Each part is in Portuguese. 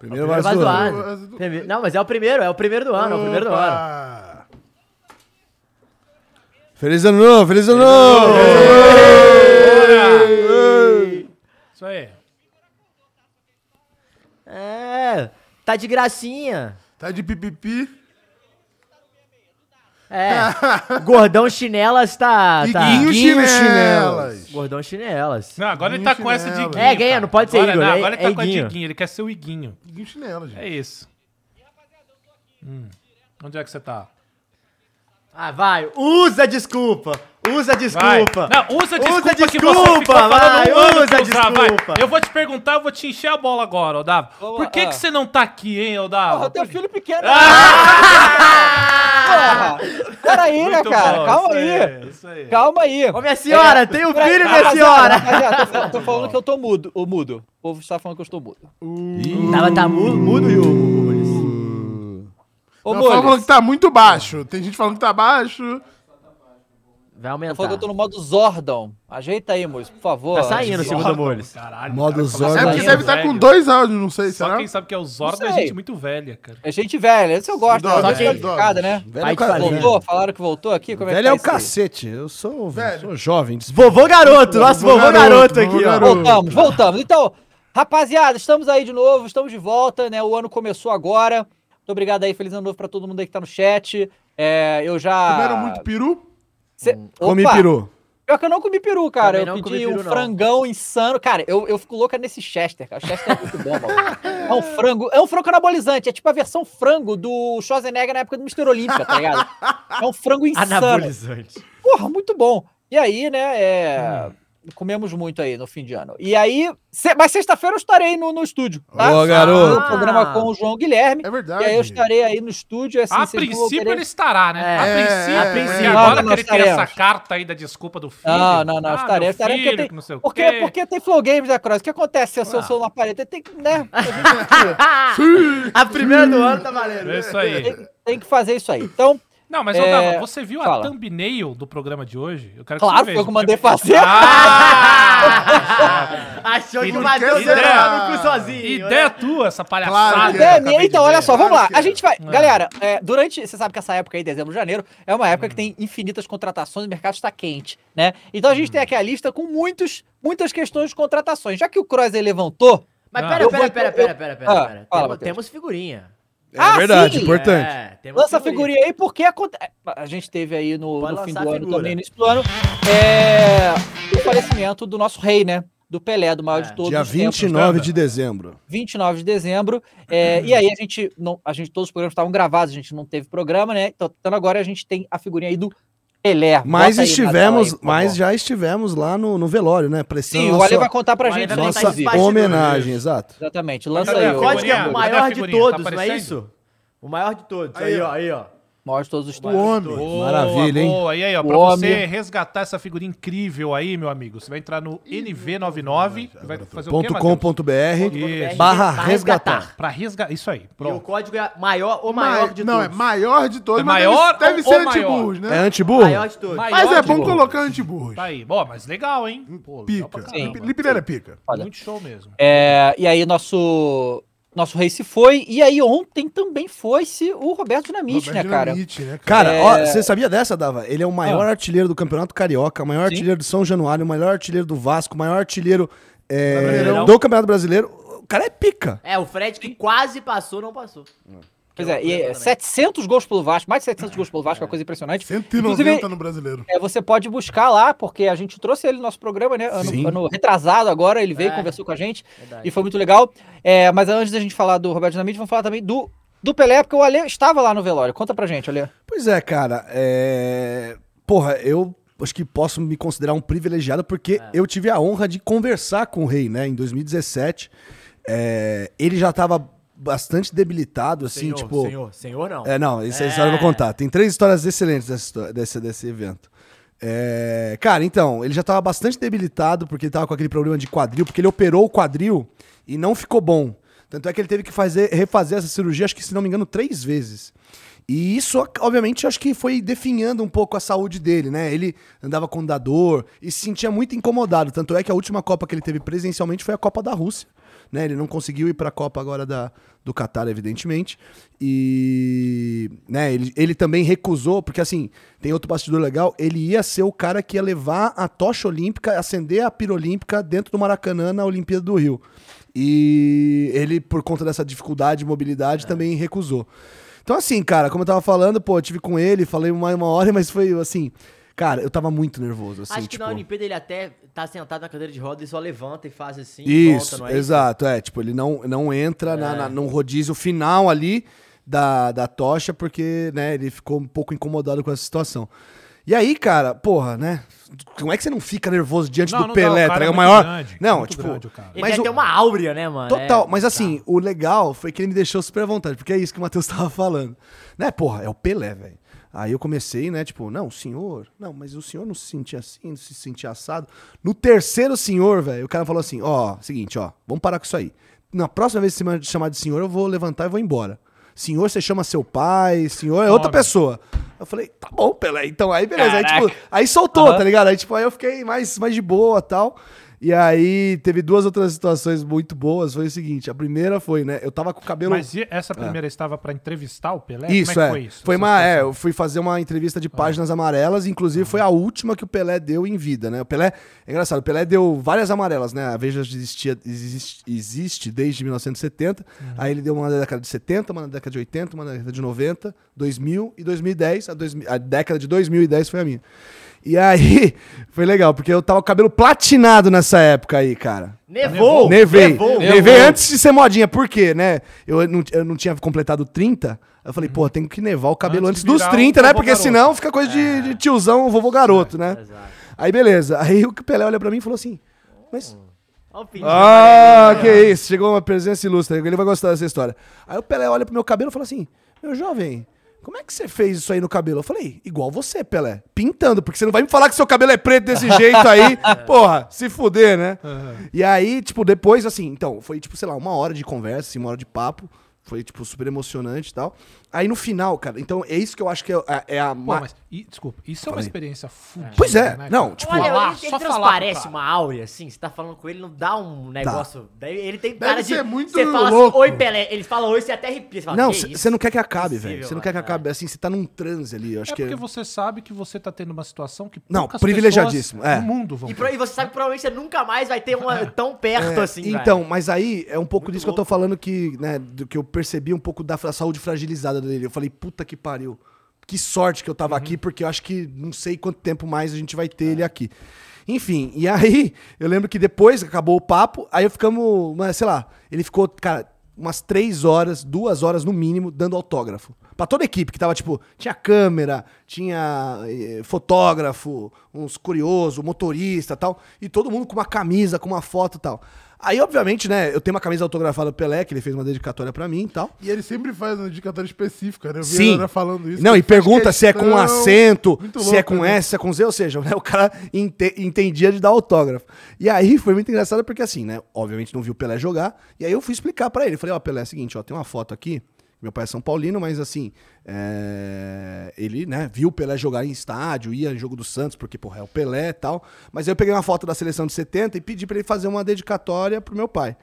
Primeiro Primeiro vazou. vazado. Prime- Não, mas é o primeiro, é o primeiro do ano, é o primeiro do ano. Opa! Feliz ano novo, feliz ano novo! Isso aí. É, tá de gracinha. Tá de pipipi. É, Gordão Chinelas tá... tá... Iguinho Iguinho chinelas. Gordão Chinelas. Não, agora ele tá com essa de. Iguinho. É, ganha, não pode ser agora, Igor, não, é- agora ele é tá com a de Iguinho. Iguinho, ele quer ser o Iguinho. Iguinho chinelas, gente. É isso. Hum. Onde é que você tá? Ah, vai, usa desculpa, usa Vai. desculpa. Não, usa desculpa, que você desculpa, vai, um usa usar, vai. desculpa. Eu vou te perguntar, eu vou te encher a bola agora, Odavo. Por que, ah. que você não tá aqui, hein, Odavo? Porra, teu filho pequeno. Ah! Porra. Peraí, né, cara? bom, Calma isso aí. Isso aí. Calma aí. Ô, minha senhora, tem um filho, minha senhora. rapaziada, tô, tô falando que eu tô mudo. O mudo. O povo está falando que eu estou mudo. Tava, tá mudo, mudo e o Mules. Ô, Não, falando Mules, que tá muito baixo. Tem gente falando que tá baixo. Vai aumentar. falando que eu tô no modo Zordon. Ajeita aí, Mules, por favor. Tá saindo, segundo Mules. Caralho, Modo cara, Zordon. É porque deve estar velho. com dois áudios, não sei, Só será? quem sabe que é o Zordon é gente muito velha, cara. É gente velha, esse eu gosto. Que é né? Velho, é te ca- fazer. Voltou, falaram que voltou aqui? Como é velho que é tá o aí? cacete. Eu sou, Velho. sou jovem. Vovô garoto, nosso vovô, garoto, aqui, ó. Voltamos, voltamos. Então, rapaziada, estamos aí de novo, estamos de volta, né? O ano começou agora. Muito obrigado aí, feliz ano novo pra todo mundo aí que tá no chat. É, eu já. Comeram muito peru? Cê... Comi Opa, peru. Pior que eu não comi peru, cara. Também eu pedi comi peru, um não. frangão insano. Cara, eu, eu fico louca nesse Chester, cara. O Chester é muito bom, mano. É um frango. É um frango anabolizante. É tipo a versão frango do Schwarzenegger na época do Mr. Olímpia, tá ligado? É um frango insano. Anabolizante. Porra, muito bom. E aí, né, é... Comemos muito aí no fim de ano. E aí, se- mas sexta-feira eu estarei no, no estúdio, tá? Ô, garoto. No programa com o João Guilherme. É verdade. E aí eu estarei aí no estúdio, assim, a princípio querer- ele estará, né? É, a é, princípio. a E princípio. agora Não, que ele tem essa carta aí da desculpa do filho. Não, não, não, ah, estarei, estarei, porque tem- não sei o Porque, quê. porque tem Flow Games, né, Cross? O que acontece se o seu Ah. celular parede? Tem que, né? a A primeira do ano tá valendo. É isso aí. tem, tem que fazer isso aí. Então, Não, mas, É, Odava, você viu fala. a thumbnail do programa de hoje? Eu quero que claro, você foi veja. eu que mandei fazer. Ah! Achou que Por o Matheus que ia será? tomar no cu sozinho. Ideia né? tua, essa palhaçada. Claro que que é. É, acabei de então, olha só, vamos lá. Que A é. gente vai. É. Galera, é, durante. Você sabe que essa época aí, dezembro, janeiro, é uma época que tem infinitas contratações, o mercado está quente, né? Então a gente tem aqui a lista com muitos, muitas questões de contratações. Já que o Cross aí levantou. Mas Não. pera, pera, pera, eu- pera, pera, pera, Ah, pera. temos figurinha. É Ah, verdade, sim. importante. É, Lança a figurinha aí, porque aconte- a gente teve aí no, no fim do ano, também no início do ano, é, o falecimento do nosso rei, né? Do Pelé, do maior É. de todos Dia os tempos. 29 de dezembro. 29 de dezembro. é, e aí a gente, não, a gente, todos os programas estavam gravados, a gente não teve programa, né? Então, então agora a gente tem a figurinha aí do Pelé. Mas estivemos, mas já estivemos lá no, no velório, né? Prestando Sim, o nossa, Ale vai contar pra gente, esse bastidores. homenagem, exato. Exatamente, lança aí O código é o maior de? Tá todos, não é isso? O maior de todos. Aí, Aí, ó, aí, ó. Maior de todos os O tempos. homem. Boa, Maravilha, hein? Boa. E aí, ó, O pra você homem. resgatar essa figura incrível aí, meu amigo, você vai entrar no NV99 e vai fazer o quê, Ponto Matheus? com ponto br Isso. barra resgatar. Pra resgatar. Isso aí, E o pronto. código é maior ou maior Ma- de não, todos? é maior de todos, É mas maior deve, deve ou- ser antiburros, É né? antiburro? Maior de todos. Maior Mas é bom colocar antiburros. Tá aí. Bom, mas legal, hein? Pô, legal pra Pica. é pica. Olha. Muito show mesmo. É, e aí nosso nosso rei se foi, e aí ontem também foi-se o Roberto Dinamite, Roberto né, cara? Dinamite, né, Cara, É. ó, você sabia dessa, Dava? Ele é o maior Ah. artilheiro do Campeonato Carioca, o maior Sim. artilheiro do São Januário, o maior artilheiro do Vasco, o maior artilheiro é, do Campeonato Brasileiro. O cara é pica. É, o Fred que quase passou, não passou. Pois é, e é, 700 gols pelo Vasco, mais de 700 gols pelo Vasco, é uma coisa impressionante. 190 Inclusive, no brasileiro. É, você pode buscar lá, porque a gente trouxe ele no nosso programa, né? Ano, ano retrasado agora, ele veio, É. conversou com a gente Verdade. e foi muito legal. É, mas antes da gente falar do Roberto Dinamite, vamos falar também do, do Pelé, porque o Ale estava lá no velório. Conta pra gente, Ale. Pois é, cara. É... Porra, eu acho que posso me considerar um privilegiado porque É. eu tive a honra de conversar com o rei, né, em 2017. É, Ele já tava bastante debilitado, assim, senhor, tipo. senhor, senhor não. É, não, essa É. história eu vou contar. Tem três histórias excelentes dessa desse, desse evento. É, cara, então, ele já tava bastante debilitado porque ele tava com aquele problema de quadril, porque ele operou o quadril e não ficou bom. Tanto é que ele teve que fazer, refazer essa cirurgia, acho que, se não me engano, três vezes. E isso, obviamente, acho que foi definhando um pouco a saúde dele, né? Ele andava com dor e se sentia muito incomodado. Tanto é que a última Copa que ele teve presencialmente foi a Copa da Rússia. Né? Ele não conseguiu ir para a Copa agora da, do Qatar, evidentemente. E né, ele, ele também recusou, porque assim, tem outro bastidor legal, ele ia ser o cara que ia levar a tocha olímpica, acender a pira olímpica dentro do Maracanã na Olimpíada do Rio. E ele, por conta dessa dificuldade de mobilidade, também recusou. Então, assim, cara, como eu tava falando, pô, eu tive com ele, falei uma, uma hora, mas foi assim. Cara, eu tava muito nervoso, assim, Acho que tipo... na Olimpíada ele até tá sentado na cadeira de roda e só levanta e faz assim. Isso, volta, não é exato, é, tipo, ele não, não entra na, na, num rodízio final ali da, da tocha, porque, né, ele ficou um pouco incomodado com essa situação. E aí, cara, porra, né, como é que você não fica nervoso diante Não, do não dá, Pelé, o tá cara é? O muito maior... grande, não, muito tipo... grande. Ele mas deve o- ter uma áurea, né, mano? Total, É, mas assim, o legal foi que ele me deixou super à vontade, porque é isso que o Matheus tava falando. Né, porra, é o Pelé, velho. Aí eu comecei, né, tipo, não, senhor, não, mas o senhor não se sentia assim, não se sentia assado. No terceiro senhor, velho, o cara falou assim, ó, seguinte, ó, vamos parar com isso aí. Na próxima vez que você me chamar de senhor, eu vou levantar e vou embora. Senhor, você chama seu pai, senhor é outra pessoa. Eu falei, tá bom, Pelé, então aí beleza. Aí, tipo, aí soltou, Aham. tá ligado? Aí, tipo, aí eu fiquei mais, mais de boa e tal. E aí teve duas outras situações muito boas. Foi o seguinte: a primeira foi, né? Eu tava com o cabelo. Mas e essa primeira estava pra entrevistar o Pelé? Isso, Como é é. foi isso? Foi uma. É, eu fui fazer uma entrevista de páginas amarelas, inclusive foi a última que o Pelé deu em vida, né? O Pelé. É engraçado, o Pelé deu várias amarelas, né? A Veja existia, existe, existe desde 1970. Aí ele deu uma na década de 70, uma na década de 80, uma na década de 90, 2000 e 2010. A, 2000 a década de 2010 foi a minha. E aí, foi legal, porque eu tava com o cabelo platinado nessa época aí, cara. Nevou! Nevei. Nevou! Nevei antes de ser modinha. Por quê, né? Eu não, eu não tinha completado 30. Eu falei, pô, tenho que nevar o cabelo Antes antes, dos virar 30, o né? Porque garoto. senão fica coisa de, de tiozão, vovô garoto, né? Exato. Aí beleza. Aí o Pelé olha pra mim e falou assim: Mas. Olha o fim Ah, que isso. Chegou uma presença ilustre. Ele vai gostar dessa história. Aí o Pelé olha pro meu cabelo e fala assim: Meu jovem. Como é que você fez isso aí no cabelo? Eu falei, igual você, Pelé. Pintando, porque você não vai me falar que seu cabelo é preto desse jeito aí. Porra, se fuder, né? E aí, tipo, depois, assim, então, foi, tipo, sei lá, uma hora de conversa, assim, uma hora de papo. Foi, tipo, super emocionante e tal. Aí no final, cara, então é isso que eu acho que é, a- é a. Pô, ma- mas, e, desculpa, isso é uma experiência fudida. Pois é, né, não, tipo, Olha, falar, ele, ele só falar transparece cara. uma áurea, assim, você tá falando com ele, não dá um negócio. Daí ele tem Deve cara de. ser muito você fala louco. assim, oi Pelé. Ele fala oi, você até arrepia. Você fala, Não, você não quer que acabe, velho. Você não quer que mano, acabe. Assim, você tá num transe ali. Eu acho É que. porque você sabe que você tá tendo uma situação que Não, privilegiadíssimo, é. no mundo vão E, pro- e você sabe que provavelmente você nunca mais vai ter uma tão perto É, assim, então, mas aí é um pouco disso que eu tô falando que, né, do que eu percebi um pouco da saúde fragilizada dele. Eu falei, puta que pariu. Que sorte que eu tava aqui, porque eu acho que não sei quanto tempo mais a gente vai ter ele aqui. Enfim, e aí eu lembro que depois que acabou o papo, aí eu ficamos, sei lá, ele ficou, cara, umas três horas, duas horas no mínimo, dando autógrafo. Pra toda a equipe, que tava, tipo, tinha câmera, tinha eh, fotógrafo, uns curiosos, motorista e tal, e todo mundo com uma camisa, com uma foto e tal. Aí, obviamente, né, eu tenho uma camisa autografada do Pelé, que ele fez uma dedicatória pra mim e tal. E ele sempre faz uma indicatória específica, né? Eu vi Sim. a falando isso. Não, e pergunta se é com acento, Muito se é louco, com né? S, se é com Z, ou seja, né, o cara ente- entendia de dar autógrafo. E aí foi muito engraçado porque assim, né, obviamente não viu o Pelé jogar, e aí eu fui explicar pra ele, falei, ó, Pelé, é o seguinte, ó, tem uma foto aqui, meu pai é São Paulino, mas assim, é, ele, né, viu o Pelé jogar em estádio, ia em jogo do Santos, porque, porra, é o Pelé e tal, mas aí eu peguei uma foto da seleção de 70 e pedi pra ele fazer uma dedicatória pro meu pai.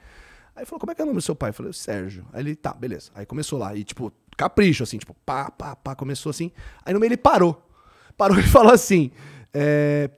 Aí falou, como é que é o nome do seu pai? Eu falei, Sérgio. Aí ele, tá, beleza. Aí começou lá. E, tipo, capricho, assim, tipo, pá, pá, pá, começou assim. Aí no meio ele parou. Parou e falou assim, é,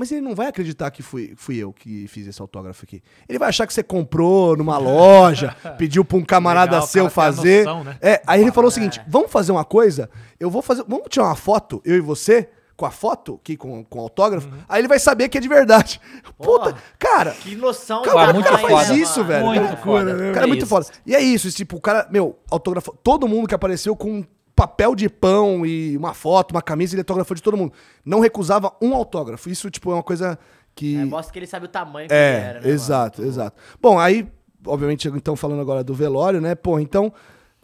mas ele não vai acreditar que fui, fui eu que fiz esse autógrafo aqui. Ele vai achar que você comprou numa loja, pediu pra um camarada Legal, seu cara fazer. noção, né? É, aí ele falou o seguinte, vamos fazer uma coisa? Eu vou fazer, vamos tirar uma foto, eu e você, com a foto aqui, com, com o autógrafo, Uhum. aí ele vai saber que é de verdade. Puta, cara, Que noção, Cara, cara, o cara tamanho, faz né, isso, mano? velho. Muito Muito foda. O cara é muito foda. E é isso, tipo, o cara, meu, autografou. Todo mundo que apareceu com papel de pão e uma foto, uma camisa, ele autografou de todo mundo. Não recusava um autógrafo. Isso, tipo, é uma coisa que. É, mostra que ele sabe o tamanho que ele É, era, né, exato, mano? exato. Bom, aí, obviamente, então falando agora do velório, né? Pô, então,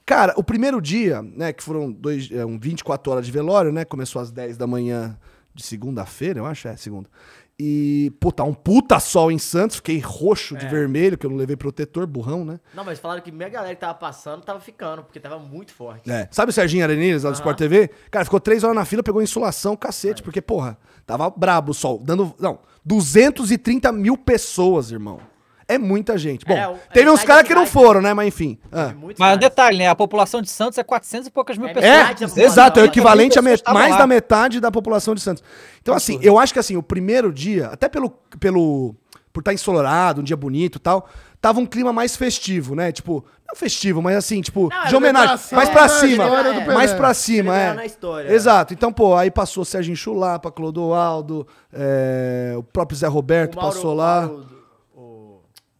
cara, o primeiro dia, né, que foram dois, é, um 24 horas de velório, né? Começou às 10 da manhã de segunda-feira, eu acho, é, segunda. E, puta, um puta sol em Santos, fiquei roxo de vermelho, que eu não levei protetor, burrão, né? Não, mas falaram que minha galera que tava passando tava ficando, porque tava muito forte. É. Sabe o Serginho Arenilhas lá do Sport TV? Cara, ficou três horas na fila, pegou insolação, cacete, porque, porra, tava brabo o sol, dando, não, 230 mil pessoas, irmão. É muita gente. Bom, É, o- teve é uns caras que não foram, né? Mas enfim. Ah. Mas um mais. detalhe, né? A população de Santos é 400 e poucas mil É pessoas. É, exato, é o né? equivalente a met- mais lá. da metade da população de Santos. Então, assim, eu acho que assim, o primeiro dia, até pelo, pelo por estar ensolarado, um dia bonito e tal, tava um clima mais festivo, né? Tipo, não festivo, mas assim, tipo, Não, de é homenagem, celebração mais pra da cima, do mais pra cima, é. Celebrando a história. Exato. Então, pô, aí passou Serginho Chulapa, Clodoaldo, é, o próprio Zé Roberto O Mauro- passou lá. Mauro-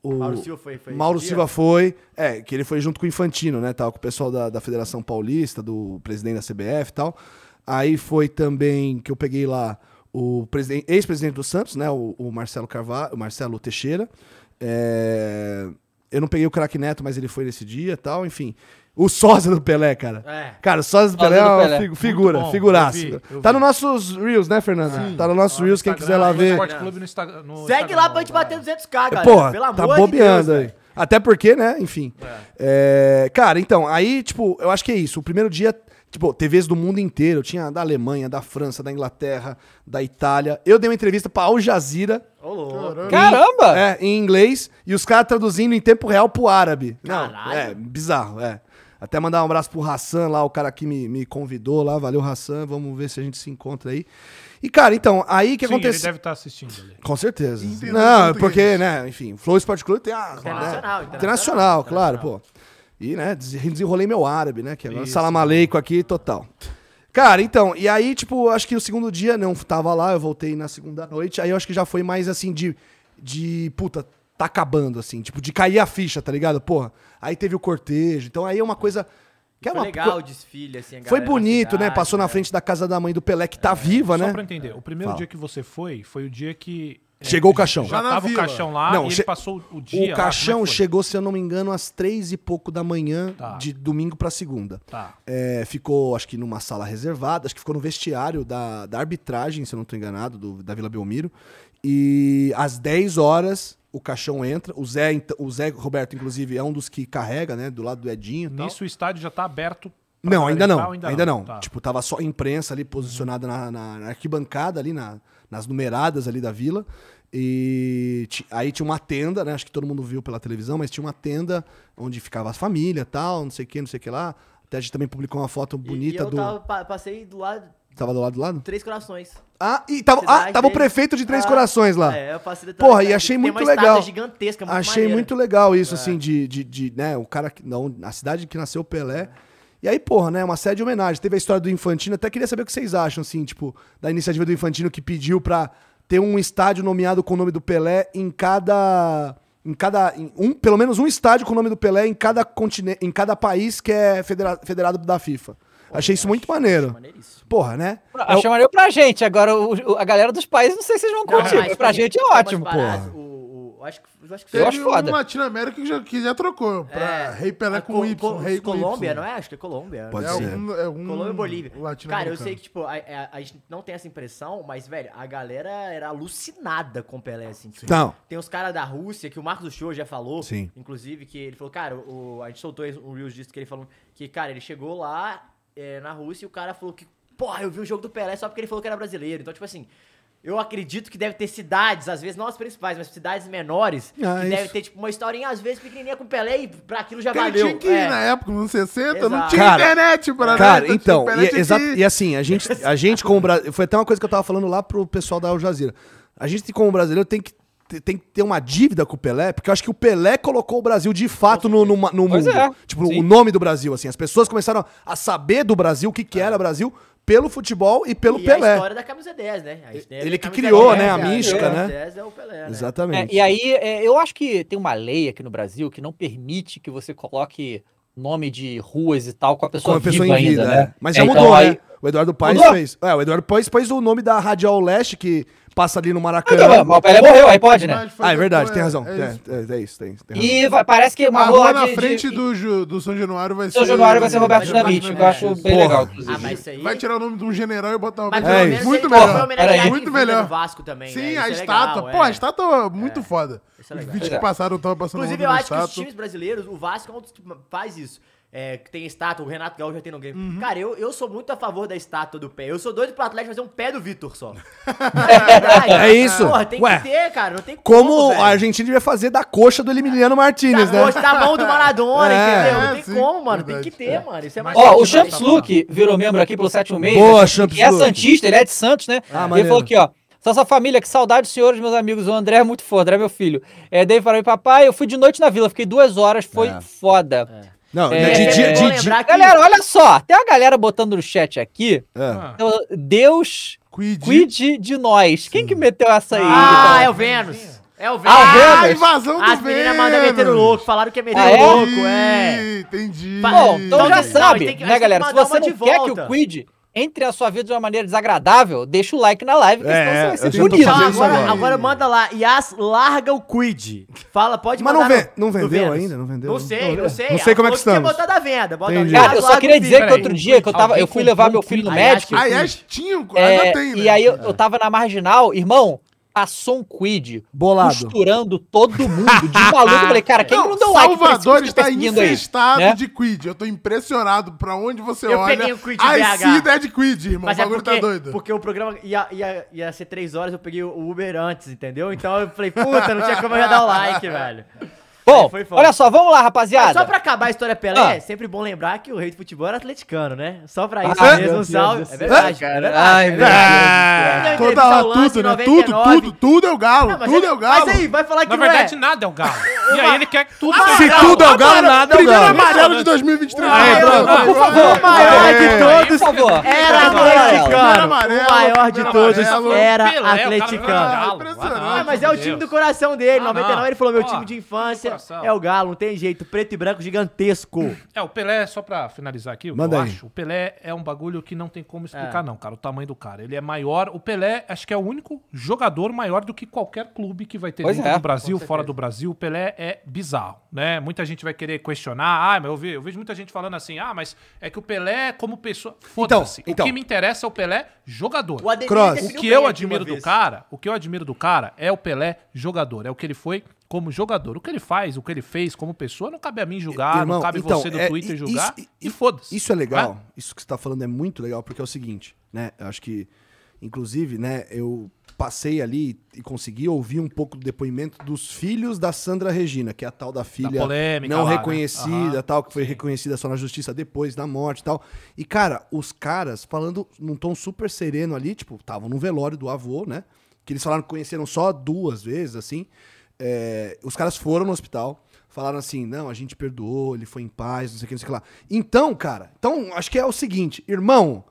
o- Mauro Silva foi- foi Mauro Silva foi. É, que ele foi junto com o Infantino, né? Tava com o pessoal da, da Federação Paulista, do presidente da CBF e tal. Aí foi também que eu peguei lá o presidente- ex-presidente do Santos, né? O, o Marcelo Carvalho, o Marcelo Teixeira. É, eu não peguei o craque Neto, mas ele foi nesse dia e tal, enfim. O sósia do Pelé, cara. É. Cara, o sósia do Sósia Pelé é uma Pelé. figu- figura, bom, figuraça. eu vi, eu Tá vi. nos nossos Reels, né, Fernando? Tá nos nossos Reels, quem quiser lá ver. Clube no Instagram. no Segue Instagram, lá pra gente bater 200k, galera. Porra, Pelo amor tá de bobeando Deus, aí. velho. Até porque, né, enfim. É, cara, então, aí, tipo, eu acho que é isso. O primeiro dia, tipo, TVs do mundo inteiro. Tinha da Alemanha, da França, da Inglaterra, da Itália. Eu dei uma entrevista pra Al Jazeera. Ô, louco. Caramba! É, em inglês. E os caras traduzindo em tempo real pro árabe. Não, Caralho. é, bizarro, é. Até mandar um abraço pro Hassan lá, o cara que me, me convidou lá. Valeu, Hassan. Vamos ver se a gente se encontra aí. E, cara, então, aí que Sim, aconteceu. ele deve estar assistindo ali. Com certeza. Entendeu Não, porque, né, enfim, o Flow Sport Clube tem a. Internacional, né, internacional, internacional, claro, internacional. pô. E, né, des- desenrolei meu árabe, né, que agora Isso. salam aleikum aqui, total. Cara, então, e aí, tipo, acho que o segundo dia não tava lá, eu voltei na segunda noite, aí eu acho que já foi mais assim de, de puta, tá acabando, assim, tipo, de cair a ficha, tá ligado? Porra, aí teve o cortejo, então aí é uma coisa. Que é Foi uma legal o desfile, assim. a Foi bonito, né? cidade, Passou na né? frente da casa da mãe do Pelé, que tá viva, Só né? pra entender, o primeiro Fala. dia que você foi, foi o dia que... é, Chegou o caixão. Já Já na tava o vila. caixão lá Não, e che- ele passou o dia O lá, caixão é chegou, se eu não me engano, às três e pouco da manhã, Tá. de domingo pra segunda. Tá. É, ficou, acho que numa sala reservada, acho que ficou no vestiário da, da arbitragem, se eu não tô enganado, do- da Vila Belmiro. E às 10 horas o caixão entra. O Zé, ent- o Zé Roberto, inclusive, é um dos que carrega, né? Do lado do Edinho. e tal. Nisso o estádio já tá aberto Não, ainda não. entrar ou Ainda, não. Tá. Tipo, tava só a imprensa ali posicionada na, na- na arquibancada, ali na- nas numeradas ali da vila. E aí tinha uma tenda, né? Acho que todo mundo viu pela televisão, mas tinha uma tenda onde ficava a família tal, não sei o que, não sei o que lá. Até a gente também publicou uma foto E- bonita e eu do. tava, passei do lado Tava do lado do lado? Três Corações. Ah, e tava, ah, tava o prefeito de Três Ah, Corações lá. É, eu passei Porra, e achei muito legal. gigantesca, muito Achei maneira. muito legal É. isso, assim, de, de, de, né, o cara, que, não, a cidade que nasceu o Pelé. E aí, porra, né, uma série de homenagem. Teve a história do Infantino, até queria saber o que vocês acham, assim, tipo, da iniciativa do Infantino que pediu pra ter um estádio nomeado com o nome do Pelé em cada... Em cada. Em um, pelo menos um estádio com o nome do Pelé em cada continente, em cada país que é federa- federado da FIFA. Achei isso muito maneiro. Porra, né? Achei maneiro pra gente. Agora, o- o- a galera dos países, não sei se vocês vão curtir. mas, mas pra gente é ótimo, porra. O, o- acho que, acho que Eu foi- acho foda. um Latino-América que já, que já trocou pra É, Rei Pelé a com Co- Y, Rei com Colômbia, Y. não é? Acho que é Colômbia. Pode É ser. algum, é algum Colômbia e Bolívia. Cara, eu sei que, tipo, a, a- a gente não tem essa impressão, mas, velho, a galera era alucinada com o Pelé, assim. Tipo, Não. Tem os caras da Rússia, que o Marcos do Show já falou, Sim. inclusive, que ele falou, cara, o, a gente soltou um Reels disso que ele falou que, cara, ele chegou lá é, na Rússia e o cara falou que, porra, eu vi o jogo do Pelé só porque ele falou que era brasileiro. Então, tipo assim, eu acredito que deve ter cidades, às vezes, não as principais, mas cidades menores, Ah, que isso. deve ter, tipo, uma historinha, às vezes, pequenininha com o Pelé e pra aquilo já ele valeu. tinha que ir É. na época, nos 60, não Exato. tinha Cara, internet pra Cara, então, e, tinha exa- que ir. e assim, a gente, a gente como brasileiro, foi até uma coisa que eu tava falando lá pro pessoal da Al Jazeera. A gente, como brasileiro, tem que, tem que ter uma dívida com o Pelé, porque eu acho que o Pelé colocou o Brasil de fato no, no, no mundo. é. Tipo, Sim. o nome do Brasil, assim. As pessoas começaram a saber do Brasil, o que, que era Brasil, pelo futebol e pelo e a Pelé. história da camisa 10, né? A Ele a que criou, 10, né, a mística, camisa né? 10 é o Pelé, né? Exatamente. É, e aí, é, eu acho que tem uma lei aqui no Brasil que não permite que você coloque nome de ruas e tal com a pessoa, Com a pessoa viva em vida, ainda, é. né? Mas já então mudou, aí, né? O Eduardo Paes Mudou? fez. É, o Eduardo Paes pôs o nome da Radial Leste, que passa ali no Maracanã. mas o Pelé morreu, aí pode, né? Ah, é verdade, tem razão. é É, isso. é, é isso, tem, tem razão. E vai- parece que uma A rua rua na de- frente de- do, Ju- do São Januário vai ser. São Januário vai ser Roberto Dinamite, que eu acho bem Porra. legal, Ah, inclusive. mas isso aí... Vai tirar o nome de um general e botar o Mas É isso. Muito melhor. Peraí. Muito vida melhor. Vasco também, Sim, né? A é estátua. legal, Pô, a é. estátua muito foda. Isso é Os legal. vídeos que é. passaram, tava passando Inclusive, eu acho que os times brasileiros, o Vasco é um dos que faz isso. É, que tem estátua, o Renato Gaúcho já tem no game. Uhum. Cara, eu, eu sou muito a favor da estátua do pé. Eu sou doido pro Atlético fazer um pé do Vitor só. verdade. É isso. Porra, tem Ué, que ter, cara. Não tem Como velho. a Argentina devia fazer da coxa do Emiliano Martinez, Tá né? gosto da mão do Maradona, É. entendeu? Não É, tem sim, como, mano. verdade. Tem que ter, mano. Isso é mais Ó, o Champs vai. Luke virou membro aqui pelo 716. Boa, né? Champs E é Luke. Santista, ele é de Santos, né? Ah, ele maneiro. falou aqui, ó. Só família, que saudade senhores, meus amigos. O André é muito foda, André é meu filho. É, daí falou, papai, eu fui de noite na vila, fiquei duas horas, foi É. foda. Não, É, de, de, é bom de- que- Galera, olha só, tem uma galera botando no chat aqui. é. então, Deus Quid. cuide de nós. Quem que meteu essa aí? Ah, Então? é o Vênus. É o Vênus. Ah, o Ah, Vênus. invasão do As meninas mandam meter o Vênus. louco. Falaram que é meter Ah, o é? louco, é. Entendi. Bom, então Não, já não, sabe, tem que- a né, galera? Se que você não de quer que volta. o Quid entre na sua vida de uma maneira desagradável, deixa o like na live, que É, senão você vai ser punido. agora, agora. manda lá. Yas, larga o Quid. Fala, pode Mas mandar. não, ve- no- não no vendeu ainda? Não vendeu? Não sei, não sei. Não sei como é que estamos. botado à venda. Bota Entendi. Yas, Cara, eu só queria dizer que outro dia que eu, tava, eu fui levar meu filho no médico. Ah, yes, tinha, é, ainda tem, né? E aí eu, eu tava na marginal, irmão, passou um quid Bolado. costurando todo mundo de maluco. Eu falei, cara, quem Não, não deu like pra esse Salvador que está tá seguindo aí? infestado né? de quid. Eu tô impressionado pra onde você Eu olha. peguei o quid I BH. see that quid, irmão. Mas o é bagulho porque, tá doido. porque o programa ia, ia, ia ser três horas, eu peguei o Uber antes, entendeu? Então eu falei, puta, não tinha como eu já dar o like, velho. Bom, olha só, vamos lá, Mas rapaziada. só pra acabar a história Pelé, Ah. é sempre bom lembrar que o rei do futebol era atleticano, né? Só pra Ah, isso meu mesmo, salve. É verdade, é verdade. Ai, é meu verdade. Ah, Deu Toda hora, tudo, em né? Tudo, 99. tudo, tudo é o galo. Não, mas tudo aí- é o galo. Mas aí, vai falar que Na não verdade, é. nada é o galo. E aí ele quer que tudo Se seja tudo é o galo, nada é o Primeiro galo. amarelo de 2023. Aí, Ah, pronto. por favor. O maior de É. todos era Primeiro atleticano. O maior de primeiro todos era cara atleticano. é. Ah, mas é o time do coração dele. Em Ah, 99 não. ele falou: meu time de infância é o Galo, não tem jeito. Preto e branco gigantesco. É, o Pelé, só pra finalizar aqui, Manda eu aí. acho, o Pelé é um bagulho que não tem como explicar, É. não, cara. O tamanho do cara. Ele é maior. O Pelé, acho que é o único jogador maior do que qualquer clube que vai ter Pois dentro é, do Brasil, fora do Brasil. O Pelé é bizarro, né? Muita gente vai querer questionar. Ah, mas eu, vi, eu vejo muita gente falando assim, ah, mas é que o Pelé, como pessoa. Foda-se. então. O que me interessa é o Pelé jogador. O O que eu admiro do vez. cara, o que eu admiro do cara é o Pelé jogador, é o que ele foi como jogador. O que ele faz, o que ele fez como pessoa, não cabe a mim julgar, Irmão, não cabe então, você do é, Twitter julgar. isso- e foda-se. Isso é legal. Né? Isso que você tá falando é muito legal, porque é o seguinte, né? Eu acho que, inclusive, né, eu passei ali e consegui ouvir um pouco do depoimento dos filhos da Sandra Regina, que é a tal da filha polêmica não lá, né? reconhecida, Aham, tal, que foi reconhecida só na justiça depois da morte e tal. E, cara, os caras falando num tom super sereno ali, tipo, estavam no velório do avô, né? Que eles falaram que conheceram só duas vezes, assim. É, os caras foram no hospital, falaram assim: não, a gente perdoou, ele foi em paz, não sei o que, não sei o que lá. Então, cara, então acho que é o seguinte, irmão.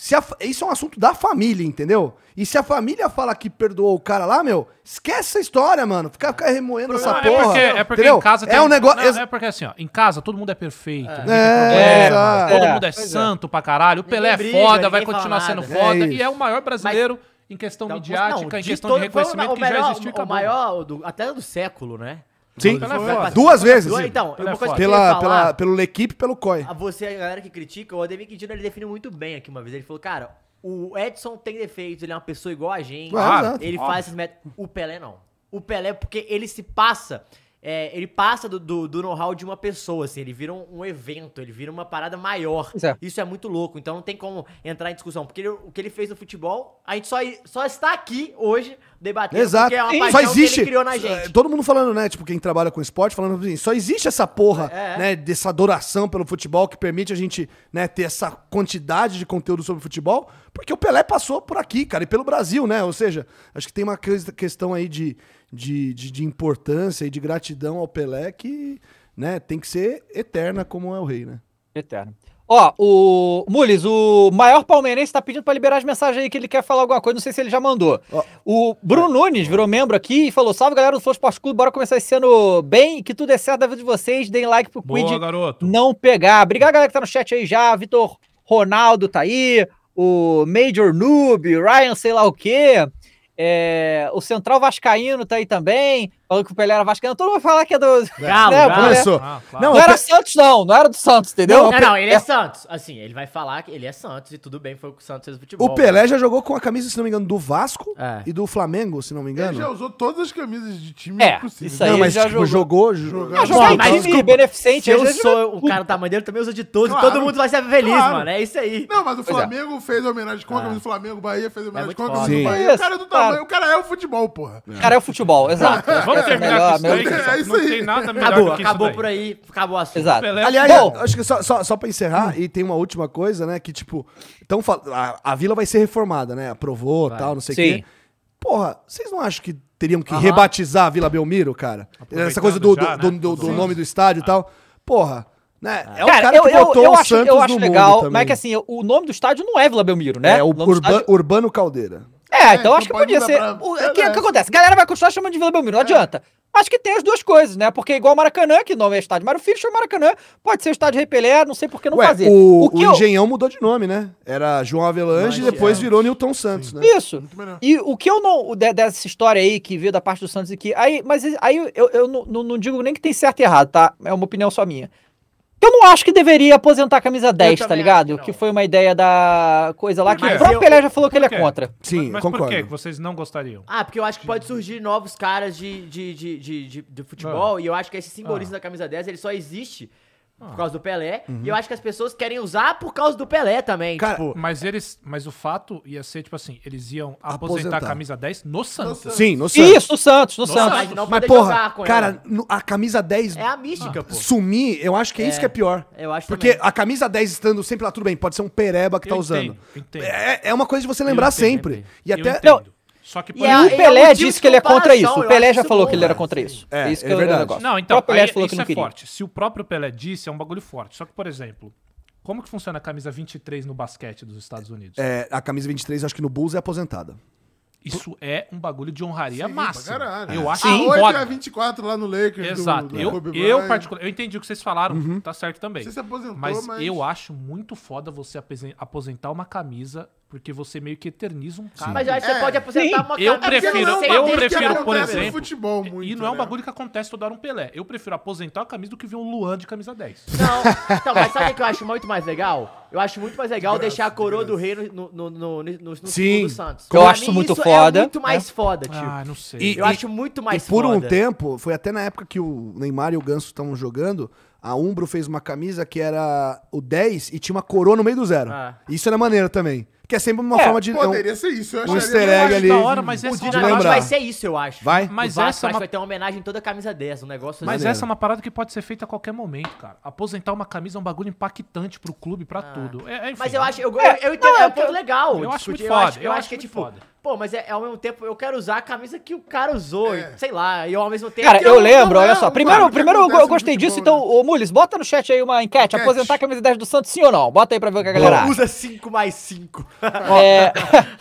Se a isso é um assunto da família, entendeu? E se a família fala que perdoou o cara lá, meu, esquece essa história, mano. Fica, fica remoendo essa Não, porra. é porque, é porque entendeu? em casa É um negócio. Não, é porque assim, ó, em casa todo mundo é perfeito. ninguém tem É, problema, todo É, mundo é é. santo pra caralho. O Ninguém Pelé é briga, foda, vai ninguém continuar sendo nada. foda. É e é o maior brasileiro em questão Então, midiática, não, em de questão de o- reconhecimento o que melhor- já existiu O acabou. maior, do, até do século, né? Sim, foda. duas vezes. Duas- Então, Pelé é uma coisa que Pela, falar, pela, pelo L'Equipe e pelo COI. a você, a galera que critica, o Ademir Quintino, ele definiu muito bem aqui uma vez. Ele falou, cara, o Edson tem defeitos, ele é uma pessoa igual a gente. Claro, exato. ele faz esses métodos. O Pelé não. O Pelé, porque ele se passa... é, ele passa do, do, do know-how de uma pessoa, assim, ele vira um, um evento, ele vira uma parada maior. É. Isso é muito louco, então não tem como entrar em discussão. Porque ele- o que ele fez no futebol, a gente só, só está aqui hoje debatendo Exato. porque é uma Só existe. que ele criou na é, gente. Todo mundo falando, né? Tipo, quem trabalha com esporte, falando assim, só existe essa porra, É, é. né? Dessa adoração pelo futebol que permite a gente, né, ter essa quantidade de conteúdo sobre futebol, porque o Pelé passou por aqui, cara, e pelo Brasil, né? Ou seja, acho que tem uma questão aí de, de, de, de importância e de gratidão ao Pelé que, né, tem que ser eterna como é o rei, né? Eterno. Ó, o Mules, o maior palmeirense tá pedindo pra liberar as mensagens aí que ele quer falar alguma coisa, não sei se ele já mandou. Ó. O Bruno Nunes virou membro aqui e falou: Salve galera do Flow Esporte Clube, bora começar esse ano bem, que tudo é certo da vida de vocês, deem like pro Boa, Quid garoto. não pegar. Obrigado, galera que tá no chat aí já. Vitor Ronaldo tá aí. o Major Noob, Ryan sei lá o quê. É, o Central Vascaíno tá aí também, falando que o Pelé era Vascaíno. Todo mundo vai falar que é do. Galo, né, Galo. Começou. Ah, claro. Não, Não o era Pe- Santos, não. Não era do Santos, entendeu? Não, não, ele é Santos. Assim, ele vai falar que ele é Santos e tudo bem, foi o que o Santos fez no futebol. O Pelé já jogou com a camisa, se não me engano, do Vasco É. e do Flamengo, se não me Ele já engano. usou todas as camisas de time É, possíveis. isso aí Não, mas já tipo, jogou. jogou. jogou. Ah, em mas time beneficente. Se eu sou um cara do tamanho dele, também usa de todos, Claro. todo mundo vai ser feliz, Claro. mano. É isso aí. Não, mas o é. Flamengo fez homenagem com a camisa do Flamengo, o Bahia fez homenagem muito com a camisa do Bahia. O cara é do tamanho, o cara é o futebol, porra. O cara é o futebol, exato. Vamos é melhor- com isso aí, melhor- É isso não aí. tem nada melhor Acabou, acabou isso por aí, acabou o assunto. Exato. Pelé- Aliás, Bom. acho que só, só, só pra encerrar, e tem uma última coisa, né? Que, tipo, então, fal- a, a vila vai ser reformada, né? Aprovou tal, não sei o quê. Porra, vocês não acham que teriam que Aham. rebatizar a Vila Belmiro, cara? Essa coisa do, já, do, né? do- do nome do estádio e tal. Porra, né? É o Cara, cara eu, que eu, botou eu o acho, Santos eu acho no legal, mas é que assim, o nome do estádio não é Vila Belmiro, né? É, o do Urba- estádio- Urbano Caldeira. É, então então acho que podia ser. pra O que, que acontece? A galera vai continuar chamando de Vila Belmiro, não adianta. Acho que tem as duas coisas, né? Porque igual o Maracanã, que nome é estádio Mário Filho, chama Maracanã, pode ser o estádio Rei Pelé, não sei por que não Ué, fazer. o, o que eu- Engenhão mudou de nome, né? Era João Avelange e depois é. virou Newton Santos, né? Isso. E o que eu não. de- dessa história aí que veio da parte do Santos e que. Aí, mas aí eu, eu não, não- não digo nem que tem certo e errado, tá? É uma opinião só minha. Eu não acho que deveria aposentar a camisa 10, tá ligado? que Que, foi uma ideia da coisa lá que Mas o próprio eu- Pelé já falou que ele é contra. Sim, Mas concordo. por que vocês não gostariam? Ah, porque eu acho que pode surgir novos caras de, de, de, de, de- de futebol Ah. e eu acho que esse simbolismo da camisa 10 ele só existe Ah. Por causa do Pelé e eu acho que as pessoas querem usar por causa do Pelé também. Cara, tipo, Mas eles. Mas o fato ia ser, tipo assim, eles iam aposentar, Aposentar. a camisa 10 no Santos. Sim, no Santos. Isso, no Santos, no Nossa, Santos. mas não Mas, poder porra, jogar com cara, ela. no- a camisa 10 É a mística, pô. sumir, eu acho que é, isso que é pior. Eu acho Porque também. a camisa 10 estando sempre lá, tudo bem, pode ser um pereba que tá Eu usando. entendo, entendo. É, é uma coisa de você lembrar entendo, sempre. E Eu até. entendo. Só que, por E é- o é Pelé disse que ele é contra isso. O Pelé já isso falou bom, que ele era cara. contra isso. É, isso é que o verdade. negócio. Não, O então, próprio Pelé aí, falou que isso não é queria. forte. Se o próprio Pelé disse, é um bagulho forte. Só que, por exemplo, como que funciona a camisa 23 no basquete dos Estados Unidos? É, a camisa 23, acho que no Bulls é aposentada. Isso é um bagulho de honraria Sim, máxima. caralho. Eu acho a 8 é foda. 24 lá no Lakers. do- Exato. do eu, Kobe eu, particular, eu entendi o que vocês falaram, Uhum. tá certo também. Você se aposentou, mas, mas- eu acho muito foda você aposentar uma camisa, porque você meio que eterniza um cara. Mas eu acho que você É. pode aposentar uma Eu camisa prefiro- eu porque prefiro, por exemplo, futebol muito, e não é um né? bagulho que acontece toda hora um Pelé. Eu prefiro aposentar a camisa do que ver um Luan de camisa 10. Não, então, mas sabe o que eu acho muito mais legal? Eu acho muito mais legal deixar a coroa do rei no, no, no, no, no, no Sim. do Santos. Eu acho muito isso foda, É muito mais foda, tio. Ah, não sei. E- eu acho muito mais e por um foda. tempo, foi até na época que o Neymar e o Ganso estavam jogando, a Umbro fez uma camisa que era o 10 e tinha uma coroa no meio do zero. Ah. Isso era maneiro também. Que é sempre uma É, forma de. é um- Poderia ser isso. Eu um acharia easter egg acho ali. da hora, mas essa é uma vai ser isso, eu acho. Vai? Mas Vasco essa é acho uma- que vai ter uma homenagem em toda a camisa 10, um negócio Mas assim. essa é uma parada que pode ser feita a qualquer momento, cara. Aposentar uma camisa é um bagulho impactante pro clube, pra tudo. É, é, enfim, Mas eu acho, eu, É, eu, eu entendo, não, é um ponto legal. eu acho discutir. muito eu foda, acho, eu acho acho que é tipo, foda. pô, mas é, ao mesmo tempo eu quero usar a camisa que o cara usou, É. sei lá, e ao mesmo tempo. Cara, eu lembro, olha um só. Primeiro, primeiro eu, gostei disso, então, ô Mules, bota no chat aí uma enquete. Enquete. Aposentar a camisa 10 do Santos, sim ou não? Bota aí pra ver o que a galera. Usa 5 mais 5. É,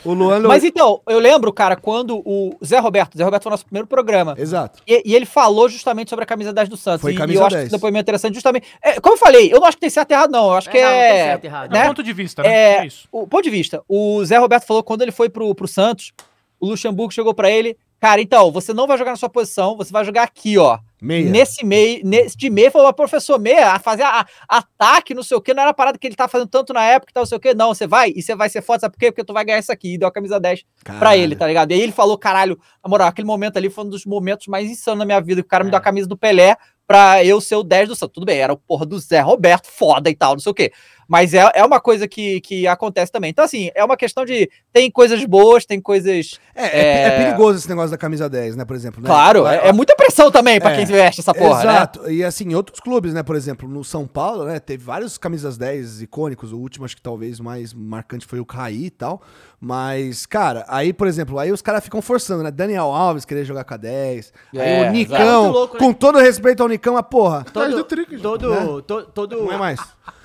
O Luan. mas então, eu lembro, cara, quando o Zé Roberto, o Zé Roberto foi o nosso primeiro programa. Exato. E, e ele falou justamente sobre a camisa 10 do Santos. Foi e, e camisa eu acho 10. esse depoimento interessante justamente. é, como eu falei, eu não acho que tem certo e errado, não. Eu acho que É, não, não tem é. certo e errado. É né? um ponto de vista, né? É, É isso. o ponto de vista. O Zé Roberto falou que quando ele foi pro, pro Santos, o Luxemburgo chegou pra ele. Cara, então, você não vai jogar na sua posição, você vai jogar aqui, ó. Meia. Nesse meio, nesse de meio, falou, professor, meia, a fazer a- a- ataque, não sei o quê, não era a parada que ele tá fazendo tanto na época, e tal, não sei o quê. Não, você vai e você vai ser foda, sabe por quê? Porque tu vai ganhar isso aqui. E deu a camisa 10 pra Caralho. ele, tá ligado? E aí ele falou, caralho, na moral, aquele momento ali foi um dos momentos mais insanos na minha vida, que o cara me É. deu a camisa do Pelé pra eu ser o 10 do Santos. Tudo bem, era o porra do Zé Roberto, foda e tal, não sei o quê. Mas é, é uma coisa que, que acontece também. Então, assim, é uma questão de. Tem coisas boas, tem coisas. É, é, é É. perigoso esse negócio da camisa 10, né? Por exemplo. Né? Claro, é, é muita pressão também pra É. quem veste essa porra, né? Exato. E assim, em outros clubes, né? Por exemplo, no São Paulo, né? Teve vários camisas 10 icônicos. O último, acho que talvez mais marcante foi o Caí e tal. Mas, cara, aí, por exemplo, aí os caras ficam forçando, né? Daniel Alves querer jogar com a 10. É, aí o. Nicão, É louco, né? com todo respeito ao Nicão, a porra. Todo, todo, né? to- todo, Não é mais.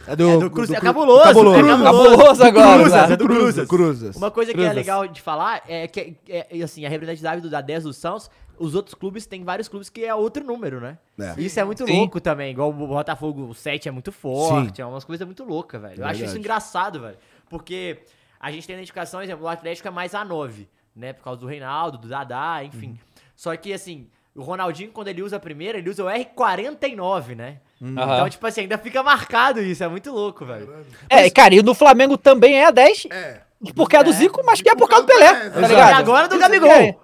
É É do Cruz- é Cru- cabuloso, Cabuloso. é cabuloso. Cabuloso agora, Cruzas, é do Cruzas. Cruzas. Uma coisa que é Cruzas. legal de falar é que, é, é, assim, a representatividade do, da 10 do Santos, os outros clubes, tem vários clubes que é outro número, né? É. Isso é muito Sim. louco também. Igual o Botafogo, o 7 é muito forte, é umas coisas muito loucas, velho. Eu acho Verdade. isso engraçado, velho. Porque a gente tem identificação, por exemplo, o Atlético é mais A9, né? Por causa do Reinaldo, do Dadá, enfim. Uhum. Só que, assim, o Ronaldinho, quando ele usa a primeira, ele usa o R49, né? Uhum. Então, tipo assim, ainda fica marcado isso, é muito louco, velho. É, cara, e no Flamengo também é a 10, É. porque é do É. Zico, mas que é por causa do É, Pelé, exato. tá E ligado? agora do Gabigol. é.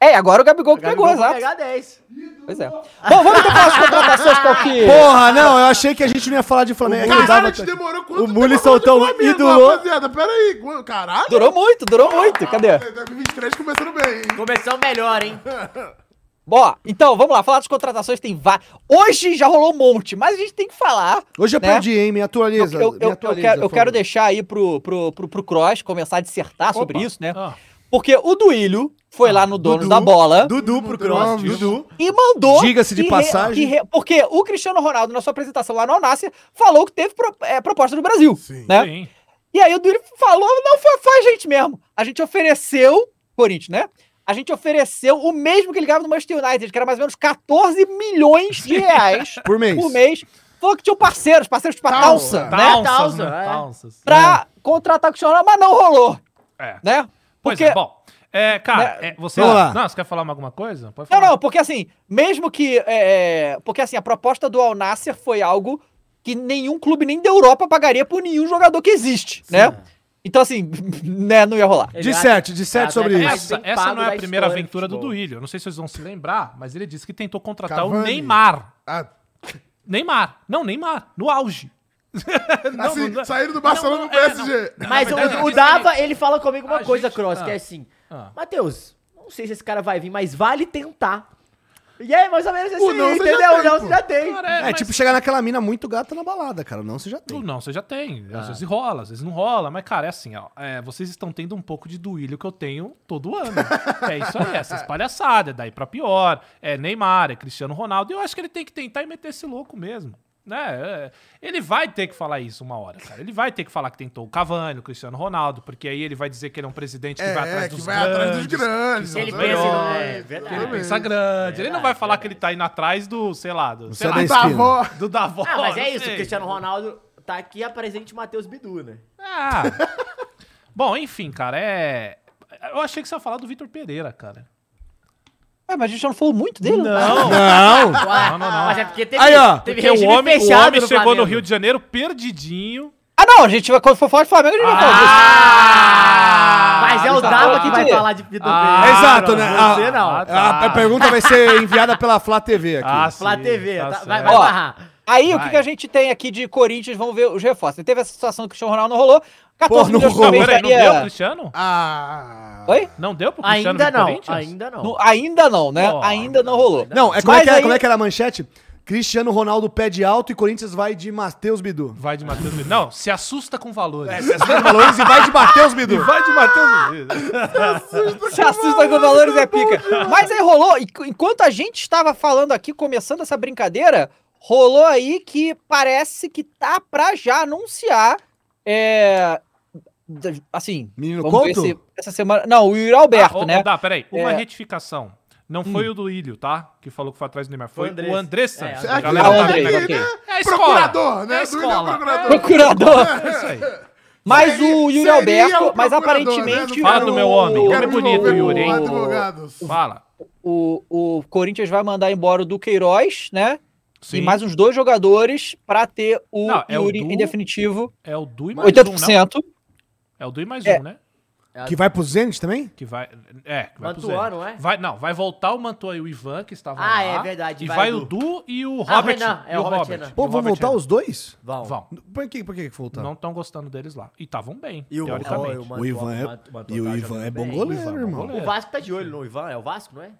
É, agora o Gabigol que pegou, vai exato. pegar 10. Pois é. Bom, vamos então falar as contratações que é o que... Porra, não, eu achei que a gente não ia falar de Flamengo. É Caralho, a tava- gente demorou quanto O Muli de soltou um Flamengo, ídolo. Rapaziada, pera aí. qu- Caralho. Durou muito, durou muito, cadê? 2023 começando bem, hein? Começou melhor, hein? Bom, então, vamos lá, falar das contratações tem várias. Hoje já rolou um monte, mas a gente tem que falar. Hoje eu né? perdi, hein? Me Eu, atualiza. eu- me eu- eu atualiza, quero, eu quero deixar aí pro, pro, pro, pro Cross começar a dissertar sobre Opa. isso, né? Ah. Porque o Duílio foi lá no Donos Dudu. da Bola Dudu pro Cross. Dudu. Dudu. e mandou. Diga-se de passagem. que re- porque o Cristiano Ronaldo, na sua apresentação lá no Alnácia, falou que teve pro- é, proposta do Brasil. Sim. Né? Sim. E aí o Duílio falou: não, foi, foi a gente mesmo. A gente ofereceu, Corinthians, né? A gente ofereceu o mesmo que ele ganhava no Manchester United, que era mais ou menos 14 milhões de reais Por mês. por mês. Falou que tinham parceiros, parceiros tipo a Talsa. Talsa, né? Talsa, né? é. Talsas. Pra contratar o Cristiano mas não rolou, É. né? Pois Porque, é, bom. É, cara, Né? é, você. Vamos lá. Não, você quer falar alguma coisa? Pode Não, falar. não, porque assim, mesmo que. é, é, porque assim, a proposta do Al Nasser foi algo que nenhum clube nem da Europa pagaria por nenhum jogador que existe, né? Então, assim, né, não ia rolar. Disserte, disserte sobre Atleta isso. mais Essa, essa não é a primeira aventura do. Duílio. Eu não sei se vocês vão se lembrar, mas ele disse que tentou contratar o Cavani. Neymar. Ah, Neymar. Não, Neymar. No auge. Não, assim, não- saíram do Barcelona não, pro é, PSG. Mas Na o, o ele- Dava, ele fala comigo uma A coisa, gente- Cross, ah. que é assim. Ah. Matheus, não sei se esse cara vai vir, mas vale tentar. E é mais ou menos assim, O não você já entendeu? tem, o não pô. você já tem. Cara, É, mas- tipo chegar naquela mina muito gata na balada, cara. Não, você já tem. Não, você já tem. Ah. Às vezes rola, às vezes não rola. Mas, cara, é assim, ó. é, vocês estão tendo um pouco de duílio que eu tenho todo ano. é isso aí, essas palhaçadas. Daí pra pior. É Neymar, é Cristiano Ronaldo. E eu acho que ele tem que tentar e meter esse louco mesmo. Né? É, ele vai ter que falar isso uma hora, cara. Ele vai ter que falar que tentou o Cavani, o Cristiano Ronaldo, porque aí ele vai dizer que ele é um presidente que É, vai atrás que dos vai grandes. atrás dos grandes. Se ele dos pensa, é Que ele verdade. pensa grande. ele não vai falar que ele tá indo atrás do, sei lá, do, sei lá, da Da avó. do Davos. Ah, mas é isso, o Cristiano Ronaldo tá aqui apresente o Matheus Bidu, né? Ah. Bom, enfim, cara, é. Eu achei que você ia falar do Vitor Pereira, cara. Ué, mas a gente já não falou muito dele? Não. Não! Ué, não, não. Mas é porque teve, Aí, ó, teve Porque o regime homem, o fechado homem no chegou no Flamengo. Rio de Janeiro perdidinho. Ah, não, a gente vai, quando for falar de Flamengo, a gente vai falar disso. Ah! Mas é o tá Dava que vai falar de Vitor Ah, Pereira. Exato, né? Você Ah, não. A, a pergunta vai ser enviada pela Flá TV aqui. Ah, Flá sim, TV, tá tá- vai, vai Ó, barrar. Aí, o Vai. que, que a gente tem aqui de Corinthians, vamos ver os reforços. Teve essa situação que o Cristiano Ronaldo não rolou. 14 Pô, não milhões rolou. não deu pro Cristiano? Ah. Oi? Não deu pro Cristiano Ainda não, Corinthians? ainda não. No- ainda não, né? Ó, ainda não rolou. Não, é como, é que era, aí- como é que era a manchete? Cristiano Ronaldo pede alto e Corinthians vai de Matheus Bidu. Vai de Matheus Bidu. Não, se assusta com valores. É, valores e vai de Matheus Bidu. Vai de Matheus Bidu. Se assusta com valores é pica. Mas aí rolou, e enquanto a gente estava falando aqui, começando essa brincadeira, rolou aí que parece que tá pra já anunciar. É. Assim. Menino vamos ver Couto? se essa semana. Não, o Yuri Alberto, Ah, né? Dá, peraí. Uma É. retificação. Não foi o do Ilho, tá? Que falou que foi atrás do Neymar. Foi, Foi o o Andressa. Andressa. É, a Aqui, galera Ah, tá Andressa, vendo ok. aqui. É a escola. Procurador, né? É a Do Ilha escola. procurador. Procurador. É isso aí. Mas Seria- o Yuri seria Alberto, o mas procurador, aparentemente. né? Fala do meu homem, o- homem Quero bonito, Yuri, hein? advogados. Fala. O, o Corinthians vai mandar embora o Duqueiroz, né? Sim. E mais uns dois jogadores pra ter o Não, é o Yuri Du- em definitivo. É o Du e mais um, 80%. não? É o Du e mais É. um, né? Que vai pro Zenit também? Que vai. É, que vai Zé. não é? Vai, não, vai voltar o Mantua e o Ivan, que estavam Ah, lá. é verdade, E vai vai, o o Du e o Ah, Robert. Renan, é e o Robert Renan. Pô, o vão Robert voltar Renan. os dois? Vão. Vão. Por que, por que que voltar? Não estão gostando deles lá. E estavam bem, E o, teoricamente. o, O Ivan é, e o Ivan é bom goleiro, Ivan é bom irmão. goleiro. O Vasco tá de olho no Ivan, é o Vasco, não é?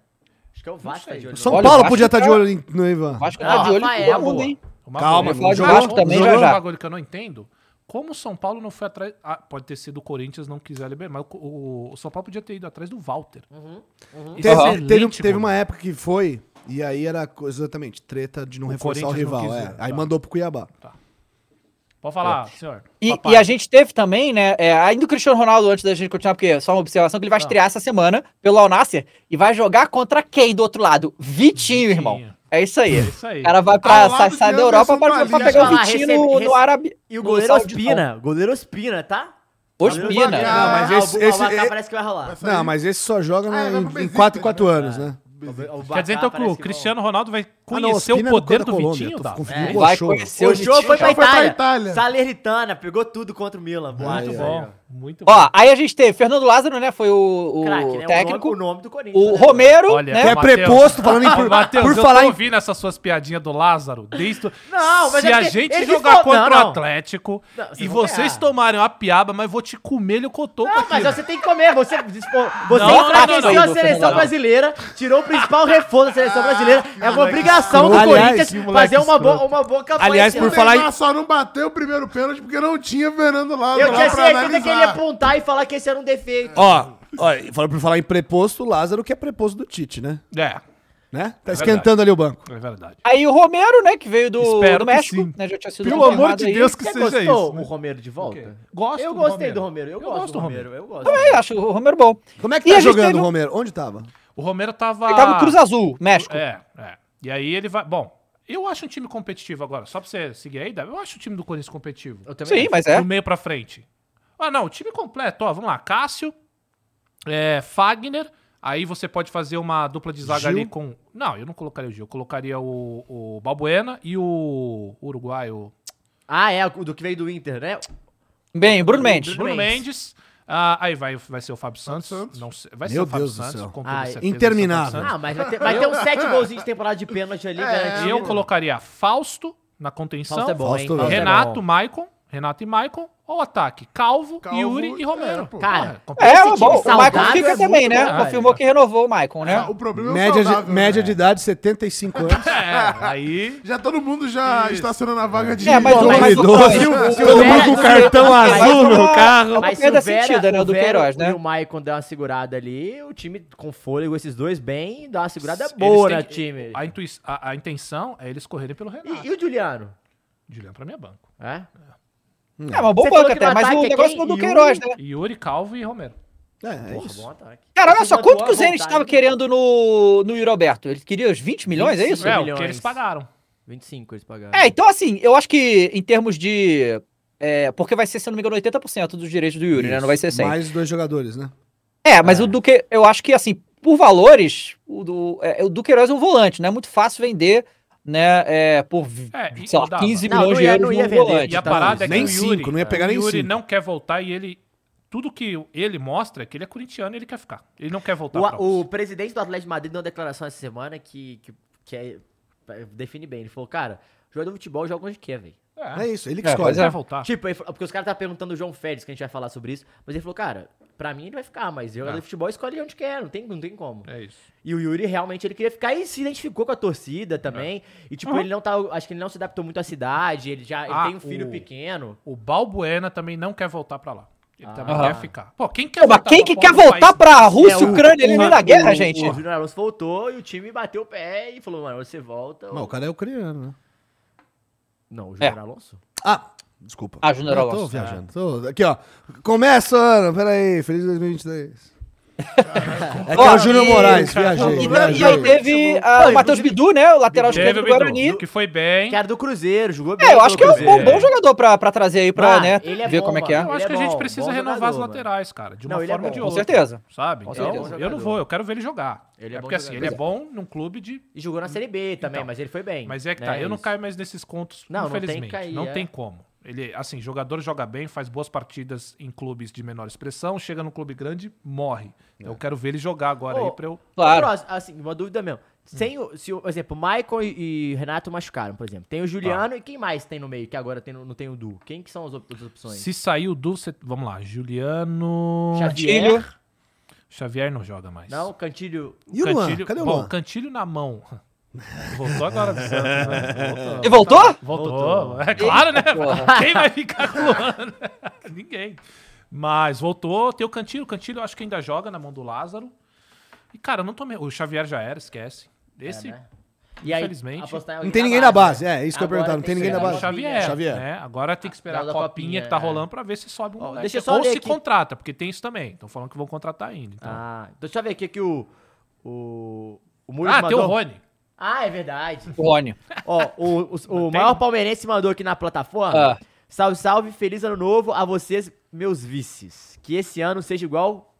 Acho que é o Vasco que tá sei. de olho. São no Olha, Paulo Vasco podia estar de tá- olho em- no Ivan. Acho que Não, tá de olho em Rafael, todo mundo, hein? Uma Calma, boa. Falar de Vasco também Jogou já um já. bagulho que eu não entendo. Como o São Paulo não foi atrás. Ah, pode ter sido o Corinthians não quiser liberar, mas o, o- o São Paulo podia ter ido atrás do Walter. Teve, Excelente teve, teve goleiro. uma época que foi, e aí era exatamente treta de não O reforçar o rival. é. Aí tá. mandou pro Cuiabá. Pode falar, senhor. E, e a gente teve também, né? é, ainda o Cristiano Ronaldo, antes da gente continuar, porque é só uma observação, que ele vai estrear essa semana pelo Al Nassr e vai jogar contra quem do outro lado? Vitinho, Vitinho. irmão. É isso aí. É isso aí. O cara vai pra sai, sai da Europa pra, pra pegar o Vitinho recebe- no, no Árabe. E o goleiro. Ospina, goleiro Ospina, tá? Ospina. Não, mas Ah, esse- o, Bu- esse- o Abacá é- parece que vai rolar. Não, mas esse só joga né, Ah, em- em Benfica, 4 em 4 né? anos, né? O- o Quer dizer então que o Cristiano Ronaldo vai Ah, não, conhecer o é poder do Colômbia, Vitinho, confundindo É. o Vai conhecer vão. O show foi pra Show foi pra Itália. Itália. Salernitana, pegou tudo contra o Milan. Muito aí, bom, muito bom. Ó, aí a gente teve Fernando Lázaro, né? Foi o, o Craque, né? técnico. O nome, o nome do Corinthians. O né? Romero, Olha, né? Que é preposto, falando em por, Matheus, por eu falar tô em ouvindo essas suas piadinhas do Lázaro desde... Não, mas Se é a gente ele jogar falou- contra não, o. Atlético Não, vocês e vocês ganhar. tomarem uma piaba, mas vou te comer o cotoco Não, aqui, mas né? você tem que comer. Você, você Não, enfraqueceu não, não, a seleção brasileira, tirou o principal reforço da seleção brasileira. É uma obrigação do Corinthians fazer uma boa, escroto. uma boa campanha. Aliás, por falar em- só não bateu o primeiro pênalti porque não tinha Fernando Lázaro Eu lá tinha pra certeza que ele apontar e falar que esse era um defeito. Ó, ó, falando por falar em preposto, o Lázaro que é preposto do Tite, né? É, né? Tá esquentando ali o banco. é verdade. Aí o Romero, né? Que veio do, Espero do que México. sim. Né, já tinha sido Pelo amor de aí. Deus que Você seja gostou isso. né? o Romero de volta? Gosto Eu do gostei Romero. do Romero. Eu, Eu gosto do Romero. Eu gosto. Também acho o Romero bom. Como é que E tá a gente jogando teve o um- Romero? Onde tava? O Romero tava... Ele tava no Cruz Azul, México. É, é. E aí ele vai... Bom, eu acho um time competitivo agora. Só pra você seguir aí, Davi, eu acho o time do Corinthians competitivo. Eu também Sim, acho. mas é. Do meio pra frente. Ah, não, o time completo, ó. Vamos lá. Cássio, é, Fagner. Aí você pode fazer uma dupla de zaga Gil? ali com. Não, eu não colocaria o Gil. Eu colocaria o, o Balbuena e o uruguaio Ah, é, o do que veio do Inter, né? Bem, Bruno Mendes. Bruno Mendes. Ah, aí vai, vai ser o Fábio Santos. Santos. Não sei, vai ser Meu o Fábio Deus do Santos. céu. com Ah, certeza o interminável. Santos. Ah, mas vai ter, vai ter uns sete golzinhos de temporada de pênalti ali. E eu colocaria Fausto na contenção. Fausto é bom? Fausto, é Renato, bom. Maicon. Renato e Maicon. Ou ataque? Calvo, Calvo, Yuri e Romero. é. Cara, Porra, É, Esse bom. O Michael saudável fica é também, né? bom, Confirmou cara. que renovou o Michael, né? Ah, O problema é o Média, de, saudável, média né? de idade, 75 anos. É, aí. Já todo mundo já estacionando a vaga de... É, mas o o- idoso, mas o- todo mundo com cartão azul no carro. Mas se perda o Vera, sentida, né, o do Queiroz, né? E o Maicon deu uma segurada ali, o time com fôlego, esses dois bem, dá uma segurada boa no time. A, intenção é eles correrem pelo Renato. E, e o Juliano? Juliano pra mim é banco. É? É, uma boa banca até, mas o é negócio do Yuri? Queiroz, né? Yuri, Calvo e Romero. É, é Porra, isso. bom ataque. Cara, olha só, quanto que o Zenit estava querendo no, no Yuri Alberto? Ele queria os 20 milhões, é isso? É, o milhões. que eles pagaram. 25 eles pagaram. É, então assim, eu acho que em termos de... é, porque vai ser, se eu não me engano, 80% dos direitos do Yuri, né? Não vai ser 100. Mais dois jogadores, né? É, mas o Duque, eu acho que assim, por valores, o do, é, o Duqueiroz é um volante, não é muito fácil vender, né, é, por, É, sei lá, dava. 15 Não, milhões não de ia- euros não ia vender. volante. E a tá, parada é que nem o Yuri, cinco, não ia pegar nem Yuri cinco. não quer voltar e ele... Tudo que ele mostra é que ele é corintiano e ele quer ficar. Ele não quer voltar O, o presidente do Atlético de Madrid deu uma declaração essa semana que, que, que é, define bem. Ele falou, cara, jogador de futebol joga onde quer, velho. É isso, ele que É, escolhe. Ele é. quer voltar. Tipo, ele porque os caras estavam perguntando o João Félix, que a gente vai falar sobre isso, mas ele falou, cara, pra mim ele vai ficar, mas jogador É. de futebol escolhe onde quer, não tem, não tem como. É isso. E o Yuri realmente ele queria ficar e se identificou com a torcida também. E tipo, ele não tá. Acho que ele não se adaptou muito à cidade, ele já ele Ah, tem um filho o- pequeno. O Balbuena também não quer voltar pra lá. Ele também Aham. quer ficar. Pô, quem quer Pô, mas voltar quem que quer voltar pra Rússia É, e o- Ucrânia no meio da guerra, o, gente? O Júnior Alonso voltou e o time bateu o pé e falou, mano, você volta. Não, o cara é ucraniano, né? Não, o Júnior É. Alonso? Ah, desculpa. Ah, Júnior Eu Tô Alonso. viajando. Tô- Aqui, ó. Começa o ano. Pera aí. Feliz 2023. É que é o Júnior e- Moraes. E, Viajei, e viajei. aí teve ah, o Matheus Bidu, né? O lateral esquerdo Teve o do Guarani. que foi bem. Que era do Cruzeiro, jogou bem. É, eu acho que é um bom, bom jogador pra, pra trazer aí pra, Ah, né, ele é ver bom, como é que é. Eu acho que é a gente bom, precisa bom renovar jogador, as mano. laterais, cara. De uma Não, é forma ou de Com outra. certeza. Sabe? Com Então, certeza. eu não vou, eu quero ver ele jogar. Ele é é porque assim, ele é bom num clube de. E jogou na Série B também, Então, mas ele foi bem. Mas é que né, tá, eu não caio mais nesses contos, infelizmente. não é. tem como. Ele, assim, jogador joga bem, faz boas partidas em clubes de menor expressão, chega no clube grande, morre. Eu quero ver ele jogar agora Ô, aí pra eu. Claro. Assim, uma dúvida mesmo. Sem o, se, o- por exemplo, Michael e, e Renato machucaram, por exemplo. Tem o Juliano e quem mais tem no meio, que agora tem, no- não tem o Du? Quem que são as, op- as opções? Se sair o Du, cê- vamos lá, Juliano. Xavier. Cantilho. Xavier não joga mais. Não, Cantilho. E o Luan? Cantilho, Cadê o bom, Luan? Cantilho na mão. Voltou agora do Santos, né? Ele voltou? Voltou. É claro, né? Porra. Quem vai ficar com o Luan? Ninguém. Mas voltou. Tem o Cantilho. O Cantilho eu acho que ainda joga na mão do Lázaro. E, cara, eu não tô... me- O Xavier já era, esquece. Esse... né? E aí, Infelizmente. Não tem ninguém na base. É, isso que eu ia Agora perguntar. Não tem ninguém na É base. Xavier. Xavier. né? Agora tem que esperar Aquela a da copinha, copinha, que tá é. rolando pra ver se sobe um moleque. eu só Ou se aqui. contrata, porque tem isso também. Estão falando que vão contratar ainda. Então. Ah, então deixa eu ver aqui que o. O. O Ah, Muris tem o mandou- Rony. Ah, é verdade. O Rony. Ó, o, o, o maior palmeirense mandou aqui na plataforma. Ah. Salve, salve, feliz ano novo a vocês. meus vices. Que esse ano seja igual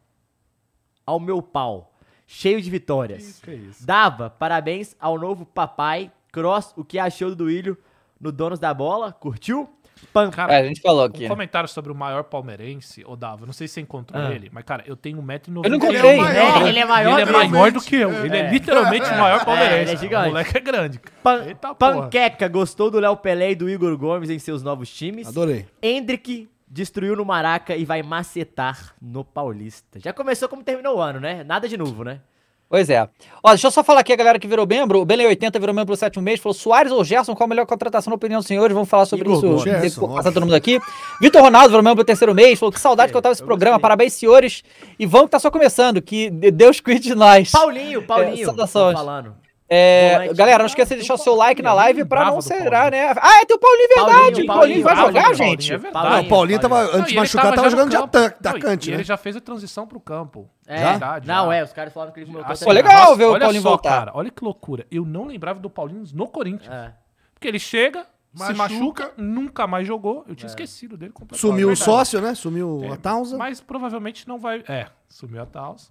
ao meu pau. Cheio de vitórias. Que isso? Dava parabéns ao novo papai. Cross, o que achou do Duílio no Donos da Bola? Curtiu? Pan... Cara, É, a gente falou um aqui. né? comentário sobre o maior palmeirense, ô Dava, não sei se você encontrou Ah. ele, mas cara, eu tenho 1,90m. Eu não Ele é encontrei. maior. É, ele é maior Ele é maior do que eu. Ele é, É. literalmente o maior palmeirense. ele é gigante. O moleque é grande. Pan- Eita porra. Panqueca, gostou do Léo Pelé e do Igor Gomes em seus novos times? Adorei. Hendrick destruiu no Maraca e vai macetar no Paulista. Já começou como terminou o ano, né? Nada de novo, né? Pois é. Ó, deixa eu só falar aqui a galera que virou membro. O Belém80 virou membro pelo sétimo mês. Falou Soares ou Gerson, qual a melhor contratação na opinião dos senhores? Vamos falar sobre Igor isso. Gerson, passar todo mundo aqui. Vitor Ronaldo virou membro pelo terceiro mês. Falou que saudade que eu tava desse eu programa. gostei. Parabéns, senhores. E vamos que tá só começando. Que Deus cuide de nós. Paulinho, Paulinho. É, saudações. tô falando. É, galera, não esqueça de deixar o seu like na live pra não será, né? Ah, é, tem o Paulinho, verdade. Paulinho, o Paulinho vai Paulinho, jogar, Paulinho, gente. é verdade. Não, o Paulinho tava, antes de machucar, tava tava já jogando de atacante, né? ele já fez a transição pro campo. É, Verdade, não, já. é, os caras falaram que ele voltou Assim, Pô, legal nossa, ver o Paulinho só, voltar. cara, olha que loucura. Eu não lembrava do Paulinho no Corinthians. É. Porque ele chega, se Machuca. machuca, nunca mais jogou. Eu tinha esquecido dele completamente. Sumiu o sócio, né? Sumiu É, a Tausa. Mas provavelmente não vai. É, sumiu a Taus.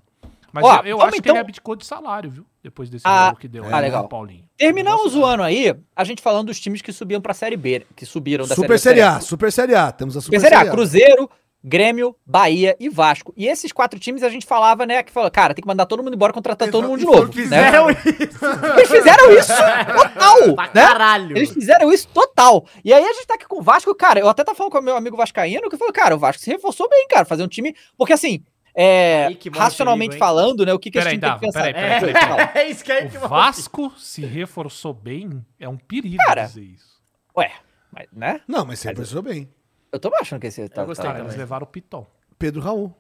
Mas eu, acho que então- ele abdicou de salário, viu? Depois desse Ah, que deu ah, aí legal. no Paulinho. Terminamos o ano aí, a gente falando dos times que subiam pra Série B, que subiram da Super Série Série A, Super Série A. Temos a Super, Super Série A, Série A. Cruzeiro, Grêmio, Bahia e Vasco. E esses quatro times a gente falava, né, que falou, cara, tem que mandar todo mundo embora, contratar todo mundo de novo. né? Fizeram isso Eles fizeram isso total, pra né? caralho. Eles fizeram isso total. E aí a gente tá aqui com o Vasco, cara, eu até tava falando com o meu amigo vascaíno, que falou, cara, o Vasco se reforçou bem, cara, fazer um time... Porque assim, é, racionalmente falando, né, o que, que esse Peraí, time tem que pensar? peraí, peraí, peraí, É, é isso que aí que O Vasco se reforçou bem, é um perigo Cara, dizer isso. Ué, mas, né? Não, mas você pensou bem. Eu tô achando que esse... Tá, gostei tá- também. eles levaram o Piton. Pedro Raul.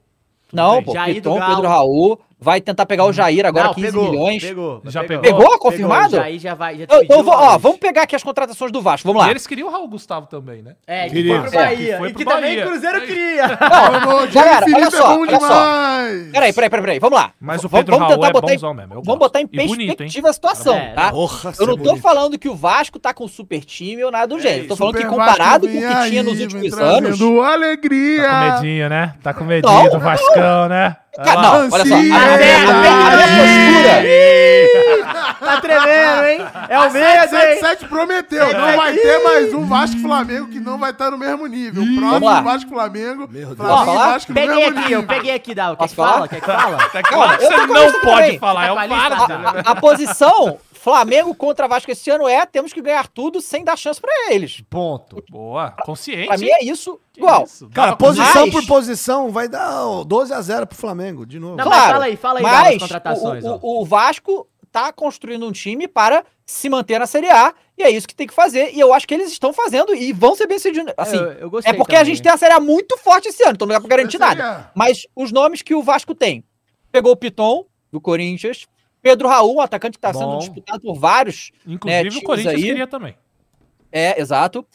Não, bem. pô, Jair do Piton, Galo. Pedro Raul, vai tentar pegar o Jair agora, Não, 15 pegou, milhões. Pegou, Já pegou? Pegou? Confirmado? Já aí já vai. Já Eu, eu vou, ó, vamos pegar aqui as contratações do Vasco, vamos lá. E eles queriam o Raul Gustavo também, né? É, que Queria. foi pro É, Bahia. que foi e pro que também Bahia. o Cruzeiro Aí. queria. Ô, Galera, olha só, é olha só. demais. Peraí, peraí, peraí, peraí, vamos lá. Mas o Pedro vamos Raul tentar é botar em- bonzão mesmo. Vamos botar em bonito, hein? perspectiva a situação, É, tá? Porra, Eu não tô falando que o Vasco tá com super time ou nada do gênero. Tô falando que comparado com o que tinha nos últimos anos. trazendo Tá alegria. com medinho, né? Tá com medinho Não, do Vascão, né? Cara, não, olha só. A, a, Ansiedade. a, postura. Tá tremendo, hein? É o medo, hein? 77 prometeu. Não vai ter mais um Vasco Flamengo que não vai estar no mesmo nível. O próximo. Vasco Flamengo. Meu Deus. Flamengo falar? Vasco no Peguei mesmo aqui, nível. eu peguei aqui, Dal. Quer que fala? Quer que fala? É claro você não pode falar, é Tá o? A, a posição Flamengo contra Vasco esse ano é temos que ganhar tudo sem dar chance pra eles. Ponto. Boa, consciente. Pra mim é isso igual. Isso, Cara, posição Mas- por posição vai dar ó, 12 a 0 pro Flamengo, de novo. Não, mas fala aí, fala aí, mas contratações, o, o, o Vasco tá construindo um time para se manter na Série A e é isso que tem que fazer. E eu acho que eles estão fazendo e vão ser bem sucedidos. Assim, eu, eu é porque a também. gente tem a Série A muito forte esse ano, então não dá pra garantir nada. A. Mas os nomes que o Vasco tem: pegou o Piton, do Corinthians, Pedro Raul, um atacante que tá sendo disputado por vários. Inclusive né, o Corinthians aí. queria também. É, exato.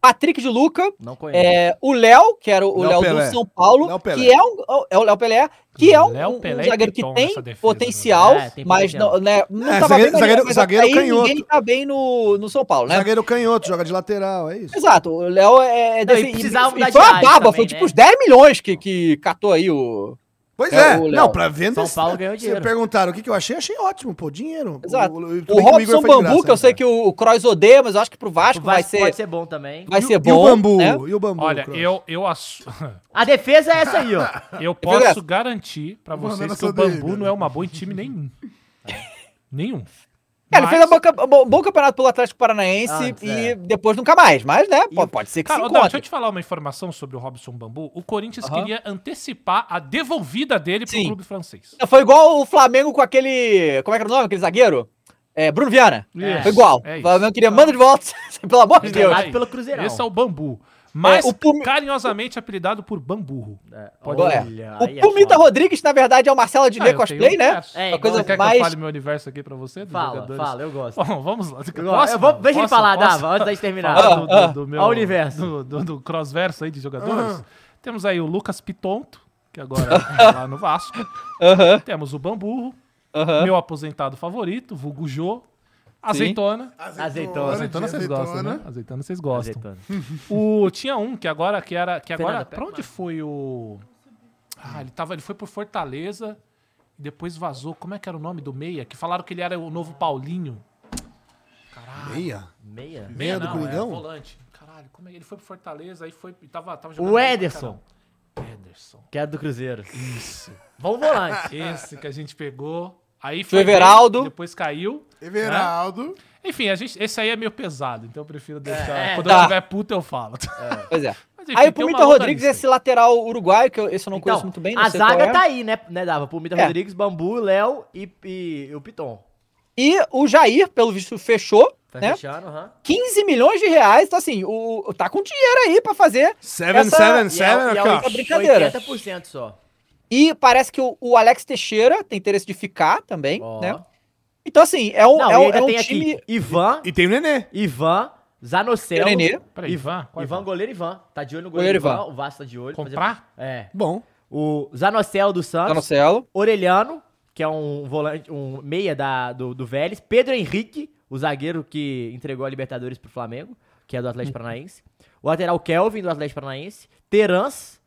Patrick de Luca, Não conheço. é, o Léo, que era o Léo Léo do. São Paulo, Léo Pelé. que é um. É o Léo Pelé, que é um, Léo um Pelé e zagueiro que tem defesa, potencial, né? É, tem mas potencial. não, né, não É, tava zagueiro- bem, zagueiro- zagueiro aí canhoto. ninguém tá bem no, no São Paulo, né? Zagueiro canhoto, joga de lateral, é isso. Exato, o Léo é. é Não, e desse- precisava mudar e foi uma baba, também, foi né? tipo uns 10 milhões que, que catou aí o. Pois É, é, o não, pra venda. São Paulo ganhou Você dinheiro. perguntaram o que, que eu achei, achei ótimo, pô, dinheiro. Exato. O, O, que Robson Bambu, graça, que eu sei né, que o, o Kroos odeia, mas eu acho que pro O Vasco, vai Vasco ser. pode ser bom também. Vai E o- ser bom. E o bambu, né? e o bambu. Olha, Cross? eu, eu, assu- A defesa é essa aí, ó. eu verdade. posso garantir pra vocês que o Bambu velho. não é uma boa em time nenhum. Nenhum. É, ele fez um bom, campe- bom- bom campeonato pelo Atlético Paranaense Antes, e é. depois nunca mais. Mas, né, pode ser que Cara, se Dal, deixa eu te falar uma informação sobre o Robson Bambu. O Corinthians queria antecipar a devolvida dele pro Sim. clube francês. Foi igual o Flamengo com aquele. Como é que era o nome? Aquele zagueiro? É, Bruno Viana. Isso, Foi igual. é o. Flamengo queria, manda de volta, pelo amor de Deus. Pelo Cruzeirão. Esse é o Bambu. Mas É, o Pumi- carinhosamente apelidado por Bamburro. É, Pode É. olha, O é Pumita foda. Rodrigues, na verdade, é o Marcelo de Ah, cosplay, né? É, Uma coisa Você quer que mais. eu fale meu universo aqui pra você? dos Fala, jogadores? fala, eu gosto. Bom, vamos lá. Eu, Posso? eu vou, deixa ele falar, Posso? Dava, antes da gente terminar. Ah, do, ah. do, do meu, Ao universo. Do, do, do crossverso aí de jogadores. Temos aí o Lucas Pitonto, que agora tá lá no Vasco. Temos o Bamburro, meu aposentado favorito, Vulgo Jô. Azeitona. Azeitona. Azeitona vocês gostam, né? Azeitona vocês gostam. Azeitona. O, tinha um que agora, que era. Que agora. Fernanda, pra onde foi o. Ah, ele tava. Ele foi por Fortaleza e depois vazou. Como é que era o nome do Meia? Que falaram que ele era o novo Paulinho. Meia. Meia? Meia do não, Coringão? É, volante. Caralho, como é que ele foi pro Fortaleza aí foi. e Tava, tava jogando O Ederson. Ederson. Que era do Cruzeiro. Isso. Vamos volante. Esse que a gente pegou. Aí Foi foi. bem, Everaldo. Depois caiu. Everaldo. Enfim, a gente, esse aí é meio pesado, então eu prefiro deixar. É, Quando tá. eu tiver puto, eu falo. Pois é. Mas, enfim, Aí o Pumita Rodrigues, lista. esse lateral uruguaio, que eu, esse eu não conheço muito bem. não a sei qual zaga é. tá aí, né, né Dava? Pumita É. Rodrigues, Bambu, Léo e, e o Piton. E o Jair, pelo visto, fechou, Tá né? fechando, aham. 15 milhões de reais. Então, assim, o, tá com dinheiro aí pra fazer. Seven, Essa- seven, E é- seven, e é outra brincadeira. 80% só. E parece que o, o Alex Teixeira tem interesse de ficar também, Ó. né? Então, assim, é um, Não, é e um, é um tem time. aqui Ivan, E tem o Nenê. Ivan, Zanocelo. Nenê. Peraí, Ivan? Qual Ivan, Ivan? goleiro Ivan. Tá de olho no Goleiro goleiro, Ivan. Ivan. O Vasco tá de olho. fazer- Comprar? É. Bom. O Zanocelo do Santos. Canocelo. Orelhano, que é um volante, um meia da, do, do Vélez. Pedro Henrique, o zagueiro que entregou a Libertadores pro Flamengo, que é do Atlético Paranaense. O lateral Kelvin, do Atlético Paranaense. Terans.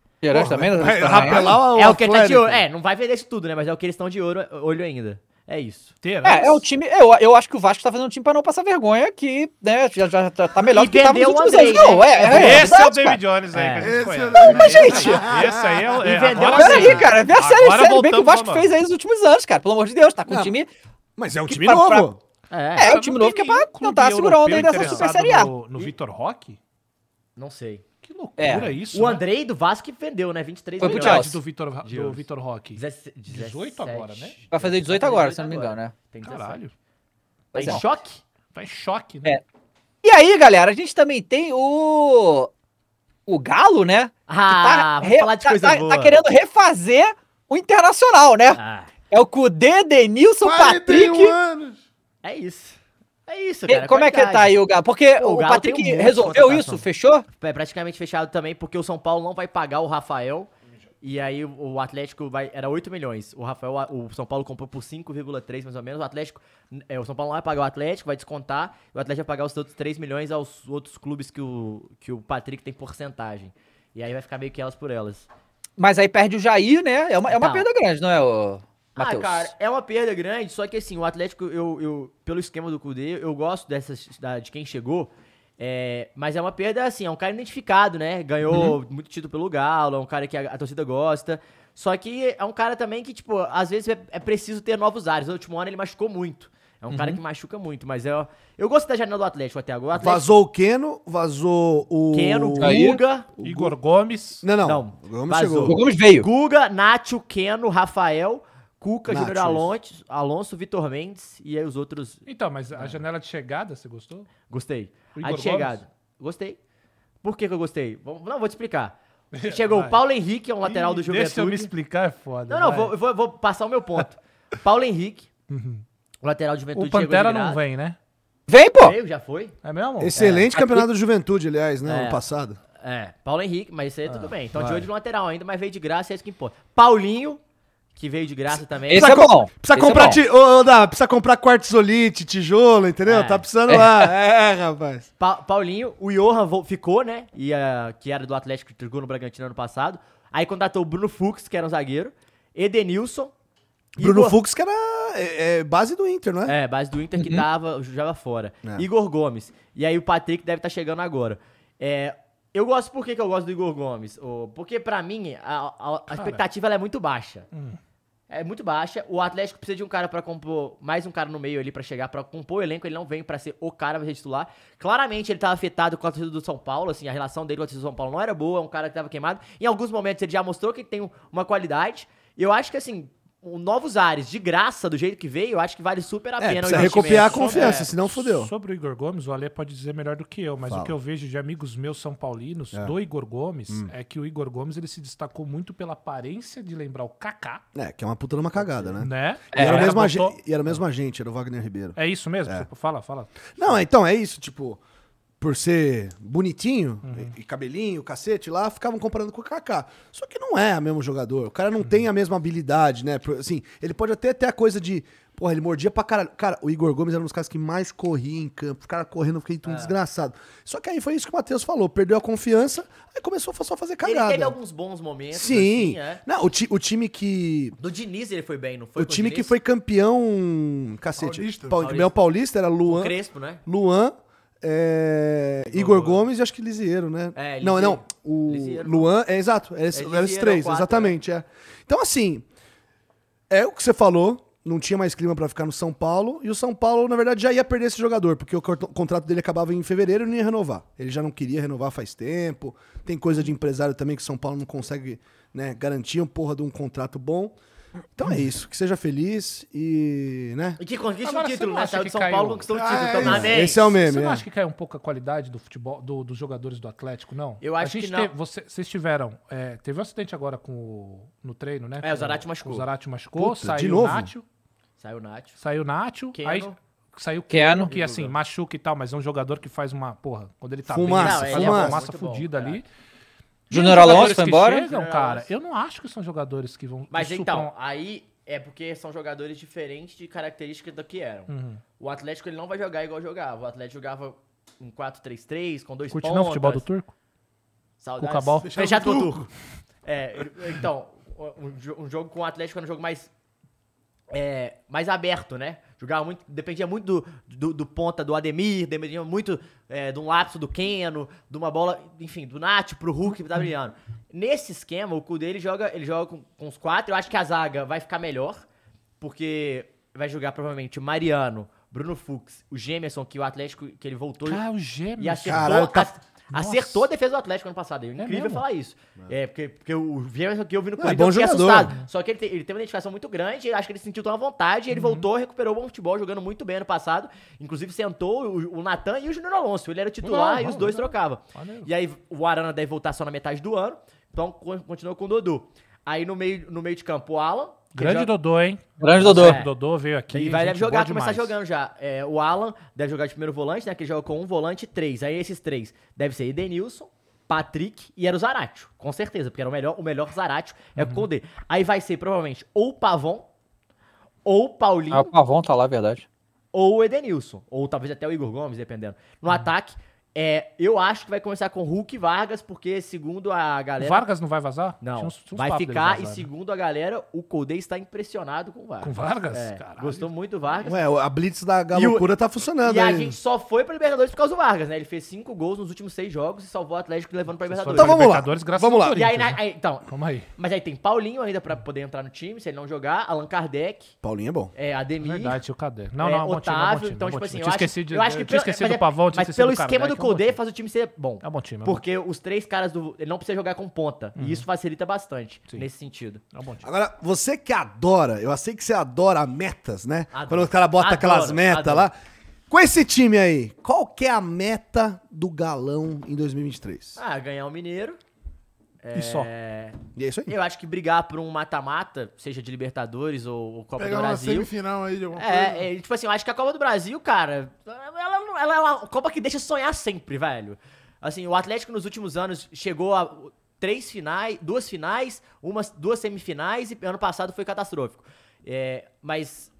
Também. né? Vai rapelar o é o que tá de olho. É, não vai vender isso tudo, né? Mas é o que eles estão de olho, olho ainda. É isso. É, é o time. Eu, eu acho que o Vasco tá fazendo um time pra não passar vergonha, que né, já, já tá tá melhor E do que tava nos últimos Andrei, anos. Não, né? é, é, Esse é o David cara. Jones aí É. que a gente Esse conhece. é Não, mas, Esse gente. Esse aí é o. É, vendeu agora a Pera sim. aí, cara. Vê a série, Agora série bem que o Vasco fez aí nos últimos anos, cara. Pelo amor de Deus, tá com um Não. time. Mas é um time pra- novo. É, É, o time novo que é pra tentar segurar onda aí dessa Super Série A. No, no Vitor Roque? não sei. Que loucura É. isso. O né? Andrei do Vasco que vendeu, né? 23 Foi pro milhões. Chelsea. do Vitor do. Vitor Roque. 17, 18 agora, né? Vai fazer 18 agora, se eu não me engano, né? Tem 17. Caralho. Tá em é. choque? Tá em choque, né? É. E aí, galera, a gente também tem o. O Galo, né? Ah, vamos re- falar de tá- coisa tá- boa. tá querendo refazer o Internacional, né? Ah, É o Kudê, Denilson, 41 Patrick. anos. é isso. É isso, E cara. Como é que tá aí o Galo? Porque Pô, o o, Galo Patrick um resolveu isso, fechou? É praticamente fechado também, porque o São Paulo não vai pagar o Rafael. E aí o Atlético vai. Era 8 milhões. O Rafael, o São Paulo comprou por 5,3 mais ou menos. O Atlético. É, o São Paulo não vai pagar o Atlético, vai descontar. E o Atlético vai pagar os outros 3 milhões aos outros clubes que o, que o Patrick tem porcentagem. E aí vai ficar meio que elas por elas. Mas aí perde o Jair, né? É uma, é uma Então. perda grande, não é, o Matheus? Ah, cara, é uma perda grande, só que assim, o Atlético, eu, eu pelo esquema do Cudê, eu gosto dessas, da- de quem chegou, é, mas é uma perda, assim, é um cara identificado, né? Ganhou muito título pelo Galo, é um cara que a, a torcida gosta, só que é um cara também que, tipo, às vezes é, é preciso ter novos ares. No último ano ele machucou muito. É um cara que machuca muito, mas é, eu gosto da janela do Atlético até agora. O Atlético, Vazou o Keno, vazou o. Keno. Guga, Igor Gomes. Não, não. Não, O Gomes vazou. O chegou. Gomes veio. Guga, Nacho, Keno, Rafael, Cuca, Júnior Alonso, Alonso, Vitor Mendes e aí os outros Então, mas a janela de chegada, você gostou? Gostei. A de chegada. Gostei. Por que, que eu gostei? Não, vou te explicar. Chegou o Paulo Henrique, é um lateral do Ih, Deixa eu me Juventude. explicar, é foda. Não, não, vou, vou, vou passar o meu ponto. Paulo Henrique, o lateral do Juventude O Pantera chegou de não vem, né? Vem, pô. Veio, já foi? É mesmo? Excelente É. campeonato do Juventude, aliás, né? É. Ano passado. É, Paulo Henrique, mas isso aí tudo bem. Então de vai. olho no lateral ainda, mas veio de graça, é isso que importa. Paulinho, que veio de graça também. Esse é Precisa bom. Precisa Esse é comprar, bom. ti... ô, Dá, precisa comprar quartzolite, tijolo, entendeu? É. Tá precisando lá. É, rapaz. Pa- Paulinho, o Johan ficou, né? E, ah, que era do Atlético, que jogou no Bragantino ano passado. Aí contratou o Bruno Fux, que era um zagueiro. Edenilson. Bruno Igor- Fux, que era é, é, base do Inter, não é? É, base do Inter que tava, jogava fora. É. Igor Gomes. E aí o Patrick deve estar chegando agora. É, eu gosto, por que, que eu gosto do Igor Gomes? Porque pra mim, a, a- a expectativa ela é muito baixa. É muito baixa. O Atlético precisa de um cara pra compor, mais um cara no meio ali pra chegar, pra compor o elenco. Ele não vem pra ser o cara pra ser titular. Claramente ele tava afetado com a torcida do São Paulo, assim, a relação dele com a torcida do São Paulo não era boa, é um cara que tava queimado. Em alguns momentos ele já mostrou que tem uma qualidade. E eu acho que, assim, Novos Ares, de graça, do jeito que veio, eu acho que vale super a É, pena o precisa recopiar a confiança, É, senão fudeu. Sobre o Igor Gomes, o Ale pode dizer melhor do que eu, mas Fala. o que eu vejo de amigos meus são paulinos do Igor Gomes é que o Igor Gomes ele se destacou muito pela aparência de lembrar o Kaká, É, que é uma puta numa cagada, né? né? E, era o A mesmo botou- agente, e era o mesmo agente, era o Wagner Ribeiro. É isso mesmo? Fala, fala. Não, então é isso, tipo. Por ser bonitinho, Uhum. e, cabelinho, cacete lá, ficavam comparando com o Kaká. Só que não é o mesmo jogador. O cara Uhum. não tem a mesma habilidade, né? Assim, ele pode até ter a coisa de. Porra, ele mordia pra caralho. Cara, o Igor Gomes era um dos caras que mais corria em campo. Os caras correndo, eu fiquei um É. desgraçado. Só que aí foi isso que o Matheus falou. Perdeu a confiança, aí começou a só fazer Ele cagada. teve alguns bons momentos. Sim. assim, é. Não, o, ti- o time que. Do Diniz ele foi bem, não foi? O time que Diniz? foi campeão. Cacete. Paulista. Pau- Paulista. Campeão paulista era O Luan. Crespo, né? Luan, é, Igor Gomes e acho que Lisieiro, né? É, não, não. O Lisieiro. Luan, é exato. É, É, eram esses é o três, quatro, exatamente. É. Então, assim, é o que você falou. Não tinha mais clima pra ficar no São Paulo. E o São Paulo, na verdade, já ia perder esse jogador, porque o contrato dele acabava em fevereiro e não ia renovar. Ele já não queria renovar faz tempo. Tem coisa de empresário também que São Paulo não consegue né, garantir um porra de um contrato bom. Então é isso. Que seja feliz e. né? E que conquista Agora, o você título, né? Saiu de São caiu? Paulo, conquistou o Ah, título. é Tomanense. isso. Esse é o meme. Você não é. acha que caiu um pouco a qualidade do futebol, do- dos jogadores do Atlético, não? Eu A acho gente que não. teve- você- vocês tiveram. é, teve um acidente agora com o- no treino, né? É, o Zarate machucou. O Zarate machucou, Puta, saiu de o novo? Nacho. Saiu o Nacho. Saiu o Nacho. Keno. Aí saiu o Keno. Que assim, machuca e tal, mas é um jogador que faz uma. Porra, quando ele tá Fumaça, bem, ele faz fumaça. uma fumaça cara. ali. Júnior Alonso foi embora? Chegam, Júnior cara, eu não acho que são jogadores que vão. Mas então, supram- aí é porque são jogadores diferentes de características do que eram. Uhum. O Atlético ele não vai jogar igual jogava. O Atlético jogava um 4-3-3, com dois Curte pontas. não futebol do turco? Saudades. Fechado com o Turco. É, então, um, jo- um jogo com o Atlético era um jogo mais é, mais aberto, né? Jogava muito, dependia muito do, do, do ponta do Ademir, dependia muito é, de um lapso do Keno, de uma bola, enfim, do Nath pro Hulk que tá brilhando. Nesse esquema, o Kudê ele joga, ele joga com, com os quatro. Eu acho que a zaga vai ficar melhor, porque vai jogar provavelmente o Mariano, Bruno Fux, o Gemerson, que o Atlético, que ele voltou Cara, o gêmeo. e acertou, Caralho, tá- ac- acertou a defesa do Atlético ano passado. É incrível mesmo? falar isso. É, porque, porque o Gemerson que eu vi no Não, é Corinthians, bom eu fiquei jogador. assustado. Só que ele, te- ele teve uma identificação muito grande, acho que ele sentiu tão à vontade, e ele voltou, recuperou o bom futebol, jogando muito bem ano passado. Inclusive sentou o, o Natan e o Júnior Alonso. Ele era titular Legal, e os dois legal. trocavam. E aí o Arana deve voltar só na metade do ano, então con- continuou com o Dodô. Aí no meio, no meio de campo, o Alan. Grande joga- Dodô, hein? Grande Dodô. É. Dodô veio aqui. e vai deve jogar, começar demais. jogando já. É, o Alan deve jogar de primeiro volante, né? Que ele joga com um volante e três. Aí esses três deve ser Edenilson, Patrick e era o Zaratio. Com certeza, porque era o melhor, o melhor Zaratio é Uhum. o Condé. Aí vai ser provavelmente ou o Pavon, ou o Paulinho, Ah, o Pavon tá lá, é verdade. ou o Edenilson. Ou talvez até o Igor Gomes, dependendo. No ataque, é, eu acho que vai começar com Hulk e Vargas, porque segundo a O galera. Vargas não vai vazar? Não, uns- uns vai ficar. E né? segundo a galera, o Colde está impressionado com o Vargas. Com Vargas? É, gostou muito do Vargas. Ué, a Blitz da E o- Galocura tá funcionando E a aí. gente só foi pra Libertadores por causa do Vargas, né? Ele fez cinco gols nos últimos seis jogos e salvou o Atlético levando pra Libertadores. Então vamos lá, Libertadores graças vamos lá. E aí, na- né? aí, então, Calma aí. mas aí tem Paulinho ainda pra poder entrar no time, se ele não jogar, Allan Kardec, Paulinho é bom. é, Ademir, Verdade, o Cadê. Não, é, não, Otávio. Então, tipo assim, Eu eu acho, esquecido, eu acho que eu tinha pelo- esquecido mas do Pavão, tinha Mas esquecido pelo do esquema do Kardec, é um bom Colde time. faz o time ser bom. É um bom time, é um bom Porque os três caras do. Ele não precisa jogar com ponta. E isso facilita bastante Sim. nesse sentido. É um bom time. Agora, você que adora, eu sei que você adora metas, né? Adoro. Quando o cara bota Adoro, aquelas metas lá. Com esse time aí, qual que é a meta do Galão em 2023? Ah, ganhar o Mineiro. E só. É, E é isso aí. Eu acho que brigar por um mata-mata, seja de Libertadores ou, ou Copa Pegar do uma Brasil. semifinal aí de alguma coisa. É, é, tipo assim, eu acho que a Copa do Brasil, cara, ela, ela é uma Copa que deixa sonhar sempre, velho. Assim, o Atlético nos últimos anos chegou a três finais, duas finais, umas, duas semifinais e ano passado foi catastrófico. É, mas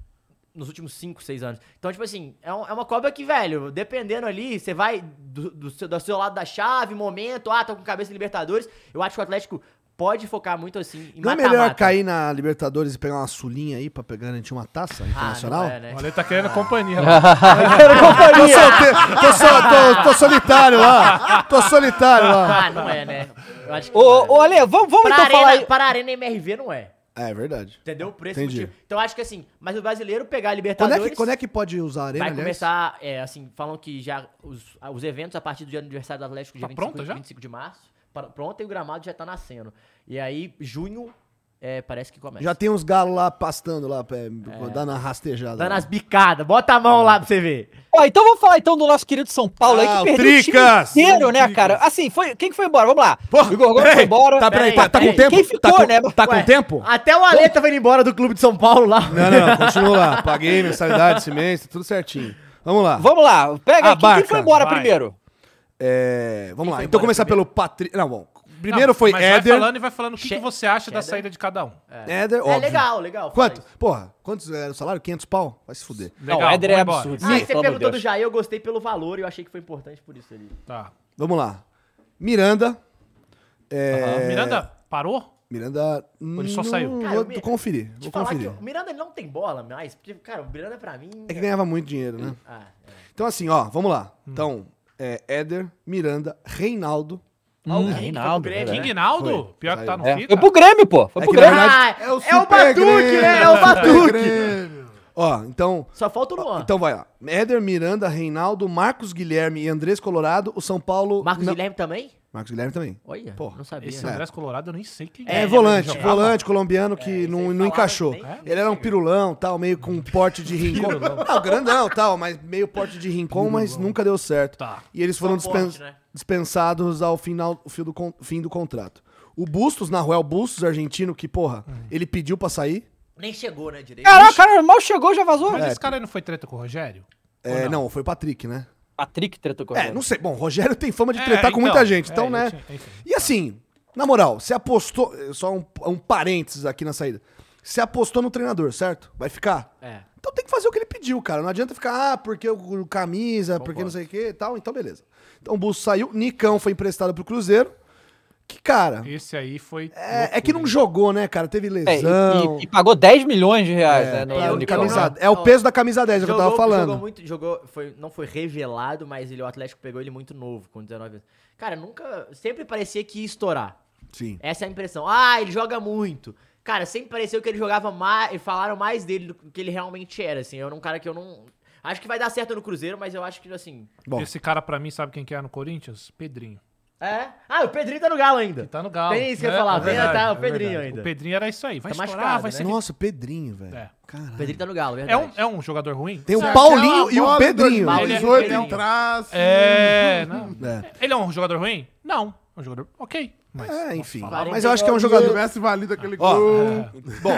nos últimos cinco, seis anos. Então, tipo assim, é, um- é uma Copa que, velho, dependendo ali, você vai do, do seu, do seu lado da chave, momento, ah, tô com cabeça em Libertadores. Eu acho que o Atlético pode focar muito assim em Não é melhor cair na Libertadores e pegar uma sulinha aí pra pegar garantir uma taça Ah, internacional? não é, né? O Ale tá querendo companhia. Tô, solteiro, tô, so- tô- tô solitário lá. Tô solitário lá. Ah, não é, né? Eu acho que Ô, não é. ô, Ale, vamos, vamos Pra então arena, falar aí. para a Arena MRV não é. É verdade. Entendeu? O preço Entendi. motivo. Então eu acho que assim, mas o brasileiro pegar a Quando Libertadores. é, que, quando é que pode usar a arena, Vai aliás? começar, é, assim, falam que já os, os eventos a partir do dia do aniversário do Atlético, dia Tá 25, pronta já? 25 de março. Pronto, e o gramado já tá nascendo. E aí, junho, é, parece que começa. Já tem uns galos lá pastando lá, é, dando uma rastejada. Dando lá. as bicadas. Bota a mão lá pra você ver. Ó, então vamos falar então do nosso querido São Paulo aí, Ah, que o perdeu o time Tricas! inteiro, né, Tricas. cara? Assim, foi, quem que foi embora? Vamos lá. Porra, Igor Gomes foi embora. Tá, peraí, tá, tá com tempo? Quem ficou, tá com, né? Tá com Ué, tempo? Até o Ale tava indo embora do Clube de São Paulo lá. Não, não, continua lá. Paguei mensalidade, semestre, tudo certinho. Vamos lá. Vamos lá, pega aqui. Quem foi embora vai. primeiro? É, vamos Quem lá, então começar primeiro? pelo Patrick. Não, bom. Primeiro Não, foi mas Éder. Vai falando e vai falando o que, que você acha da saída de cada um. Éder, É óbvio. legal, legal. fala Quanto? isso. Porra, quantos era o salário? 500 pau? Vai se fuder. Não, Legal, o Éder é absurdo. Ah, você perguntou do. Jair, eu gostei pelo valor e eu achei que foi importante por isso ali. Tá. Vamos lá. Miranda. É. Miranda parou? Miranda. ele só não- saiu? Cara, Vou conferir. Vou falar conferir. que o Miranda ele não tem bola mais, porque, cara, o Miranda pra mim... É que ganhava muito dinheiro, né? Ah, é. Então, assim, ó, vamos lá. Hum. Então, é, Éder, Miranda, Reinaldo. O Hum, Henrique foi pro Reinaldo, Grêmio, né? Rinaldo? Foi. Pior que tá no É, FIFA. foi pro Grêmio, pô. Foi É pro Grêmio. verdade, Ah, É o é o Batuque, né? É o Batuque. Ó, então. Só falta o Luan. Então vai lá. Éder, Miranda, Reinaldo, Marcos Guilherme e Andrés Colorado. O São Paulo. Marcos não- Guilherme também? Marcos Guilherme também. Olha, Porra, não sabia. Esse É. Andrés Colorado eu nem sei quem É, é. volante, volante colombiano que esse não, não encaixou. nem- nem Ele era um pirulão, tal, meio com porte de rincon. Não, grandão, tal, mas meio porte de rincon, mas nunca deu certo. Tá. E eles foram dispen- porte, né? dispensados ao final, fim, do, con- fim do contrato. O Bustos, Naruel Bustos, argentino, que, porra, Hum. ele pediu pra sair. Nem chegou, né, direito. Caraca, cara, mal chegou, já vazou. Mas esse cara aí não foi treta com o Rogério? É, Ou não? foi o Patrick, né? Patrick tretou com É, não sei. Bom, o Rogério tem fama de É, tretar com então, muita gente, é, então, ele né? enfim. E assim, na moral, você apostou. Só um, um parênteses aqui na saída. Você apostou no treinador, certo? Vai ficar? É. Então tem que fazer o que ele pediu, cara. Não adianta ficar, ah, porque o, o camisa, porque não sei o que e tal. Então, beleza. Então o Busto saiu, Nicão foi emprestado pro Cruzeiro. Que, cara, Esse aí foi. é, é que não jogou, né, cara? Teve É, lesão. e, e pagou 10 milhões de reais, né? No, camisa- é o peso da camisa 10, é o que eu tava Jogou- falando. Jogou muito, jogou, foi, não foi revelado, mas ele, o Atlético pegou ele muito novo, com 19 anos. Cara, nunca, sempre parecia que ia estourar. Sim. Essa é a impressão. Ah, ele joga muito. Cara, sempre pareceu que ele jogava mais, e falaram mais dele do que ele realmente era, assim. Eu era um cara que eu não... Acho que vai dar certo no Cruzeiro, mas eu acho que, assim... Bom, Esse cara, pra mim, sabe quem que é no Corinthians? Pedrinho. É? Ah, o Pedrinho tá no Galo ainda. Que tá no Galo. Tem isso que eu ia É, falar, é vem, verdade, tá o é Pedrinho verdade. ainda. O Pedrinho era isso aí. Vai Tá estourar, machucado, vai né? ser... nossa, Pedrinho, velho. É. O Caralho. Pedrinho tá no Galo, É verdade. um, é um jogador ruim? Tem o Paulinho e o Pedrinho. 2018 Ele é- em traço. É, não. É. Ele é um jogador ruim? Não. É um jogador ok. Mas É, enfim. falar. Mas eu acho que é um Se jogador. tivesse valido aquele Ó, gol. Bom,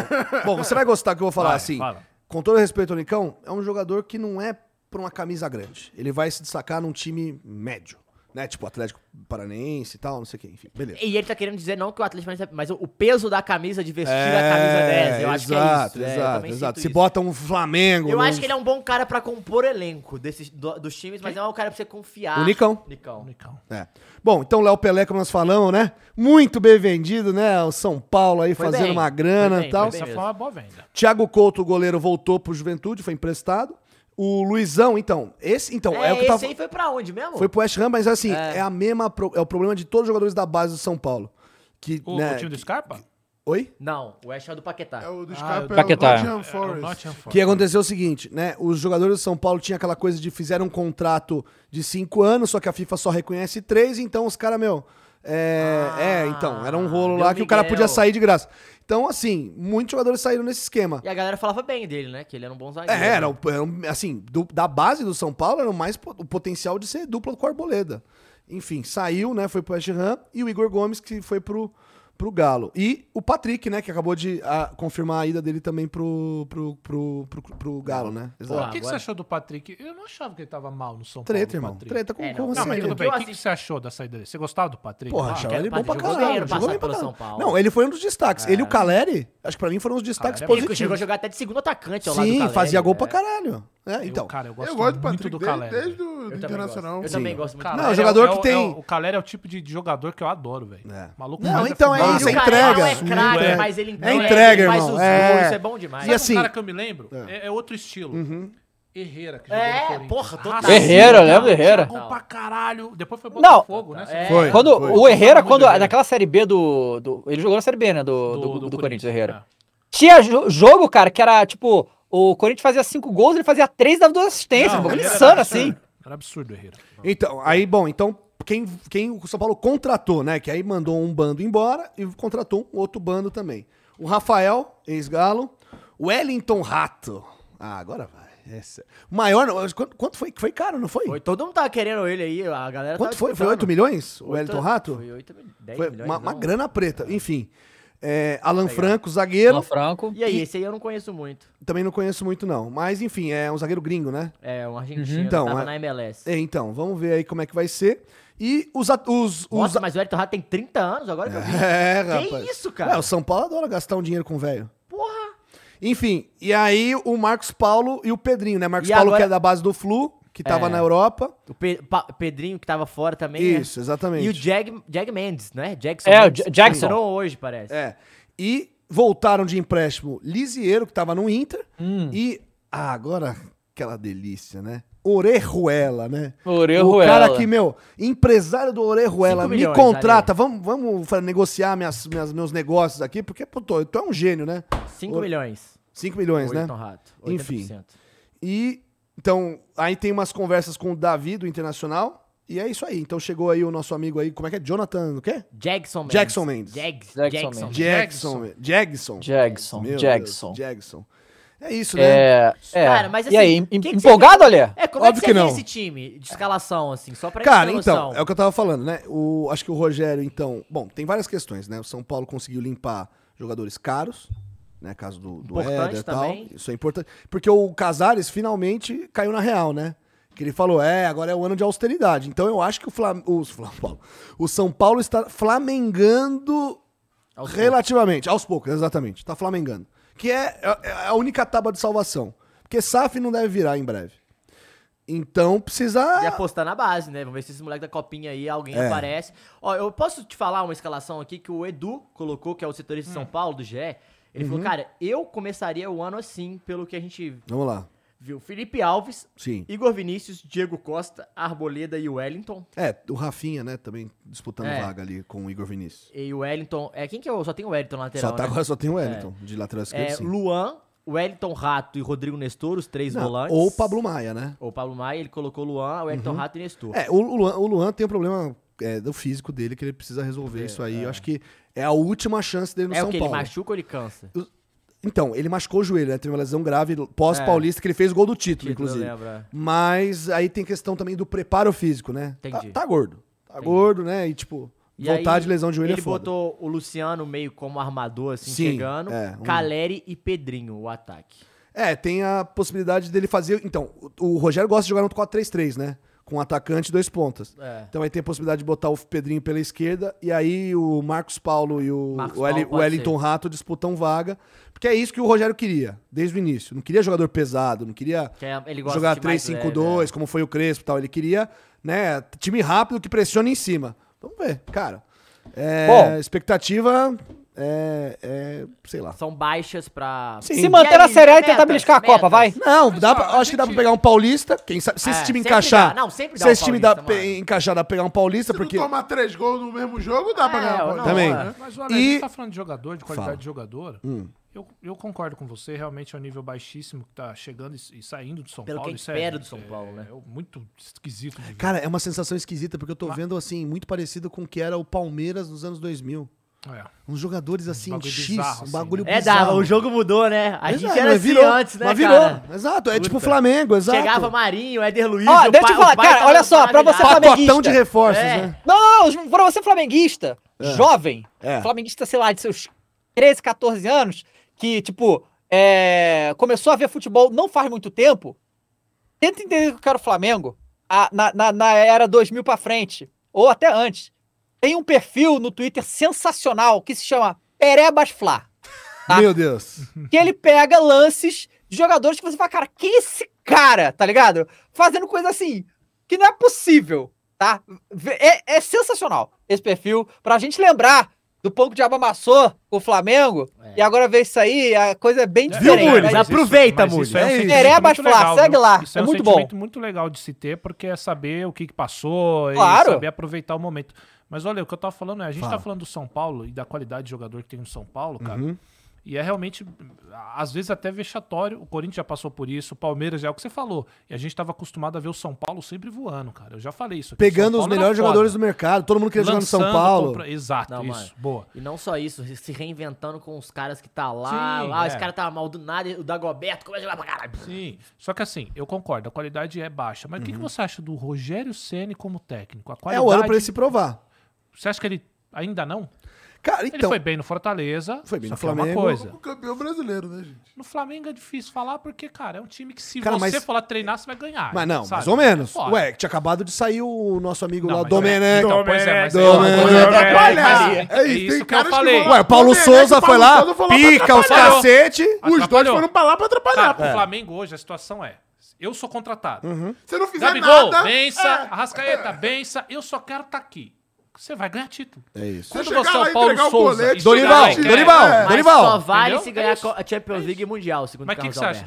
bom, você vai gostar que eu vou falar Vai, assim. fala. Com todo respeito ao Nicão, é um jogador que não é pra uma camisa grande. Ele vai se destacar num time médio. Né? Tipo Atlético Paranense e tal, não sei o que. Enfim, beleza. E ele tá querendo dizer não que o Atlético Paranaense, mas o peso da camisa de vestir a camisa 10. Eu acho que é exato, isso. é, exato, também exato. sinto Se isso. bota um Flamengo. Eu num- acho que ele é um bom cara pra compor elenco desses, do- dos times, mas é um cara pra você confiar. O Nicão. Nicão. Nicão. É. Bom, então Léo Pelé, como nós falamos, né? Muito bem vendido, né? O São Paulo aí Foi fazendo bem, uma grana foi e tal. foi bem. Essa foi uma boa venda. Thiago Couto, o goleiro, voltou pro Juventude, foi emprestado. O Luizão, então, esse, então, é, É, o que esse tava... aí foi pra onde mesmo? Foi pro West Ham, mas assim, é, É. a mesma. pro- É o problema de todos os jogadores da base do São Paulo. Que, O, né, o time do Scarpa? Oi? Não, o West é o do Paquetá. É o do Ah, Scarpa, o é o Paquetá. É, o Forest. Nottingham O Forest. que aconteceu é o seguinte, né? Os jogadores do São Paulo tinham aquela coisa de fizeram um contrato de cinco anos, só que a FIFA só reconhece três, então os caras, meu. É, Ah, é, então, era um rolo lá que o cara Miguel. podia sair de graça. Então, assim, muitos jogadores saíram nesse esquema. E a galera falava bem dele, né? Que ele era um bom zagueiro. É, era, o- era um- assim, do- da base do São Paulo era o mais o potencial de ser dupla com o Arboleda. Enfim, saiu, né? Foi pro West Ham e o Igor Gomes que foi pro, pro Galo. E o Patrick, né? Que acabou de ah, confirmar a ida dele também pro, pro, pro, pro, pro Galo, né? Pô, Exato. o que, que você achou do Patrick? Eu não achava que ele tava mal no São Paulo. Treta, o irmão. Patrick. Treta com, É, com não, você. Não, mas Sim, tudo o que bem. eu O que, que assisti- você achou da saída dele? Você gostava do Patrick? Porra, Ah, achava que ele o bom pra caralho. Jogou bem pra. São Paulo. Não, ele foi um dos destaques. Ele e o Caleri, acho que pra mim foram os destaques Caleri é bom. Ele chegou a positivos. jogar até de segundo atacante ao lado do Sim, Caleri, fazia gol né? pra caralho. É, Eu, então. cara, eu gosto Eu gosto do muito Patrick do desde, Caleri. desde o Eu Internacional. gosto. Eu Sim. também gosto muito. Caleri Não, é- jogador é que o- tem- é o- o Caleri é o tipo de, de jogador que eu adoro, velho. É. Maluco Não, manda então é isso, é o cara entrega. é craque, É. mas ele É entrega, entrega, ele faz irmão. os É. gols, isso é bom demais. E Sabe assim- um cara que eu me lembro? É. É, é outro estilo. Uhum. Herrera, que É, jogou porra, total. Herrera, eu lembro do Herrera. Gol pra caralho. Depois foi Não. Botafogo, né? É. Foi. Quando foi. o Herrera, quando naquela série B do, do- Ele jogou na série B, né? Do, do, Do- do, do Corinthians, o Herrera. É. Tinha jo- jogo, cara, que era tipo. O Corinthians fazia cinco gols, ele fazia três e dava duas assistências. Não, um bagulho insano assim. absurdo. Era absurdo, Herrera. Então, aí, bom, então, quem, quem o São Paulo contratou, né? Que aí mandou um bando embora e contratou um outro bando também. O Rafael, ex-galo. O Wellington Rato. Ah, agora vai. Essa. Maior, quanto, quanto foi? Foi caro, não foi? Foi, todo mundo tava querendo ele aí, a galera Quanto tava foi? Foi disputando. 8 milhões? O Oito- Wellington Rato? Foi 8 mil, 10 Foi milhões. uma, uma grana preta, enfim. É, Alan Franco, zagueiro. Alan Franco. E aí, esse aí eu não conheço muito. Também não conheço muito, não. Mas, enfim, é um zagueiro gringo, né? É, um argentino, Então, tava é- na MLS. É, então, vamos ver aí como é que vai ser. E os. at- os, os Nossa, mas o Elton Rato tem 30 anos agora que eu vi. É, Que rapaz. isso, cara? É, o São Paulo adora gastar um dinheiro com o velho. Porra! Enfim, e aí o Marcos Paulo e o Pedrinho, né? Marcos E Paulo, agora- que é da base do Flu, que tava É. na Europa. O Pe- Pa- Pedrinho que tava fora também, né? Isso, exatamente. E o Jag, Jag Mendes, né? Jackson É, o Jackson. Hoje, parece. É. E voltaram de empréstimo Lisieiro, que tava no Inter. Hum. E. Ah, agora aquela delícia, né? Orejuela, né? Orejuela. O cara que, meu, empresário do Orejuela, me milhões, contrata. Vamos, vamos negociar minhas, minhas- meus negócios aqui, porque, pô, tu, tu é um gênio, né? 5 O- milhões. 5 milhões, o né? Elton Rato. Enfim. 80%. E então, aí tem umas conversas com o Davi do Internacional. E é isso aí. Então chegou aí o nosso amigo aí, como é que é? Jonathan, o quê? Jackson Mendes. Jackson Mendes. Jackson Jackson Mendes. Jackson. Jackson. Jackson. Jackson. É isso, né? É, é. Cara, mas e aí, assim, em- que que empolgado, olha? É, como é Óbvio que que você vê não. esse time de escalação, assim? Só pra Cara, então, é o que eu tava falando, né? O, acho que o Rogério, então. Bom, tem várias questões, né? O São Paulo conseguiu limpar jogadores caros, né? Caso do, do Éder e tal. também. Isso é importante. Porque o Casares finalmente caiu na real, né? Que ele falou, é, agora é o ano de austeridade. Então eu acho que o, Flam o, Flam- o São Paulo está flamengando Aos relativamente. Aos poucos, exatamente. Tá flamengando. Que é, é a única tábua de salvação. Porque SAF não deve virar em breve. Então precisa. E apostar na base, né? Vamos ver se esse moleque da copinha aí, alguém É. aparece. Ó, eu posso te falar uma escalação aqui que o Edu colocou, que é o setorista de Hum. São Paulo, do GE. Ele Uhum. falou, cara, eu começaria o ano assim, pelo que a gente Vamos lá. viu. Felipe Alves, Sim. Igor Vinícius, Diego Costa, Arboleda e Wellington. É, o Rafinha, né, também disputando É. vaga ali com o Igor Vinícius. E o Wellington. É, quem que é. Só tem o Wellington lateral. só tá, né? agora só tem o Wellington, de lateral esquerdo, É, sim. Luan, Wellington Rato e Rodrigo Nestor, os três Não, volantes. ou o Pablo Maia, né? Ou Pablo Maia, ele colocou Luan, Wellington Rato e Nestor. É, o, Luan, o Luan tem um problema é, do físico dele que ele precisa resolver isso aí. Eu acho que é a última chance dele no É São o que? Ele Paulo. machuca ou ele cansa? Então, ele machucou o joelho, né? Teve uma lesão grave pós-paulista que ele fez o gol do título, Título, inclusive. é. Mas aí tem questão também do preparo físico, né? Tá, Entendi. tá gordo. Tá gordo, né? E tipo, E voltar aí, de lesão de joelho Ele é foda. botou o Luciano meio como armador, assim, Sim, chegando. é, um- Caleri e Pedrinho, o ataque. É, tem a possibilidade dele fazer. Então, o, o Rogério gosta de jogar no 4-3-3, né? Com um atacante e dois pontas. É. Então aí tem a possibilidade de botar o Pedrinho pela esquerda e aí o Marcos Paulo e o, Marcos o, Paulo o Wellington Rato disputam vaga. Porque é isso que o Rogério queria, desde o início. Não queria jogador pesado, não queria Que é- ele gosta jogar de mais 3-5-2, leve, é. como foi o Crespo e tal. Ele queria, né, time rápido que pressione em cima. Vamos ver, cara. É, Bom. expectativa é, é, sei lá. São baixas pra... Sim. Se manter na aí, Série A e tentar beliscar a Copa, vai. Não, dá pra- a acho que dá pra pegar um paulista. Quem sabe, se esse É, time sempre encaixar. dá. Não, sempre dá se um esse time dá, mano. encaixar, dá pra pegar um paulista, Se porque. não tomar três gols no mesmo jogo, dá pra É, ganhar. não. Também. é. Mas olha, a E- gente tá falando de jogador, de qualidade Fala. de jogador. Hum. Eu, eu concordo com você, realmente é um nível baixíssimo que tá chegando e, e saindo do São Pelo Paulo. que isso espera é, do São é- Paulo, né? É muito esquisito de ver. Cara, é uma sensação esquisita, porque eu tô vendo, assim, muito parecido com o que era o Palmeiras nos anos 2000. É. Uns jogadores, assim, bagulho X, bizarro, um assim, bagulho É, bizarro. dava, o jogo mudou, né? A gente Exato, era mas assim virou, antes, né, mas virou. cara? Exato, é Puta. tipo o Flamengo, exato. Chegava Marinho, Éder Luiz, Ó, o deixa eu te falar, cara, olha só, pra você. Pacotão flamenguista. de reforços, É. né? Não, não, pra você flamenguista, jovem, É. flamenguista, sei lá, de seus 13, 14 anos, que, tipo, é, começou a ver futebol não faz muito tempo, tenta entender o que era o Flamengo a- na, na, na era 2000 pra frente, ou até antes. Tem um perfil no Twitter sensacional que se chama Perebas Fla. Tá. Meu Deus. que ele pega lances de jogadores que você fala, cara, quem é esse cara, tá ligado? Fazendo coisa assim, que não é possível, tá? É, é sensacional esse perfil, pra gente lembrar do pão que o diabo amassou com o Flamengo, É. e agora ver isso aí, a coisa é bem Viu, diferente. Mules? né? mas isso- Aproveita, mas Mules. isso é um É Fla, legal, segue viu? lá, Isso é um muito bom. sentimento muito legal de se ter, porque é saber o que, que passou Claro. e saber aproveitar o momento. Mas olha, o que eu tava falando é, a gente Fala. tá falando do São Paulo e da qualidade de jogador que tem no São Paulo, cara. Uhum. E é realmente, às vezes até vexatório. O Corinthians já passou por isso, o Palmeiras já é o que você falou. E a gente tava acostumado a ver o São Paulo sempre voando, cara. Eu já falei isso. aqui, Pegando os melhores jogadores do mercado, todo mundo queria jogar no São Paulo. compra- Exato, Não, isso. mano. Boa. E não só isso, se reinventando com os caras que tá lá. Sim, ah, é. esse cara tá mal do nada, o Dagoberto começa a jogar pra caralho. Sim. Só que assim, eu concordo, a qualidade é baixa. Mas o que, que você acha do Rogério Ceni como técnico? A É qualidade, o ano pra ele se provar. Você acha que ele ainda não? Cara, Ele então. foi bem no Fortaleza. Foi bem só no que é uma Flamengo. coisa. O campeão brasileiro, né, gente? No Flamengo é difícil falar porque, cara, é um time que se Cara, você mas- for lá treinar, você vai ganhar. Mas não, sabe? mais ou menos. É. Ué, tinha acabado de sair o nosso amigo Não, lá, mas Domenech. Então, pois é, mas Domenech. é, Atrapalhar. É é isso, isso tem que eu que falei. vão Ué, o Paulo Domenech, Souza foi Paulo lá, pica os cacete. Os dois foram pra lá pra atrapalhar. Cara, o Flamengo hoje, a situação é: eu sou contratado. Se não fizer Gabigol, nada... bença, é. Arrascaeta, bença, eu só quero estar aqui. Você vai ganhar título. É isso. Quando chegar você é o e Paulo o Souza colete, e Dorival, chegar lá e Dorival, Mas Dorival. só vale Entendeu? se É ganhar isso. a Champions League e Mundial, segundo Mas o que, que Carlos você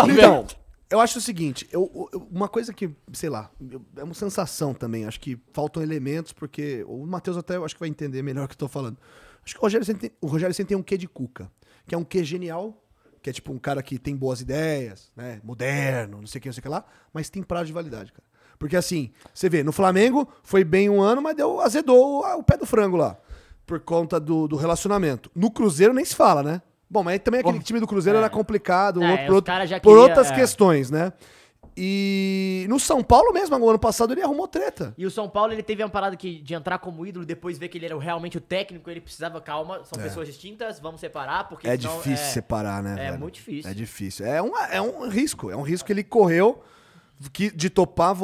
acha do? Então, eu acho o seguinte, eu, eu- uma coisa que, sei lá, eu- é uma sensação também, acho que faltam elementos, porque o Matheus até eu acho que vai entender melhor o que eu tô falando. Acho que o Rogério Ceni tem, o Rogério Ceni tem um quê de cuca, que é um quê genial, que é tipo um cara que tem boas ideias, né, moderno, não sei o que, não sei o que lá, mas tem prazo de validade, cara. Porque assim, você vê, no Flamengo foi bem um ano, mas deu, azedou o, pé do frango lá, por conta do, do relacionamento. No Cruzeiro nem se fala, né? Bom, mas também aquele time do Cruzeiro era complicado, É, outro- por, outro- já por queria- outras é. questões, né? E no São Paulo mesmo, no ano passado, ele arrumou treta. E o São Paulo, ele teve uma parada que, de entrar como ídolo, depois ver que ele era realmente o técnico, ele precisava, calma, são pessoas distintas, vamos separar, porque É senão difícil separar, né, é velho? muito difícil. É difícil. É um, é um risco. É um risco que ele correu que, de topar.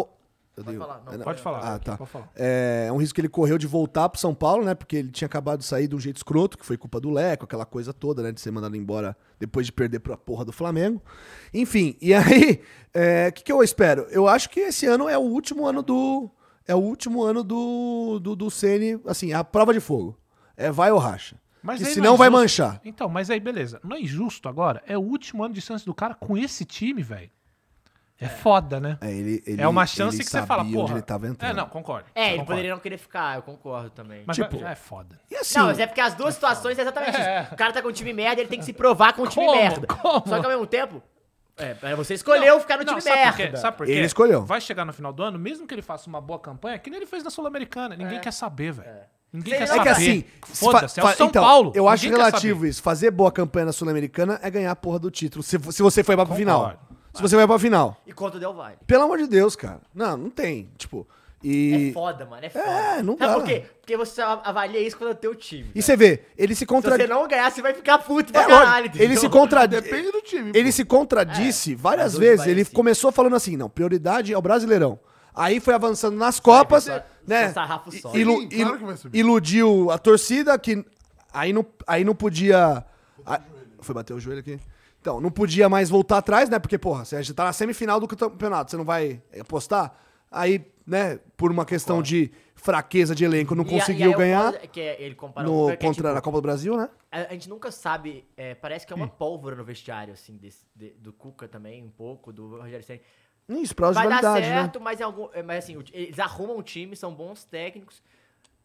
Pode falar, não, é, Pode falar. Ah, tá. Pode falar. É um risco que ele correu de voltar pro São Paulo, né? Porque ele tinha acabado de sair de um jeito escroto, que foi culpa do Leco, aquela coisa toda, né? De ser mandado embora depois de perder pra porra do Flamengo. Enfim, e aí, o que, que eu espero? Eu acho que esse ano é o último ano do. É o último ano do, do, do Ceni, assim, a prova de fogo. É vai ou racha. Mas e senão é vai manchar. Então, mas aí beleza. Não é injusto agora? É o último ano de chance do cara com esse time, velho. É, foda, né? É, ele, ele- é uma chance ele que você fala, porra. ele tava entrando. É, não, concordo. É, ele Concordo. poderia não querer ficar, eu concordo também. Mas Tipo, é foda. E assim, Não, mas é porque as duas situações é exatamente É. isso. O cara tá com um time merda, ele tem que se provar com um time Como? merda. Como? Só que ao mesmo tempo, é, você escolheu ficar no Não, time sabe por quê? merda. Sabe por quê? Ele escolheu. Vai chegar no final do ano, mesmo que ele faça uma boa campanha, que nem ele fez na Sul-Americana. Ninguém quer saber, velho. Ninguém Sei quer lá, saber. É que assim, Foda-se, é o São então, Paulo. Eu acho Ninguém relativo isso. Fazer boa campanha na Sul-Americana é ganhar a porra do título. Se, se você foi pra final. Se você vai pra final. E contra o Del Valle. Pelo amor de Deus, cara. Não, não tem. Tipo. E. É foda, mano, é foda. É, não Sabe dá. por quê? Porque você avalia isso quando é o teu time. E você vê, ele se Se contradiz. você não ganhar, você vai ficar puto pra É, caralho. ele entendeu? se contradiz. Depende do time. Ele pô. se contradisse várias as duas vezes. vai Ele assim. começou falando assim: não, prioridade é o Brasileirão. Aí foi avançando nas Copas, só- né? só sarrafo só. ilu- Sim, claro que vai subir. iludiu a torcida, que aí não, aí não podia. a- foi bater o joelho aqui. Então, não podia mais voltar atrás, né? Porque, porra, você já tá na semifinal do campeonato, você não vai apostar? Aí, né, por uma questão de fraqueza de elenco, não E a- conseguiu eu ganhar falo Que é- ele compara o no, é, contra tipo, a Copa do Brasil, né? A, a gente nunca sabe, é, parece que é uma pólvora no vestiário, assim, desse- de- do Cuca também, um pouco, do Rogério Senna. Isso, prazo de Vai dar né? certo, mas, em algum, é, mas assim, o eles arrumam um time, são bons técnicos.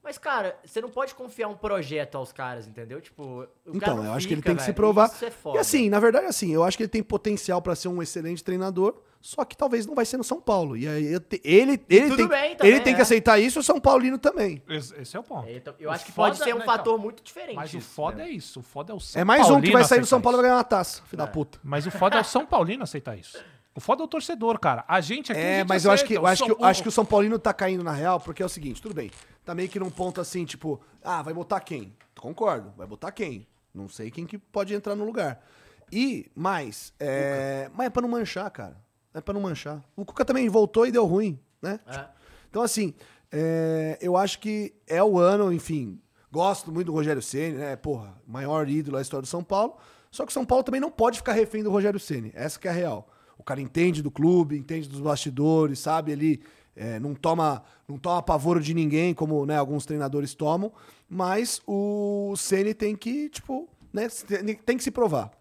Mas, cara, você não pode confiar um projeto aos caras, entendeu? Tipo, o cara Então, não eu acho que ele fica, tem que se velho, provar. Isso é foda. E assim, na verdade, assim, eu acho que ele tem potencial pra ser um excelente treinador, só que talvez não vai ser no São Paulo. E aí ele, ele, tudo tem, bem também, ele tem que é. aceitar isso e o São Paulino também. Esse, esse é o ponto. Então, eu O acho que pode ser um não, fator então, muito diferente. Mas o foda né? é isso. O foda é o São É mais um que Paulino vai sair do São Paulo e vai ganhar uma taça, filho da puta. Mas o foda é o São Paulino aceitar isso. O foda é o torcedor, cara. A gente aqui. É, gente mas eu acho que, eu acho, que, eu acho que o São Paulino tá caindo na real, porque é o seguinte, tudo bem. Tá meio que num ponto assim, tipo, ah, vai botar quem? Concordo, vai botar quem? Não sei quem que pode entrar no lugar. E, mais, é, mas é pra não manchar, cara. É pra não manchar. O Cuca também voltou e deu ruim, né? É. Então, assim, é, eu acho que é o ano, enfim. Gosto muito do Rogério Ceni, né? Porra, maior ídolo da história do São Paulo. Só que o São Paulo também não pode ficar refém do Rogério Ceni. Essa que é a real. O cara entende do clube, entende dos bastidores, sabe? Ele é, não toma não toma pavoro de ninguém, como né, alguns treinadores tomam. Mas o Ceni tem que, tipo, né? Tem, que se provar.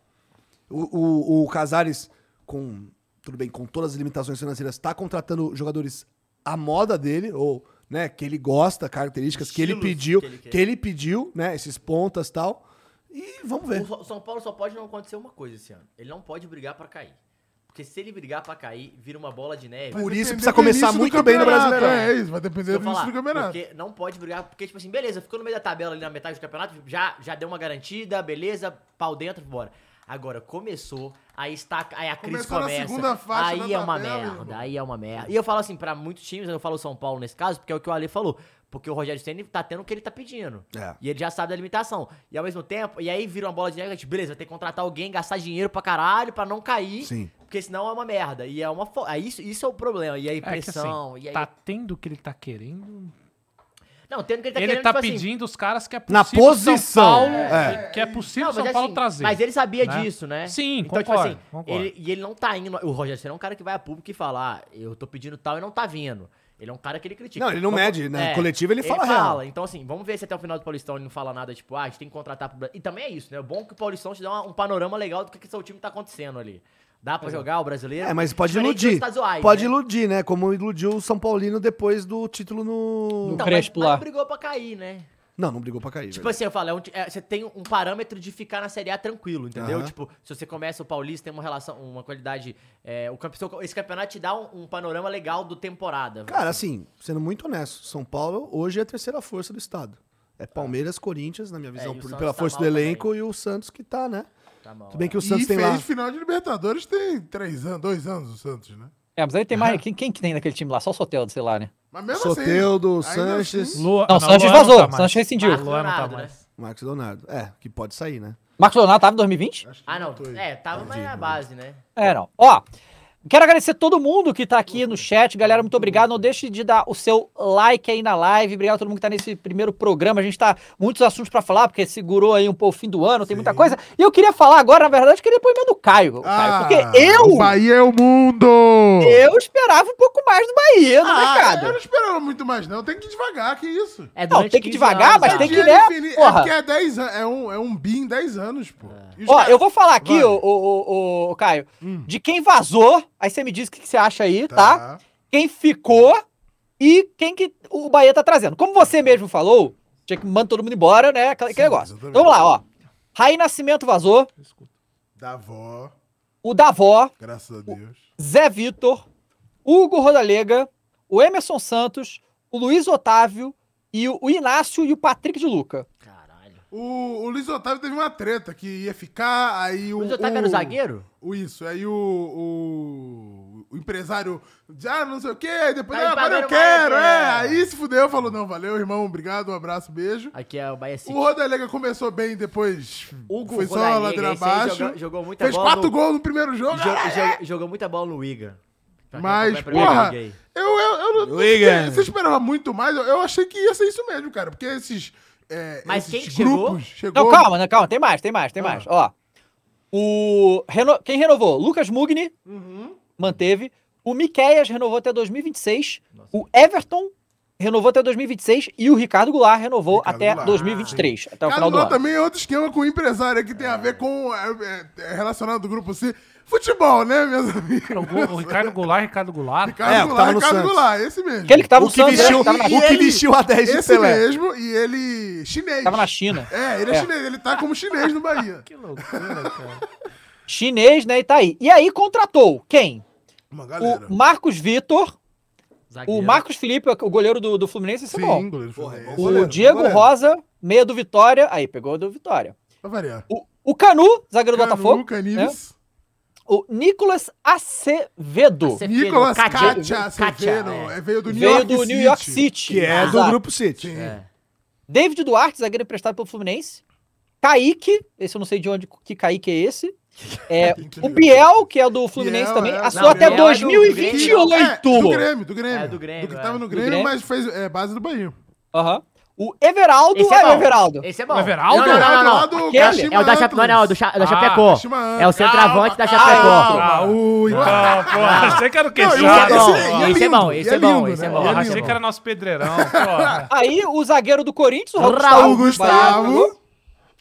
O, o, o Casares, com. Tudo bem, com todas as limitações financeiras, está contratando jogadores à moda dele, ou né, que ele gosta, características que ele pediu, que que ele ele, quer. pediu, né? Esses pontas e tal. E vamos ver. O São Paulo só pode não acontecer uma coisa esse ano. Ele não pode brigar pra cair. Porque se ele brigar pra cair, vira uma bola de neve. Por isso precisa começar muito bem no Brasileirão. É isso, vai depender do início do campeonato. Porque não pode brigar, porque, tipo assim, beleza, ficou no meio da tabela ali na metade do campeonato, já, já deu uma garantida, beleza, pau dentro, bora. Agora, começou, aí está, aí a crise Começou na começa. segunda faixa aí é uma tabela, merda, irmão. aí é uma merda. E eu falo assim, pra muitos times, eu falo São Paulo nesse caso, porque é o que o Ale falou. Porque o Rogério Ceni tá tendo o que ele tá pedindo. É. E ele já sabe da limitação. E ao mesmo tempo, e aí vira uma bola de neve, gente, beleza, vai ter que contratar alguém, gastar dinheiro pra caralho, pra não cair. Sim. Porque senão é uma merda. E é uma. Fo... Aí isso, isso é o problema. E aí, É que pressão. assim, e aí... tá tendo o que ele tá querendo. Não, tendo que ele tá ele querendo, tá tipo assim, pedindo os caras que é Na possível posição, São Paulo, é. que é possível Não, mas São é Paulo assim, trazer. Mas ele sabia né? disso, né? Sim, então, concordo, tipo assim, concordo. Ele, e ele não tá indo. O Rogério Ceni é um cara que vai a público e fala: ah, eu tô pedindo tal e não tá vindo. Ele é um cara que ele critica. Não, ele não mede, né? Coletivo ele fala real. Então, assim, vamos ver se até o final do Paulistão ele não fala nada, tipo, ah, a gente tem que contratar pro Brasil. E também é isso, né? É bom que o Paulistão te dá uma- um panorama legal do que, que seu time tá acontecendo ali. Dá pra jogar o brasileiro? É, mas pode iludir. estaduais, Pode né? iludir, né? Como iludiu o São Paulino depois do título no. Então, Crespo mas, mas lá. não brigou pra cair, né? Não, não brigou pra cair. Tipo velho. assim, eu falo, é um é, você tem um parâmetro de ficar na Série A tranquilo, entendeu? Aham. Tipo, se você começa o Paulista, tem uma relação, uma qualidade. é, o campe- esse campeonato te dá um, um panorama legal do temporada. Cara, assim, sendo muito honesto, São Paulo hoje é a terceira força do estado. É Palmeiras, Corinthians, na minha visão, e o por- pela tá força do mal elenco, e o Santos que tá, né? Tá bom. Tudo bem que o E Santos tem fez lá. final de Libertadores tem três anos, dois anos o Santos, né? É, mas aí tem mais. Quem, quem que tem naquele time lá? Só o Soteldo, sei lá, né? Mas mesmo assim, Sanches, assim, Lua, Não, o Sanches Luan vazou. tá O mais. Sanches rescindiu. Marcos Luan não tá Leonardo, mais. né? Marcos Leonardo. É, que pode sair, né? Marcos Leonardo tava em 2020? acho que Ah, não. É, tava mais na base, né? É, não. Ó, quero agradecer todo mundo que tá aqui no chat. Galera, muito obrigado. Não deixe de dar o seu like aí na live. Obrigado a todo mundo que tá nesse primeiro programa. A gente tá muitos assuntos pra falar, porque segurou aí um pouco o fim do ano, tem muita coisa. E eu queria falar agora, na verdade, que ele depoimento do Caio. Caio, Ah, porque eu, O Bahia é o mundo! eu esperava um pouco mais do Bahia no Ah, eu mercado. não esperava muito mais, não. Tem que ir devagar, que isso? É, Não, tem que 15 devagar, anos, mas ah. tem que, né, defini- porra. É porque é 10 anos, é um, é um bi em 10 anos, pô. Os Ó, caras- eu vou falar aqui, ô, ô, ô, ô, Caio, de quem vazou, aí você me diz o que que você acha aí, tá? Quem ficou e quem que o Bahia tá trazendo. Como você mesmo falou, tinha que mandar todo mundo embora, né? Aquele, Sim, negócio. Então vamos lá, ó. Raí Nascimento vazou, Da avó, o Davó, graças a Deus. Zé Vitor, Hugo Rodalega, o Emerson Santos, o Luiz Otávio e o Inácio e o Patrick de Luca. O, o Luiz Otávio teve uma treta que ia ficar, aí o. O Luiz Otávio era o zagueiro? O isso, aí o, o, o empresário diz, ah, não sei o quê, aí depois, Tá ah, agora eu quero, é. é. Aí se fudeu, falou, não, valeu, irmão, obrigado, um abraço, beijo. Aqui é o Bahia City. O Rodalega começou bem, depois Hugo foi só Rodalega, ladeira esse aí abaixo. jogou- jogou muita Fez bola quatro no- gols no primeiro jogo. Jo- ah, jo- jogou muita bola no quem Mas, porra, aí. eu, eu, eu não Wigan. Você esperava muito mais? Eu, eu achei que ia ser isso mesmo, cara. Porque esses. É, Mas esses quem que chegou? chegou. Não, calma, né, calma, tem mais, tem mais, tem Ah. mais. Ó, o reno- quem renovou? Lucas Mugni, Uhum. manteve. O Miqueias renovou até 2026. O Everton renovou até 2026 e o Ricardo Goulart renovou Ricardo até Goulart. 2023, até o Cada final do lá ano. também é outro esquema com o empresário que tem a ver com. É, é, é relacionado do grupo assim. Futebol, né, meus amigos? O, o Ricardo Goulart, Ricardo Goulart. Ricardo É, o Goulart, tava no Ricardo Santos. Goulart, esse mesmo. Aquele que tava O no que Santos, né, vestiu, tava, na, o que vestiu a 10 de Esse Pelé. mesmo, e ele. chinês. tava na China. É, ele é, É. chinês, ele tá como chinês no Bahia. Que loucura, cara. Chinês, né, e tá aí. E aí contratou quem? Uma galera. O Marcos Vitor, o Zagueiro. Marcos Felipe, o goleiro do, do Fluminense, esse é bom. É O goleiro, Diego goleiro. Rosa, meia do Vitória. Aí, pegou do Vitória. Pra variar. O, o Canu, zagueiro do Canu, Botafogo. Canives. O Nicolas Acevedo. Acevedo, Nicolas Katia, Acevedo. é. É, veio do New Veio York do City. New York City. Que é do Exato. Grupo City. É. David Duarte, zagueiro emprestado pelo Fluminense. Kaique, esse eu não sei de onde que Kaique é esse. É, o Biel, que é do Fluminense Biel, também, é. assou Não, até Biel é do- do Grêmio. 2028. É, do Grêmio, do Grêmio. É, do Grêmio, Do que é. tava no Do Grêmio, Grêmio. mas fez é, base do Bahia. Aham. O Everaldo, Esse é, é o. Everaldo. Esse é bom. O Everaldo? Não, não, não, não. Aquele. É o da Chape... Antlers. Não, é o do Cha- da Ah, Chapecó. Kashima É o centroavante da Chapecó. Ah, Ui, Então, pô, achei que era o Não, queixado. Esse é esse- bom, é esse é lindo, bom, esse é bom, esse é né? bom. Achei que era nosso pedreirão. Porra. Aí o zagueiro do Corinthians, o Raul Raul Gustavo.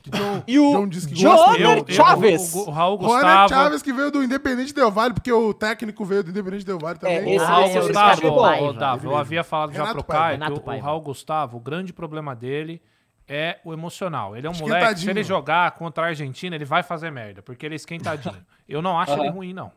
Gustavo. E o John eu- Chaves. O, o Raul Gustavo. Chaves, que veio do Independente Del Vale, porque o técnico veio do Independente Del Vale também. É, O esse- Raul esse- Gustavo, é Davi, eu havia falado já Renato pro Paiva. Caio, que o, o. Raul Gustavo, o grande problema dele é o emocional. Ele é um moleque, se ele jogar contra a Argentina, ele vai fazer merda, porque ele é esquentadinho. Eu não acho ele Aham. ruim, não.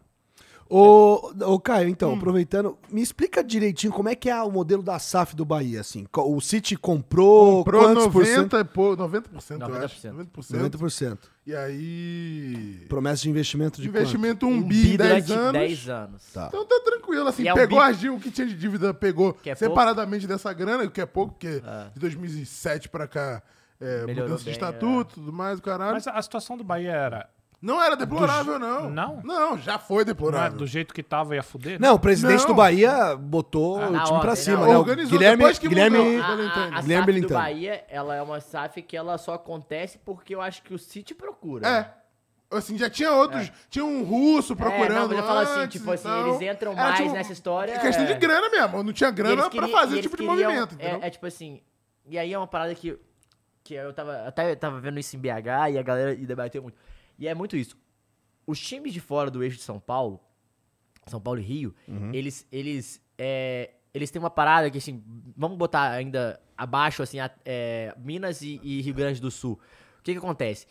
Ô, ô, Caio, então, Hum. aproveitando, me explica direitinho como é que é o modelo da SAF do Bahia, assim. O City comprou, Comprou quantos por cento? 90, e pô, 90%, eu 90%. acho. 90%. 90%. E aí... Promessa de investimento de investimento Um 1 bi, 10 durante anos. 10 anos. Tá. Então tá tranquilo, assim, é um pegou dívidas, o que tinha de dívida pegou é separadamente dessa grana, o que é pouco, porque É. de 2007 pra cá, é, Melhorou mudança de bem, estatuto, tudo mais, o caralho. Mas a, a situação do Bahia era. Não era deplorável, não. Não? Não, já foi Não é deplorável. do jeito que tava ia fuder? Não, o presidente Não. do Bahia botou Ah, o na time pra ordem, cima, na né? O Organizou, Guilherme, depois que Guilherme, mudou. A, a, a. SAF do Belintani. Bahia, ela é uma SAF que ela só acontece porque eu acho que o City procura. É. Assim, já tinha outros. Tinha um russo procurando. É, não, mas eu falo assim, antes tipo e assim, tal. eles entram Era, mais tipo, nessa história. É questão de é. grana mesmo. Não tinha E grana pra queriam- fazer e esse eles tipo de queriam- movimento, entendeu? É, é tipo assim. E aí é uma parada que, que eu tava. Até eu tava vendo isso em BH e a galera e debateu muito. E é muito isso. Os times de fora do eixo de São Paulo, São Paulo e Rio, Uhum. eles. Eles, é, eles têm uma parada que, assim, vamos botar ainda abaixo, assim, a- é, Minas e, e Rio Grande do Sul. O que que acontece?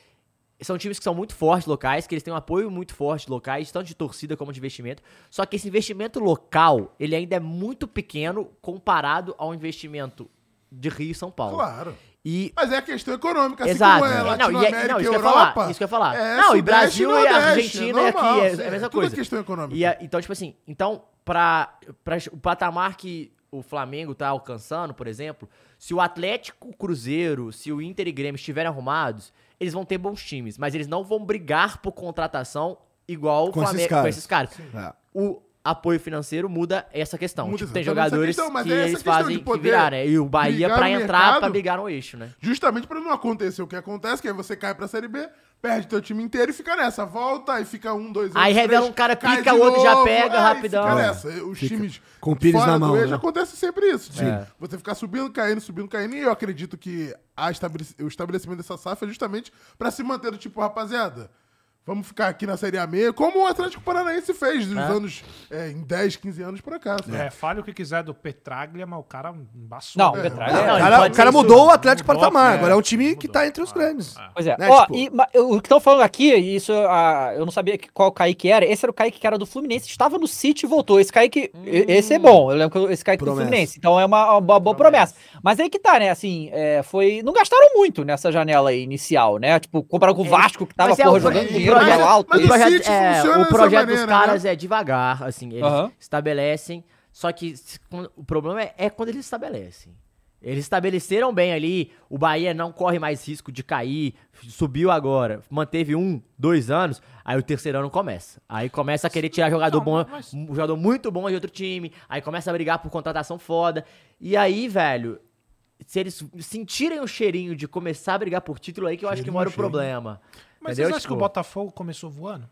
São times que são muito fortes locais, que eles têm um apoio muito forte locais, tanto de torcida como de investimento. Só que esse investimento local, ele ainda é muito pequeno comparado ao investimento de Rio e São Paulo. Claro. E Mas é a questão econômica, assim Exato. como é Não, e é- não, isso que eu ia Europa. falar, isso que eu ia falar. é Não, e Brasil e Nordeste, Argentina e aqui, normal, é a sim, mesma tudo coisa. questão econômica. E a- então, tipo assim, então, pra, pra o patamar que o Flamengo tá alcançando, por exemplo, se o Atlético o Cruzeiro, se o Inter e Grêmio estiverem arrumados, eles vão ter bons times, mas eles não vão brigar por contratação igual o Com esses Flamengo com caras. esses caras. É. O apoio financeiro muda essa questão. Muda Tipo, tem jogadores questão, que é eles fazem que virar, né? E o Bahia no entrar, mercado. pra brigar no eixo, né? Justamente pra não acontecer o que acontece, que aí você cai pra Série B, perde teu time inteiro e fica nessa. Volta, aí fica um, dois. Aí revela três, um cara pica, o outro já novo, pega aí rapidão. Fica É. nessa. Os Fica times com o Pires fora na mão, do eixo né? acontece sempre isso. Sim. É. Você ficar subindo, caindo, subindo, caindo. E eu acredito que a estabelec- o estabelecimento dessa SAF é justamente pra se manter do tipo, rapaziada. Vamos ficar aqui na Série A meia, como o Atlético Paranaense fez nos É. anos, é, em 10, 15 anos pra cá. sabe? É, fale o que quiser do Petraglia, mas o cara embaçou. Não, né? o Petraglia- O É, Não, cara, o cara mudou o Atlético Mudou, patamar. é. Agora é um time que Mudou. tá entre os Ah, grandes. ah. Pois é. Né, Ó, tipo- e, o que estão falando aqui, e isso ah, eu não sabia que- qual Kaique era. Esse era o Kaique que era do Fluminense, estava no City e voltou. Esse Kaique, e- esse é bom. Eu lembro que esse Kaique do Promessa. Fluminense. Então é uma, uma boa promessa. Mas aí que tá, né? Assim, é, foi. Não gastaram muito nessa janela aí inicial, né? Tipo, comparado com o É, Vasco, que tava é porra, o jogando o dinheiro projeto- no alto. mas o o projeto, é, o projeto dos maneira, caras né? é devagar, assim, eles Aham. estabelecem, só que se- quando- o problema é, é quando eles estabelecem. Eles estabeleceram bem ali, o Bahia não corre mais risco de cair, subiu agora, manteve um, dois anos, aí o terceiro ano começa. Aí começa a querer tirar jogador Não, bom, mas- um jogador muito bom de outro time, aí começa a brigar por contratação foda. E aí, velho, se eles sentirem o cheirinho de começar a brigar por título aí que eu acho que mora o problema. Mas Entendeu? vocês acham que o Tipo, Botafogo começou voando?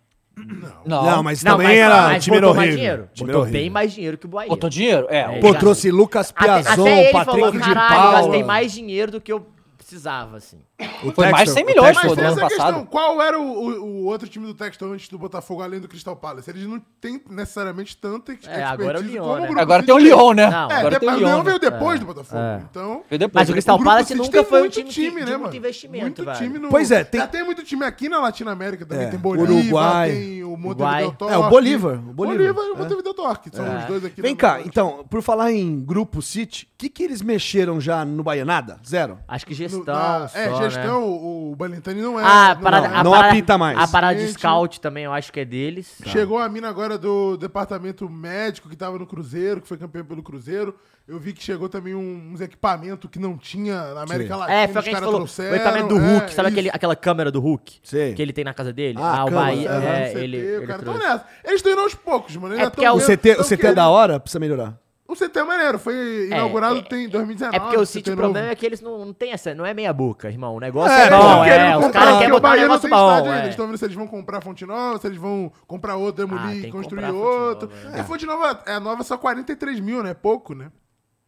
Não, Não, mas Não, também mas, era mas time botou mais horrível. dinheiro. Time botou horrível. bem mais dinheiro que o Bahia. Botou dinheiro? É. É, Pô, trouxe Lucas Até, Piazon, até ele Patrick falou, de Paula. gastei mais dinheiro do que eu precisava, assim. O Foi mais Textor- 100 o milhões, pô, do ano essa é a questão. passado. Qual era o, o- o outro time do Texton antes do Botafogo, além do Crystal Palace? Eles não têm necessariamente tanta ex- É, agora é o expertise Lyon, como né? Grupo Agora tem o Lyon, né? Não, É, Agora tem o o Lyon. veio né? depois É, do Botafogo. é. Então. Veio depois. Mas o Crystal Grupo Palace City nunca foi um muito time, time, que, né, de muito mano? investimento, Muito velho. time no... Pois é, tem- Já tem muito time aqui na Latinoamérica também. É, Tem Bolívar, Uruguai. tem o. Montevideo Torque. É, o Bolívar, o Bolívar. E o É. Montevideo Torque. São É. os dois aqui. Vem cá, então, por falar em Grupo City, o que, que eles mexeram já no Bahia? Nada? Zero? Acho que gestão na- é, né? gestão, o, o Balintani não é. Ah, a não parada, é. a não parada- apita mais. A parada de scout também, eu acho que é deles. Chegou a mina agora do departamento médico que tava no Cruzeiro, que foi campeão pelo Cruzeiro. Eu vi que chegou também um- uns equipamentos que não tinha na América Sim. Latina. É, foi o os que a gente caras falou. trouxeram, o equipamento do é, Hulk, sabe isso. aquele, aquela câmera do Hulk? Sei. Que ele tem na casa dele? Ah, Ah, o câmera, Bahia, é, CT, ele, o ele cara nessa. Eles estão indo aos poucos, mano. Eles É porque tão o CT, o CT é da hora? Precisa melhorar. O CT é maneiro, foi inaugurado é, tem em 2019. É porque o City, o novo. problema é que eles não, não tem essa, não é meia boca, irmão. O negócio É, é, bom, é. Os caras querem botar um negócio bom, ainda. é. Eles estão vendo se eles vão comprar a Fonte Nova, se eles vão comprar outro, Ah, demolir tem e que construir comprar a Fonte outro. Nova, E a Fonte Nova, é a nova só 43 mil, né? Pouco, né?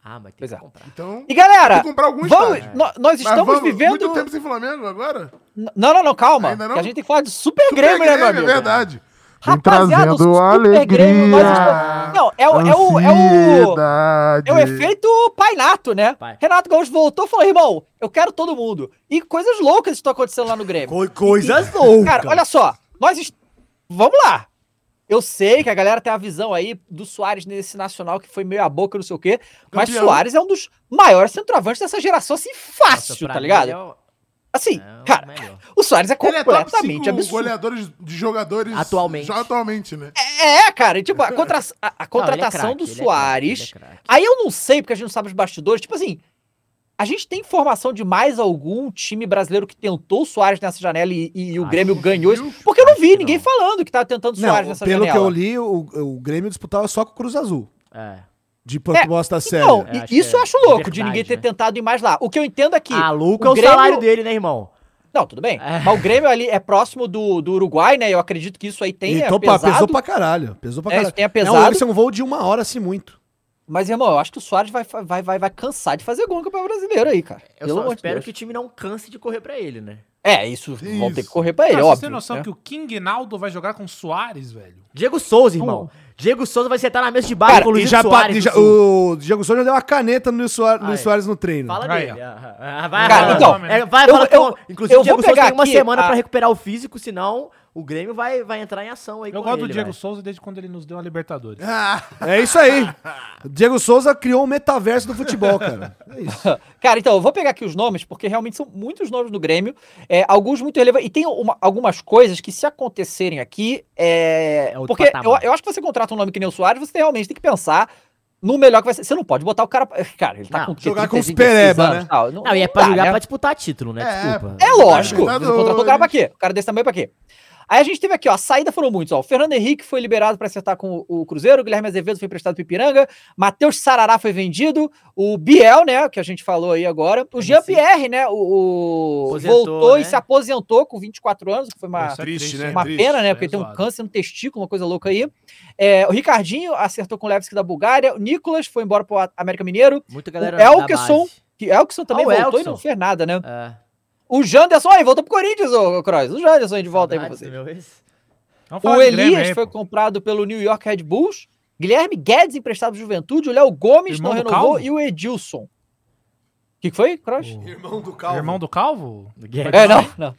Ah, mas tem Pois que é. comprar. Então, E galera, comprar alguns vamos, nós Mas estamos vamos- vivendo. Muito tempo sem Flamengo agora? N- Não, não, não, calma. Ainda não? Que a gente tem que falar de Super, Grêmio, né, meu amigo? É verdade. Rapaziada, o Super Grêmio, nós estamos... Não, é o, é o, é o, é o efeito Painato, né? Pai. Renato Gaúcho voltou e falou, irmão, eu quero todo mundo. E coisas loucas estão acontecendo lá no Grêmio. coisas loucas. Cara, olha só, nós... est- Vamos lá. Eu sei que a galera tem a visão aí do Soares nesse nacional que foi meio a boca, não sei o quê. Mas Campeão. Soares é um dos maiores centroavantes dessa geração, assim, fácil, Nossa, tá ligado? É Assim, é cara, melhor. o Soares é Ele é top completamente 5 absurdo. goleadores de jogadores Atualmente. já atualmente, né? É, cara, e, tipo, a, contra- a- a Não, ele é contratação craque, do é Soares. é craque. Aí eu não sei, porque a gente não sabe os bastidores. Tipo assim, a gente tem informação de mais algum time brasileiro que tentou o Soares nessa janela e, e o Grêmio ganhou isso? Porque eu não vi ninguém não. falando que tava tentando o Soares Não, nessa pelo janela. que eu li, o, o Grêmio disputava só com o Cruz Azul. É. De proposta séria. Não, É, e- acho que isso eu é acho louco, de verdade, ninguém ter né? tentado ir mais lá. O que eu entendo é que. Ah, Luca o é o Grêmio- salário dele, né, irmão? Não, tudo bem. É. Mas o Grêmio ali é próximo do, do Uruguai, né? Eu acredito que isso aí tenha então, pesado. pesou pra caralho. Pesou pra É, caralho. isso tenha Não, pesado. deve ser um voo de uma hora, assim, muito. Mas, irmão, eu acho que o Soares vai, vai, vai, vai cansar de fazer gol no Campeonato Brasileiro aí, cara. Eu Pelo só de espero Deus. que o time não canse de correr pra ele, né? É, isso, vão ter que Isso. correr pra ele, Cara, óbvio. você tem noção né? que o King Naldo vai jogar com o Soares, velho? Diego Souza, irmão. Diego Souza vai sentar na mesa de baixo Cara, com o Luiz já, Soares. do já- o Diego Souza já deu uma caneta no Luiz Soares, no Luiz Aí. Soares no treino. Fala Aí, dele. ó. Ah, ah, Vai, Cara, então, é, vai eu- eu- o- inclusive eu o Diego vou Souza pegar tem uma aqui semana a- pra recuperar o físico, senão o Grêmio vai, vai entrar em ação aí Eu com gosto do ele, Diego velho. Souza desde quando ele nos deu a Libertadores. Ah, É isso aí. O Diego Souza criou um metaverso do futebol, cara. É isso. Cara, então, eu vou pegar aqui os nomes, porque realmente são muitos nomes do Grêmio, é, alguns muito relevantes. E tem uma- algumas coisas que, se acontecerem aqui, é. É porque eu, eu acho que você contrata um nome que nem o Soares, você realmente tem que pensar no melhor que vai ser. Você não pode botar o cara. Cara, ele tá Não, com jogar com os 35, pereba, 26 anos, né? tal. Não, e é pra dá, jogar né? pra disputar título, né? É, Desculpa. É lógico. Você Libertadores. contratou o cara pra quê? O cara desse tamanho pra quê? Aí a gente teve aqui, ó, a saída foram muitos, ó. O Fernando Henrique foi liberado para acertar com o o Cruzeiro, o Guilherme Azevedo foi emprestado pro Ipiranga, Matheus Sarará foi vendido, o Biel, né, que a gente falou aí agora, o Jean-Pierre, né, o, o- voltou e né? se aposentou com 24 anos, que foi uma, é triste, né? uma triste, pena, né, é porque tem um câncer no testículo, uma coisa louca aí. É, o Ricardinho acertou com o Levski da Bulgária, o Nicolas foi embora pro América Mineiro, Muita o galera Elkeson, base. que Elkeson também Ah, o voltou e Elkeson. não fez nada, né. É. O Janderson aí, voltou pro Corinthians, ô Croix. O Janderson aí de volta aí pra Saudades você. O Elias aí, foi pô. comprado pelo New York Red Bulls. Guilherme Guedes emprestado pro Juventude. O Léo Gomes Irmão não do renovou. Calvo? E o Edilson. O que, que foi, Croix? Irmão do Calvo. Irmão do Calvo? Do Guedes. É, não, não.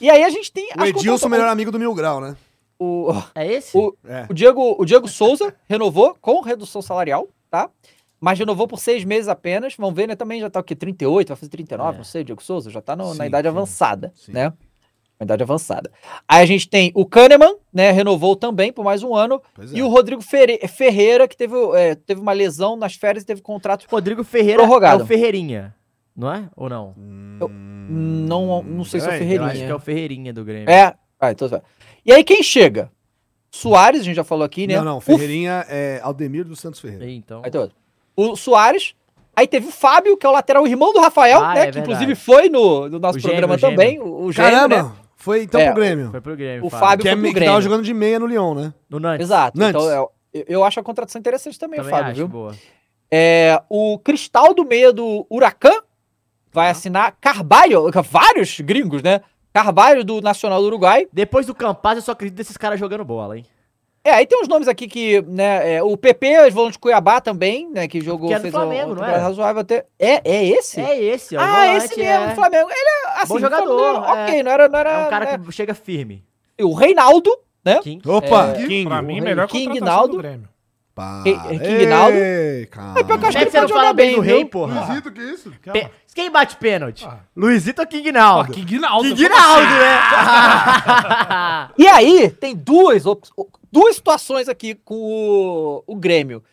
E aí a gente tem. O Edilson, melhor amigo do Mil Grau, né? O, É esse? o, É. o, Diego, o Diego Souza renovou com redução salarial, tá? Mas renovou por seis meses apenas. Vamos ver, né? Também já tá o quê? 38, vai fazer 39, É. não sei, Diego Souza. Já tá no- na Sim, idade sim. avançada, Sim. né? Na idade avançada. Aí a gente tem o Kahneman, né? Renovou também por mais um ano. Pois é. E o Rodrigo Ferreira, que teve, é, teve uma lesão nas férias e teve contrato. Rodrigo Ferreira Prorrogado. é o Ferreirinha. Não é? Ou não? Não, não sei se é o Eu Ferreirinha. acho que é o Ferreirinha do Grêmio. É. Ah, então tá. E aí quem chega? Soares, a gente já falou aqui, né? Não, não, O Ferreirinha é Aldemir dos Santos Ferreira. Então. Aí tem outro. O Soares. Aí teve o Fábio, que é o lateral irmão do Rafael, Ah, né? é que verdade. inclusive foi no, no nosso O programa o gêmeo. também. O, o gêmeo, Caramba, né? foi então É, pro Grêmio. Foi pro Grêmio. O Fábio Que, é, foi pro me- que tava Grêmio. jogando de meia no Lyon, né? No Nantes. Exato. Nantes. Então, é, eu, eu acho a contratação interessante também, o Também Fábio, acho, viu? boa. É, o Cristal do meia do Huracan vai assinar Carvalho, vários gringos, né? Carvalho do Nacional do Uruguai. Depois do Campaz, eu só acredito nesses caras jogando bola, hein? É, aí tem uns nomes aqui que, né, é, o PP, volante de Cuiabá também, né, que jogou, Que é do fez Flamengo, um, não é? razoável até. É, é esse? É esse, ó. o ah, volante esse mesmo, é... Flamengo. Ele é, assim, Bom jogador, Flamengo, é. ok, não era, não era, É um cara né? que chega firme. E O Reinaldo, né? King. Opa, É, King. Pra mim, o melhor King contratação Naldo. do Grêmio. Pá. King- Naldo. Ei, calma. É, pior que eu acho Como é que que ele você pode não fala jogar bem do rei, porra? Luizito, que isso? Pe- Quem bate pênalti? Ah. Luizito ou King Naldo? King Naldo. King Naldo, né? E aí, tem duas, op- duas situações aqui com o, o Grêmio.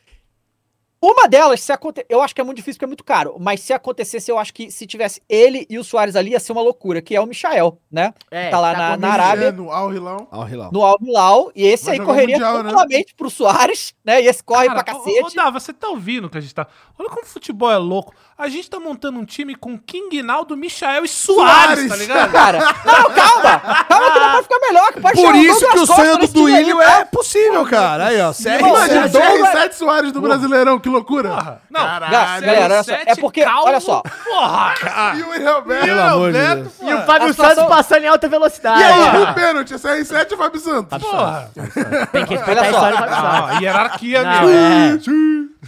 Uma delas, se aconte... eu acho que é muito difícil porque é muito caro, mas se acontecesse, eu acho que se tivesse ele e o Soares ali, ia ser uma loucura, que é o Michael, né? É, Tá lá na- com na o Arábia. É, no Al Hilal. Al Hilal. No Al Hilal, e esse Vai aí correria Mundial, né? tranquilamente pro Soares, né? E esse corre Cara, pra ô- Ô, cacete. Dava, você tá ouvindo o que a gente tá. Olha como o futebol é louco. A gente tá montando um time com King Naldo, Michael e Soares, Soares. tá ligado? Cara, não, calma! Calma que dá pra ficar melhor, que pode Por isso que o sonho do Duílio tá? é possível, cara. Aí, ó. CR7. Imagina, Douglas- CR7 Soares do Brasileirão, que loucura. Porra. Não, Ga- galera, olha só, é porque, olha só, Porra! E o Alberto. Pelo amor de Deus. E o Fábio A situação- Santos passando em alta velocidade. E aí, o pênalti, CR7 ou Fábio Santos? Porra! Tem que respeitar Olha a só. história do Fábio Santos. Não, hierarquia é.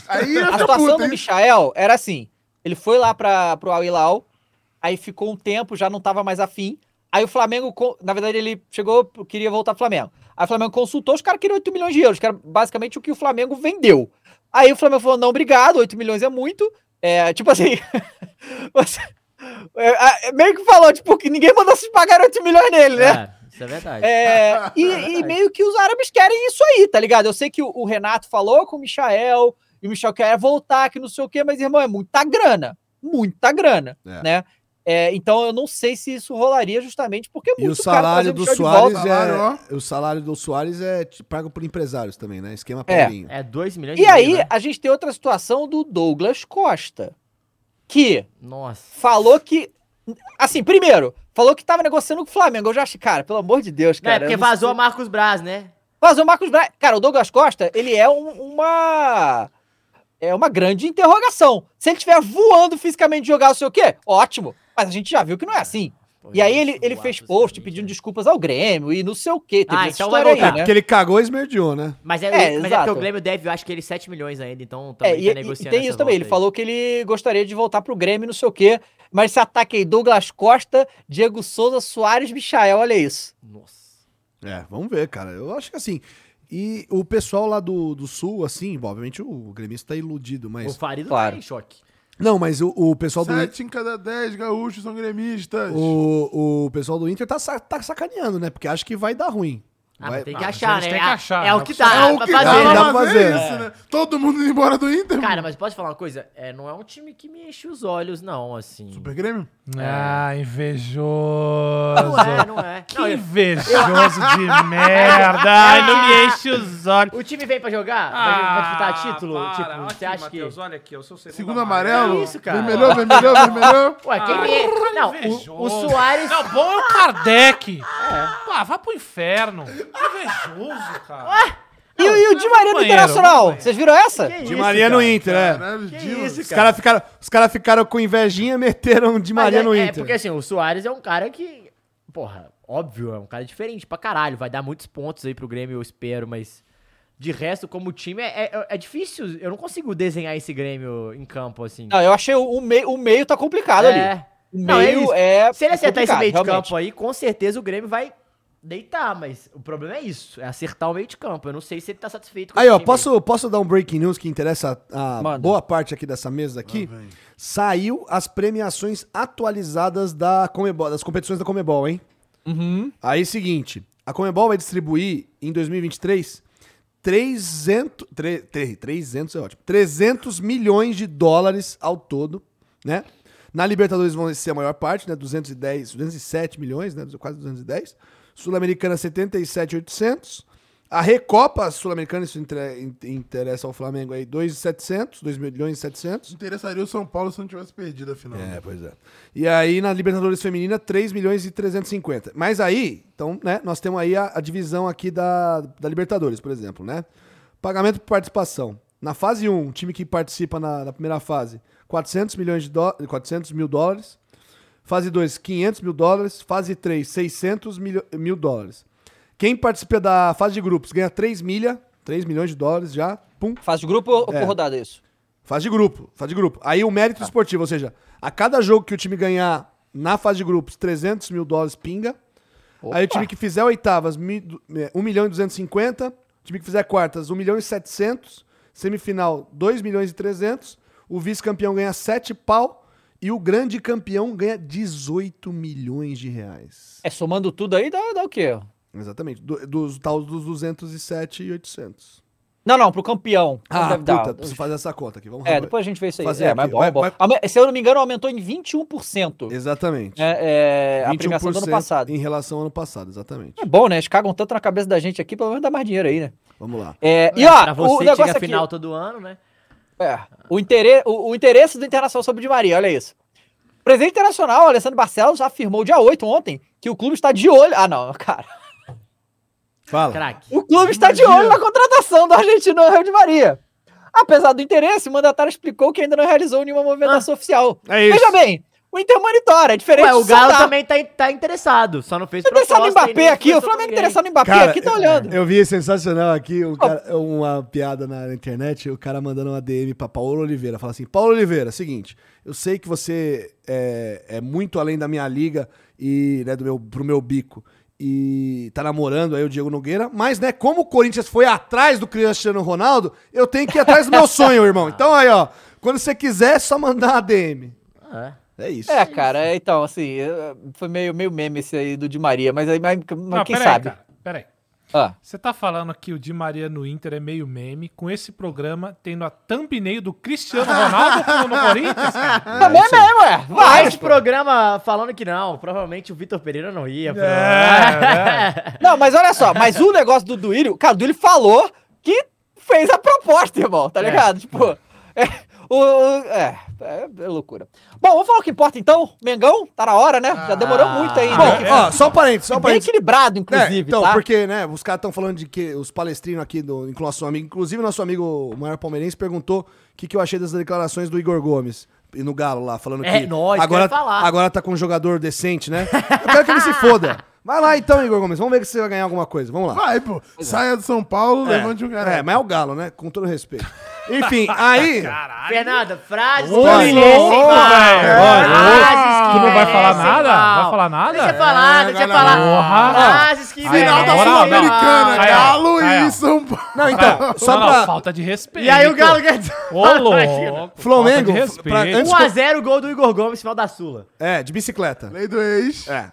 Aí A situação do? Michael era assim: ele foi lá pra, pro Al Hilal, aí ficou um tempo, já não tava mais afim. Aí o Flamengo, na verdade, ele chegou, queria voltar pro Flamengo. Aí o Flamengo consultou, os caras queriam 8 milhões de euros, que era basicamente o que o Flamengo vendeu. Aí o Flamengo falou: não, obrigado, 8 milhões é muito. É, tipo assim. você- é, é, meio que falou, tipo, que ninguém mandou se pagar 8 milhões nele, né? É, isso é verdade. É, e, e meio que os árabes querem isso aí, tá ligado? Eu sei que o, o Renato falou com o Michael, e o Michel quer voltar, que não sei o quê, mas, irmão, é muita grana. Muita grana, É. né? É, então eu não sei se isso rolaria justamente porque é E o muito caro salário do Soares é. O salário do Soares é pago por empresários também, né? Esquema É. Paulinho. É 2 milhões E aí né? a gente tem outra situação do Douglas Costa, que Nossa. falou que. Assim, primeiro, falou que tava negociando com o Flamengo. Eu já achei, cara, pelo amor de Deus, Não, é cara. porque vazou a sei- Marcos Braz, né? Vazou o Marcos Braz. Cara, o Douglas Costa, ele é um- uma. É uma grande interrogação. Se ele estiver voando fisicamente de jogar, não sei o quê, ótimo. Mas a gente já viu que não é assim. E aí ele, ele fez post pedindo desculpas ao Grêmio e não sei o quê. Teve Ah, essa então vai história aí, né? Porque ele cagou e esmerdeou, né? Mas é, É, mas é porque exato. o Grêmio deve, eu acho que ele 7 milhões ainda, então É, também e, tá e- negociando e tem isso também. Ele aí. falou que ele gostaria de voltar pro Grêmio, não sei o quê. Mas esse ataque aí, Douglas Costa, Diego Souza, Soares, Michael, olha isso. Nossa. É, vamos ver, cara. Eu acho que assim. E o pessoal lá do, do sul, assim, obviamente o gremista tá iludido, O mas. Farido Claro. tá em choque. Não, mas o, o pessoal do. Sete em cada dez gaúchos são gremistas. O, o pessoal do Inter tá, sa- tá sacaneando, né? Porque acha que vai dar ruim. Ah, Vai- tem que Ah, achar, né? têm que Ah, achar, é né? o que dá É o que fazer. dá dá pra fazer fazer. isso, né? Todo mundo indo embora do Inter. Cara, mas posso falar uma coisa? É, não é um time que me enche os olhos, não, assim. Super Grêmio? Ah, invejoso. Não é, não é. Que Não, eu- invejoso de merda. Ai, não me enche os olhos. o time vem pra jogar? vai, vai disputar título? para. Tipo, Aqui, você acha Matheus, que... olha aqui, eu sou o segundo, Segundo amarelo? Que isso, cara? Vermelhão, vermelhão, vermelhão. Ué, quem Ah, é? caralho, Não, o, Soares... Não, bom é o Kardec. Ah, vá pro inferno. Que invejoso, cara. E, o- e o Di Maria do banheiro, Internacional? banheiro. Vocês viram essa? Que Di isso, Maria cara? no Inter, é. Caralho, Que isso, Os caras ficaram, os cara ficaram com invejinha e meteram Di Mas Maria é, no é Inter. porque assim, o Soares é um cara que, porra, óbvio, é um cara diferente pra caralho. Vai dar muitos pontos aí pro Grêmio, eu espero, mas de resto, como time, é, é, é difícil. Eu não consigo desenhar esse Grêmio em campo, assim. Não, eu achei o, o meio, o meio tá complicado ali. é. O Não, é meio isso. é. Se ele é acertar esse complicado, meio de realmente. campo aí, com certeza o Grêmio vai deitar, mas o problema é isso, é acertar o meio de campo. Eu não sei se ele tá satisfeito com Aí, ó, time posso, posso dar um breaking news que interessa a Manda. boa parte aqui dessa mesa aqui? Saiu as premiações atualizadas da Comebol, das competições da Comebol, hein? Uhum. Aí, seguinte, a Comebol vai distribuir em 2023 300, tre- tre- 300 é ótimo, 300 milhões de dólares ao todo, né? Na Libertadores vão ser a maior parte, né? 210, 207 milhões, né? Quase 210. Sul-Americana 77,800. A Recopa Sul-Americana, isso inter- in- interessa ao Flamengo aí, 2,700, 2 milhões e 700. Interessaria o São Paulo se não tivesse perdido a final. É, pois é. E aí na Libertadores Feminina, 3 milhões e 350. Mas aí, então, né, nós temos aí a, a divisão aqui da, da Libertadores, por exemplo, né? Pagamento por participação. Na fase 1, o time que participa na, na primeira fase, 400 milhões de dó- 400 mil dólares. Fase 2, 500 mil dólares. Fase 3, 600 milho- mil dólares. Quem participa da fase de grupos ganha 3 milha, 3 milhões de dólares já, pum, Fase de grupo ou É. por rodada isso? Fase de grupo, fase de grupo. Aí o mérito esportivo, ou seja, a cada jogo que o time ganhar na fase de grupos, 300 mil dólares pinga. Aí o time que fizer oitavas, mi- du- é, 1 milhão e 250. O time que fizer quartas, 1 milhão e 700. Semifinal, 2 milhões e 300. O vice-campeão ganha 7 pau. E o grande campeão ganha 18 milhões de reais. É, somando tudo aí, dá, dá o quê? Exatamente. Do- dos tal dos 207 e 800. Não, não, pro campeão. Ah, deve dar? puta, preciso fazer essa conta aqui. Vamos É, depois a gente vê isso aí. Fazer é, mas aqui. bom, Vai- é bom. vai- Se eu não me engano, aumentou em 21%. Exatamente. É, é, a premiação do ano passado. em relação ao ano passado, exatamente. É bom, né? Eles cagam tanto na cabeça da gente aqui, pelo menos dá mais dinheiro aí, né? Vamos lá. É, e É, ó, pra o você que negócio chega aqui, a final todo ano, né? É, o, interesse, o, o interesse do Internacional sobre o Di Maria, olha isso. O presidente internacional, Alessandro Barcelos, afirmou dia 8 ontem que o clube está de olho. Ah, não, cara. Fala. Craque. O clube está de olho na contratação do argentino Angel Di Maria. Apesar do interesse, o mandatário explicou que ainda não realizou nenhuma movimentação oficial. É isso. Veja bem, o Inter monitora. É diferente Ué, o Galo soltar. também tá, tá interessado, só não fez Tá interessado em Mbappé aqui, o Flamengo interessado em Mbappé Cara, aqui, tá olhando. Eu vi sensacional aqui, um cara- uma piada na internet, o cara mandando uma DM pra Paulo Oliveira. Fala assim: Paulo Oliveira, seguinte, eu sei que você é, é muito além da minha liga e né, do meu, pro meu bico. E tá namorando aí o Diego Nogueira, mas né, como o Corinthians foi atrás do Cristiano Ronaldo, eu tenho que ir atrás do meu sonho, irmão. Então aí, ó, quando você quiser, é só mandar a DM. É. É isso. É, cara, é, então, assim, é, foi meio, meio meme esse aí do Di Maria, mas, aí, mas, mas Não, quem peraí, sabe? cara, peraí. Ah, Você tá falando que o Di Maria no Inter é meio meme, com esse programa tendo a thumbnail do Cristiano Ronaldo no no Corinthians, cara? também é mesmo, ué. Vai, Vai, esse programa falando que não, provavelmente o Vitor Pereira não ia. pro- É, Não, mas olha só, mas o negócio do Duílio, cara, o Duílio falou que fez a proposta, irmão, tá ligado? Tipo, é, o, o- é, é, é loucura. Bom, vamos falar o que importa então. Mengão, tá na hora, né? Já demorou Ah. muito ainda. Bom, né? ó, só um parênteses, só um bem parênteses. equilibrado, É, inclusive, então, tá? porque, né, os caras estão falando de que os palestrinos aqui, do, inclusive nosso amigo, inclusive nosso amigo o maior palmeirense, perguntou o que, que eu achei das declarações do Igor Gomes. E no Galo lá, falando É, que nós, agora, agora tá com um jogador decente, né? Eu quero que ele se foda. Vai lá então, Igor Gomes, vamos ver se você vai ganhar alguma coisa. Vamos lá. Vai, pô. Saia do São Paulo, levante um cara. É, mas é o Galo, né? Com todo respeito. Enfim, aí. Fernanda, frases Ô, que merecem louco, mal. velho. Olha, Frases que Tu não vai falar nada? mal. Vai falar nada? Deixa eu falar, deixa eu Porra. falar. Frases que Final da. Sul-Americana. Galo e São Paulo. Não, então, só Não, não, pra. falta de respeito. E aí o Galo ganha. Ô, louco. Flamengo, falta de pra- respeito. antes- 1x0 gol do Igor Gomes, final da Sula. É, de bicicleta. Lei do ex. É.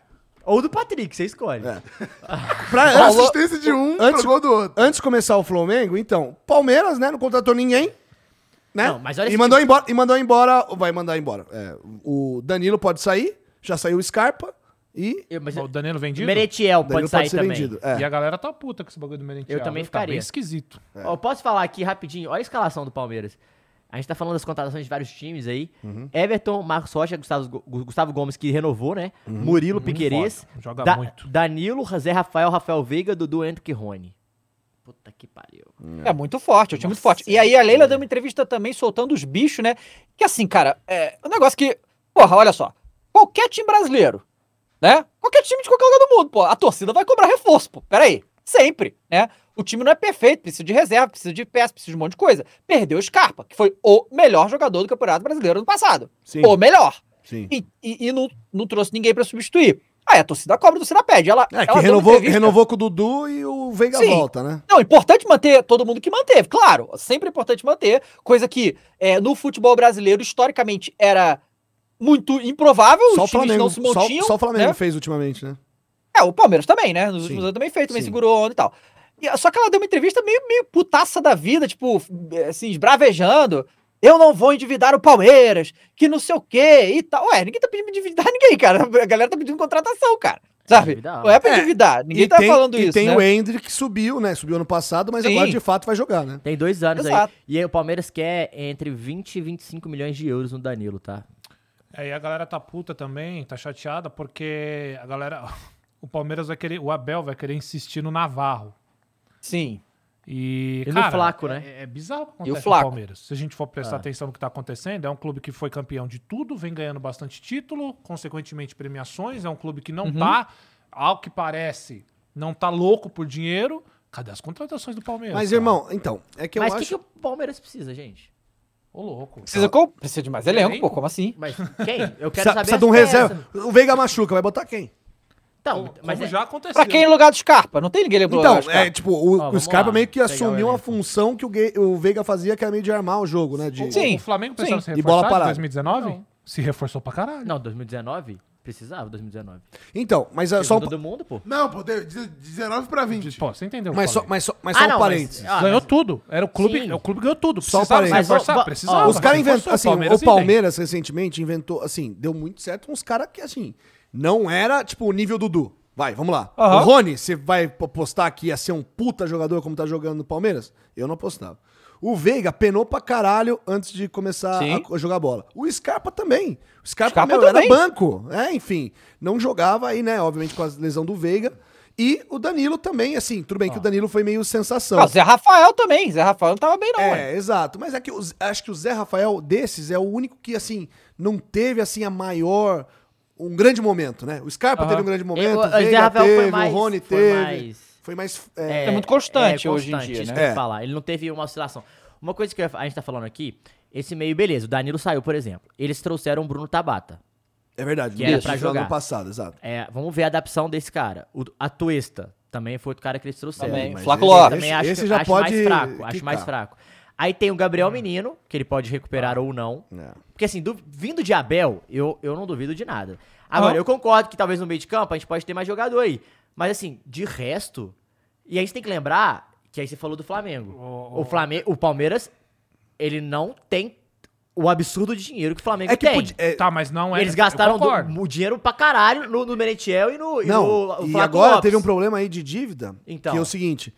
Ou do Patrick, você escolhe. Pra, antes, Assistência de um antes- pro gol do outro. antes de começar o Flamengo, então, Palmeiras, né, não contratou ninguém, né? Não, mas olha e mandou embora, e mandou embora, vai mandar embora. É, o Danilo pode sair, já saiu o Scarpa e Eu, mas O Danilo vendido? Meretiel o Danilo pode sair também. vendido. É. E a galera tá puta com esse bagulho do Merentiel. Eu também viu? Tá ficaria. bem esquisito. Ó, posso falar aqui rapidinho? Olha a escalação do Palmeiras. A gente tá falando das contratações de vários times aí. Uhum. Everton, Marcos Rocha, Gustavo, Gustavo Gomes, que renovou, né? Uhum. Murilo Piquerez. joga Da- muito. Danilo, Zé Rafael, Rafael Veiga, Dudu, Henrique Rony. Puta que pariu. É muito forte, o time muito forte. E aí a Leila deu uma entrevista também soltando os bichos, né? Que assim, cara, é um negócio que. Porra, olha só. Qualquer time brasileiro, né? Qualquer time de qualquer lugar do mundo, pô. A torcida vai cobrar reforço, pô. Pera aí. Sempre, né? O time não é perfeito, precisa de reserva, precisa de peça, precisa de um monte de coisa. Perdeu o Scarpa, que foi o melhor jogador do Campeonato Brasileiro no passado. Sim. O melhor. Sim. E, e- e não, não trouxe ninguém pra substituir. Aí a torcida cobra, a torcida pede. Ela, É, que ela uma renovou, renovou com o Dudu e o Veiga Sim. volta, né? não, importante manter todo mundo que manteve, claro. Sempre é importante manter. Coisa que é, no futebol brasileiro, historicamente, era muito improvável. Só o os times Flamengo, não se só, mantinham. só o Flamengo né? fez ultimamente, né? É, o Palmeiras também, né? Nos Sim. últimos anos também fez, também Sim. segurou onda e tal. E, só que ela deu uma entrevista meio, meio putaça da vida, tipo, assim, esbravejando. Eu não vou endividar o Palmeiras, que não sei o quê e tal. Ué, ninguém tá pedindo pra endividar ninguém, cara. A galera tá pedindo contratação, cara. Sabe? Endividar. Não é pra É, endividar. Ninguém e tá tem, falando e isso. tem né? o Hendrick que subiu, né? Subiu ano passado, mas Sim. agora de fato vai jogar, né? Tem dois anos Exato. aí. E aí o Palmeiras quer entre 20 e 25 milhões de euros no Danilo, tá? É, e a galera tá puta também, tá chateada, porque a galera. O Palmeiras vai querer. O Abel vai querer insistir no Navarro. Sim. E, E no cara, Flaco, né? É, é bizarro o que E o acontece no Flaco? Palmeiras. Se a gente for prestar Ah. atenção no que tá acontecendo, é um clube que foi campeão de tudo, vem ganhando bastante título, consequentemente premiações, é um clube que não Uhum. tá, ao que parece, não tá louco por dinheiro. Cadê as contratações do Palmeiras? Mas, cara? irmão, então, é que eu Mas o acho... que, que o Palmeiras precisa, gente? Ô, louco. Precisa, co- precisa de mais elenco, pô. Como assim? Mas quem? Eu quero Precisa, saber. precisa de um reserva. O Veiga machuca, vai botar quem? Então, Como, mas como é- já aconteceu. Pra quem no lugar do Scarpa? Não tem ninguém lugar Então, é tipo, o, Ó, o Scarpa lá, meio que o assumiu a função que o, o Veiga fazia, que era meio de armar o jogo, né? De, Sim. O Flamengo precisava se E bola reforçar em parada. 2019? Não. Se reforçou pra caralho. Não, 2019? Precisava, 2019. Então, mas é só um, Segundo do mundo, pô. Não, pô, de de 19 pra 20. Pô, você entendeu? o mas só, mas só, mas Ah, só um não, parênteses. mas- ah, ganhou mas- tudo. Era o clube, Sim. o clube ganhou tudo. Só um Precisava se parênteses. reforçar? Precisava. Os caras inventam, assim, Palmeiras o. Palmeiras recentemente inventou, assim, deu muito certo uns caras que, assim, não era, tipo, o nível Dudu. Vai, vamos lá. Aham. O Rony, você vai apostar que ia ser um puta jogador como tá jogando no Palmeiras? Eu não apostava. O Veiga penou pra caralho antes de começar Sim. a, jogar bola. O Scarpa também. O Scarpa, Scarpa meu, era também. banco. É, enfim. Não jogava aí, né? Obviamente com a lesão do Veiga. E o Danilo também, assim, tudo bem que Ó. o Danilo foi meio sensação. Ah, o Zé Rafael também. Zé Rafael não tava bem, não, ué. É, exato. Mas é que os- acho que o Zé Rafael desses é o único que, assim, não teve, assim, a maior... Um grande momento, né? O Scarpa Aham. teve um grande momento, Eu- o Veiga Rafael teve, foi mais- o Rony foi teve. mais- Foi mais... é, É muito constante hoje em dia, isso né? que eu ia É. falar. Ele não teve uma oscilação. Uma coisa que a gente tá falando aqui, esse meio, beleza, o Danilo saiu, por exemplo. Eles trouxeram o Bruno Tabata. é verdade. Que era no pra jogar. ano passado, exato. É, vamos ver a adaptação desse cara. O, a Tuesta também foi outro cara que eles trouxeram. Também. Flaco esse- Lopes. Também esse- acho, esse que- já acho pode mais fraco. Acho mais fraco. Aí tem o Gabriel Menino, que ele pode recuperar ou não. É. Porque assim, vindo de Abel, eu, eu não duvido de nada. Agora, Ah. eu concordo que talvez no meio de campo a gente pode ter mais jogador aí. Mas assim, de resto. E a gente tem que lembrar que aí você falou do Flamengo. O- O, Flamengo, o Palmeiras, ele não tem o absurdo de dinheiro que o Flamengo É que tem. podia- é, Tá, mas não é. Eles gastaram do- o dinheiro pra caralho no, no Merentiel e no, e Não, no e agora Lopes. teve um problema aí de dívida, Então. que é o seguinte,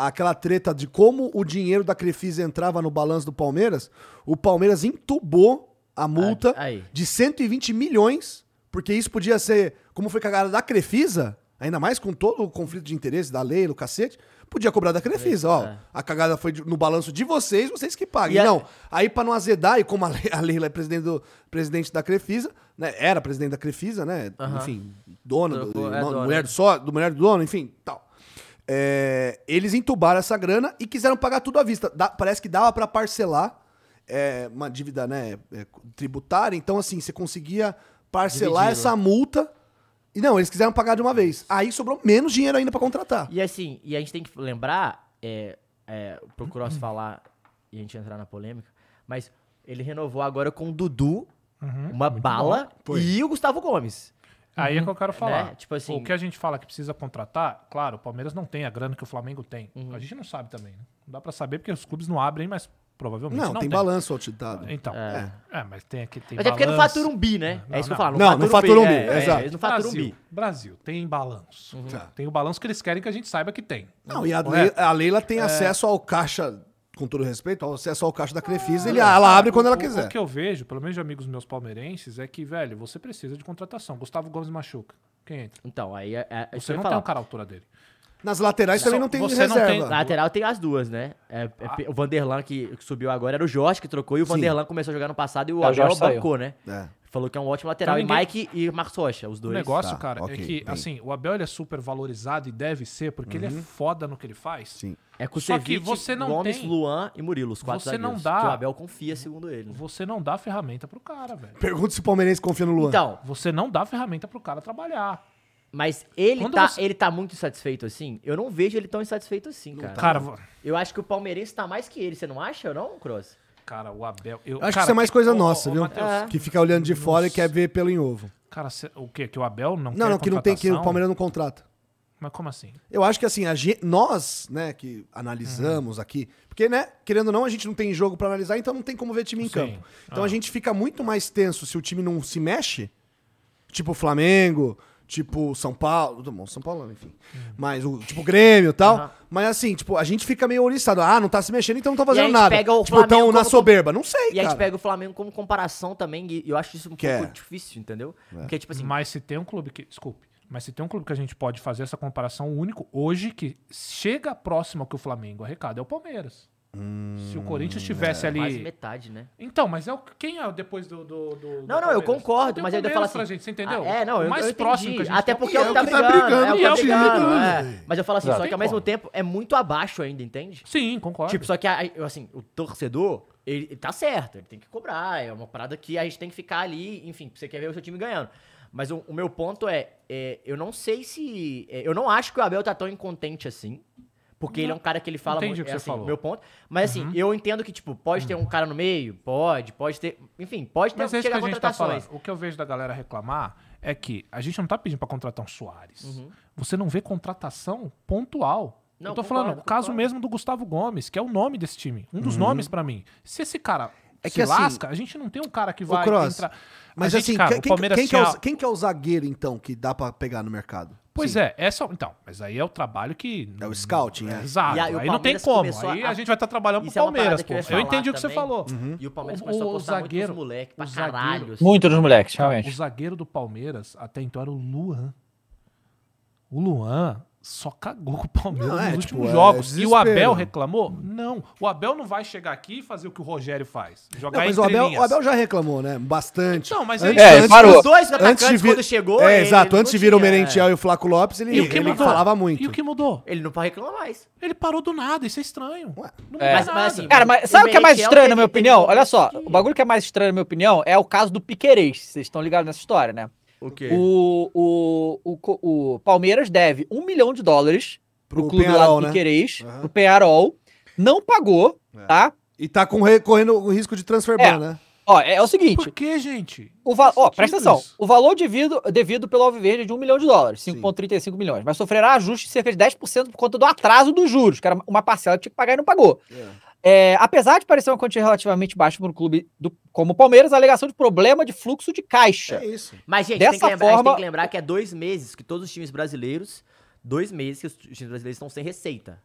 aquela treta de como o dinheiro da Crefisa entrava no balanço do Palmeiras, o Palmeiras entubou a multa aí. de 120 milhões, porque isso podia ser, como foi cagada da Crefisa, ainda mais com todo o conflito de interesse da lei, do cacete, podia cobrar da Crefisa, ó, É. a cagada foi no balanço de vocês, vocês que paguem. E a- Não, aí pra não azedar, e como a, Lei- a Leila é presidente, do, presidente da Crefisa, né, era presidente da Crefisa, né, enfim, dona, do, é dona. mulher do só, do mulher do dono, enfim, tal. É, eles entubaram essa grana e quiseram pagar tudo à vista. Dá- parece que dava pra parcelar é, uma dívida né, é, tributária, então assim, você conseguia parcelar Dividido. essa multa. E não, eles quiseram pagar de uma vez. Aí sobrou menos dinheiro ainda pra contratar. E assim, e a gente tem que lembrar, é, é, pro Cross falar e a gente entrar na polêmica, mas ele renovou agora com o Dudu, Uhum, uma bala e o Gustavo Gomes. Aí é que eu quero falar. Né? Tipo assim- o que a gente fala que precisa contratar, claro, o Palmeiras não tem a grana que o Flamengo tem. Uhum. A gente não sabe também, né? Não dá pra saber porque os clubes não abrem, mas provavelmente Não, não, tem, tem. balanço auditado. Então, É. é. mas tem aqui tem Mas é porque não fatura um bi, né? Não, é isso que eu não. falo. Não, não fatura um bi, É, é, exato. eles não faturam um Brasil, bi. Brasil, tem balanço. Uhum. Tá. Tem o balanço que eles querem que a gente saiba que tem. Não, e a? Leila, a Leila tem acesso ao caixa, com todo respeito, ao acesso ao caixa da Crefisa, ele, ela abre quando ela O- quiser. O que eu vejo, pelo menos de amigos meus palmeirenses, é que, velho, você precisa de contratação. Gustavo Gomes machuca. Quem entra? Então, aí é, é, Você não ia tem um falar. cara à altura dele. Nas laterais Só- também não tem você não reserva. tem- Lateral tem as duas, né? É, é pe- o Vanderlan que, que subiu agora era o Jorge que trocou e o Sim. Vanderlan começou a jogar no passado e o É, o Abel bancou, né? É. Falou que é um ótimo lateral. Então e ninguém- Mike e Marcos Rocha, os O dois. negócio, Tá, cara, ok, é que, bem. assim, o Abel ele é super valorizado e deve ser, porque ele é foda no que ele faz. Sim. É com Só que você não Gomes, tem- Luan e Murilo, os quatro Você não dá- Que o Abel confia, segundo ele. né? Você não dá ferramenta pro cara, velho. Pergunta se o Palmeirense confia no Luan. Então, Você não dá ferramenta pro cara trabalhar. mas ele Quando tá, você- ele tá muito insatisfeito assim? Eu não vejo ele tão insatisfeito assim, cara. Cara, vo- Eu acho que o palmeirense tá mais que ele, você não acha ou não, Cross? Cara, o Abel. Eu, Acho que cara, isso é mais coisa ô, nossa, viu? Matheus, É. Que fica olhando de fora e quer ver pelo em ovo. Cara, cê- o quê? Que o Abel não Não, quer não, que não tem que o? Palmeiras não contrata. Mas como assim? Eu acho que assim, a gen- nós, né, que analisamos aqui, porque, né, querendo ou não, a gente não tem jogo pra analisar, então não tem como ver time em Sim. campo. Então Ah. a gente fica muito mais tenso se o time não se mexe, tipo o Flamengo, tipo São Paulo, bom, São Paulo, enfim. Mas o tipo Grêmio e tal. Aham. Mas assim, tipo, a gente fica meio oriçado. Ah, não tá se mexendo, então não tá E a fazendo gente nada. pega o tipo, então Flamengo na como- soberba. Não sei, E a cara. gente pega o Flamengo como comparação também, e eu acho isso um Que pouco é. difícil, entendeu? Porque, tipo assim, Mas se tem um clube que. Desculpe. Mas se tem um clube que a gente pode fazer essa comparação único hoje que chega próximo ao que o Flamengo arrecada é o Palmeiras. Se o Corinthians tivesse ali. quase metade, né? Então, mas é o quem é o depois do. do, do do Não, não, eu concordo, mas eu ainda falo assim. pra gente, você entendeu? Ah, é, não, eu, mais eu entendi. próximo que a gente Até tem- porque é o é que o tá que tá brigando. brigando, é o que é tá brigando. tá é. Mas eu falo assim, Exato. só que ao mesmo como. tempo é muito abaixo ainda, entende? Sim, concordo. Tipo, só que assim, o torcedor, ele, ele tá certo, ele tem que cobrar, é uma parada que a gente tem que ficar ali, enfim, você quer ver o seu time ganhando. Mas o, o meu ponto é, é, eu não sei se. é, eu não acho que o Abel tá tão incontente assim. Porque ele é um cara que ele fala Entendi muito. o que é, você assim, falou. Meu ponto. Mas assim, eu entendo que, tipo, pode ter um cara no meio, pode, pode ter. Enfim, pode ter Mas é isso que chegar a gente tá contratações. falando. O que eu vejo da galera reclamar é que a gente não tá pedindo pra contratar um Soares. Uhum. Você não vê contratação pontual. Não, eu tô concordo, falando, o caso concordo. mesmo do Gustavo Gomes, que é o nome desse time. Um dos nomes pra mim. Se esse cara É se que assim, lasca, a gente não tem um cara que vai Cross, entrar. Mas A gente, assim, cara, quem, Palmeiras quem que é o, quem que é o zagueiro, então, que dá pra pegar no mercado? Pois Sim. é, essa, então, mas aí é o trabalho que. É o scouting, é. Exato. E aí não tem como. Aí a- a gente vai estar trabalhando pro Isso é Palmeiras, que pô. eu entendi o que você falou. E o Palmeiras O- começou a o apostar zagueiro- muito nos moleques pra o zagueiro- caralho. assim. Muito dos moleques, realmente. o zagueiro do Palmeiras até então era o Luan. O Luan só cagou com o Palmeiras Não, é, nos tipo, últimos é jogos. E o. Abel reclamou? Não. O Abel não vai chegar aqui e fazer o que o Rogério faz. Jogar Não, mas entre o Abel, linhas. o Abel já reclamou, né? Bastante. Não, mas Antes- É, antes- parou. Os dois Antes atacantes, vir... quando chegou, É, ele exato. Antes de vir o Merentiel e o Flaco Lopes, ele, o que ele mudou? falava muito. E o que mudou? Ele não pode reclamar mais. Ele parou do nada, isso é estranho. Ué. Não É. Mas- mas assim, Cara, mas sabe o que é mais estranho, na minha opinião? Olha só, o bagulho que é mais estranho, na minha opinião, é o caso do Piquerez. Vocês estão ligados nessa história, né? O quê? O, o, o, o Palmeiras deve um milhão de dólares pro, Pro clube lá Penharol, do né? Piquerez, Aham. pro Penharol. Não pagou, É. tá? E tá com, re- correndo o risco de transfer É. ban, né? Ó, é, é o seguinte. Por que, gente? O va- ó, presta atenção. isso. O valor devido, devido pelo Alviverde é de 1 milhão de dólares, Sim. 5,35 milhões. Mas sofrerá ajuste de cerca de 10% por conta do atraso dos juros, que era uma parcela que tinha que pagar e não pagou. É, apesar de parecer uma quantia relativamente baixa para um clube do- como o Palmeiras, a alegação de problema de fluxo de caixa. É isso. Mas, gente, Dessa tem que lembrar, a gente forma- tem que lembrar que é dois meses que todos os times brasileiros, dois meses que os times brasileiros estão sem receita,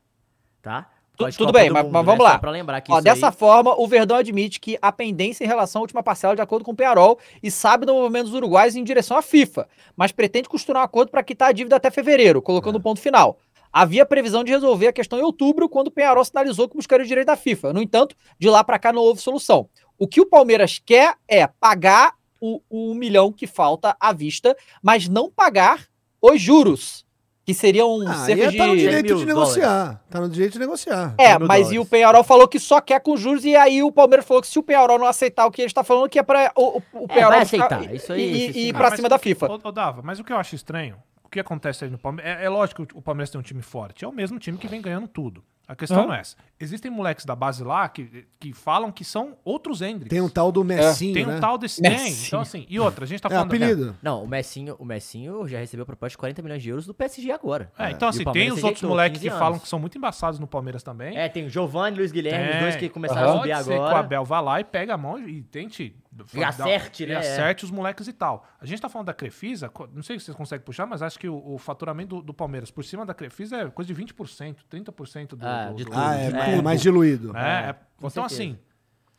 tá? Tudo Copa bem, mas- Mundo, mas né? vamos Só lá. Pra lembrar que Ó, isso dessa aí... forma, o Verdão admite que há pendência em relação à última parcela de acordo com o Penharol e sabe do movimento dos uruguaios em direção à FIFA, mas pretende costurar um acordo para quitar a dívida até fevereiro, colocando o ponto final. Havia previsão de resolver a questão em outubro, quando o Penharol sinalizou que buscaria o direito da FIFA. No entanto, de lá para cá não houve solução. O que o Palmeiras quer é pagar o, o um milhão que falta à vista, mas não pagar os juros, que seriam Ah, cerca aí de... tá no 100 direito de negociar. Tá no direito de negociar. É, 100 mil mas e dólares. o Penharol falou que só quer com juros, e aí o Palmeiras falou que se o Penharol não aceitar o que ele está falando, que é pra o, o, o É, Penharol vai ficar- aceitar, isso aí, e, isso e ir Ah, pra mas cima da FIFA. Ô, Dava, mas o que eu acho estranho, o que acontece aí no Palmeiras, é, é lógico que o Palmeiras tem um time forte, é o mesmo time que vem ganhando tudo. A questão não é essa. Existem moleques da base lá que, que falam que são outros Hendrix. Tem um tal do Messinho, Tem um né? tal desse. Tem. Messinho. Então, assim, e outra, a gente tá É falando. apelido. Não, o Messinho, o Messinho já recebeu proposta de 40 milhões de euros do PSG agora. É, então, E o assim, tem os outros moleques 15 que falam que são muito embaçados no Palmeiras também. É, tem o Giovanni e Luiz Guilherme, os Tem. dois que começaram Aham. a subir Pode ser que o agora. Abel vá lá e pega a mão e tente. E acerte, e né? acerte os moleques e tal. A gente tá falando da Crefisa, não sei se vocês conseguem puxar, mas acho que o, o faturamento do, do Palmeiras por cima da Crefisa é coisa de 20%, 30% do. Ah, do- de do- tudo. Ah, é, de é mais diluído. É, é- com então, certeza. assim,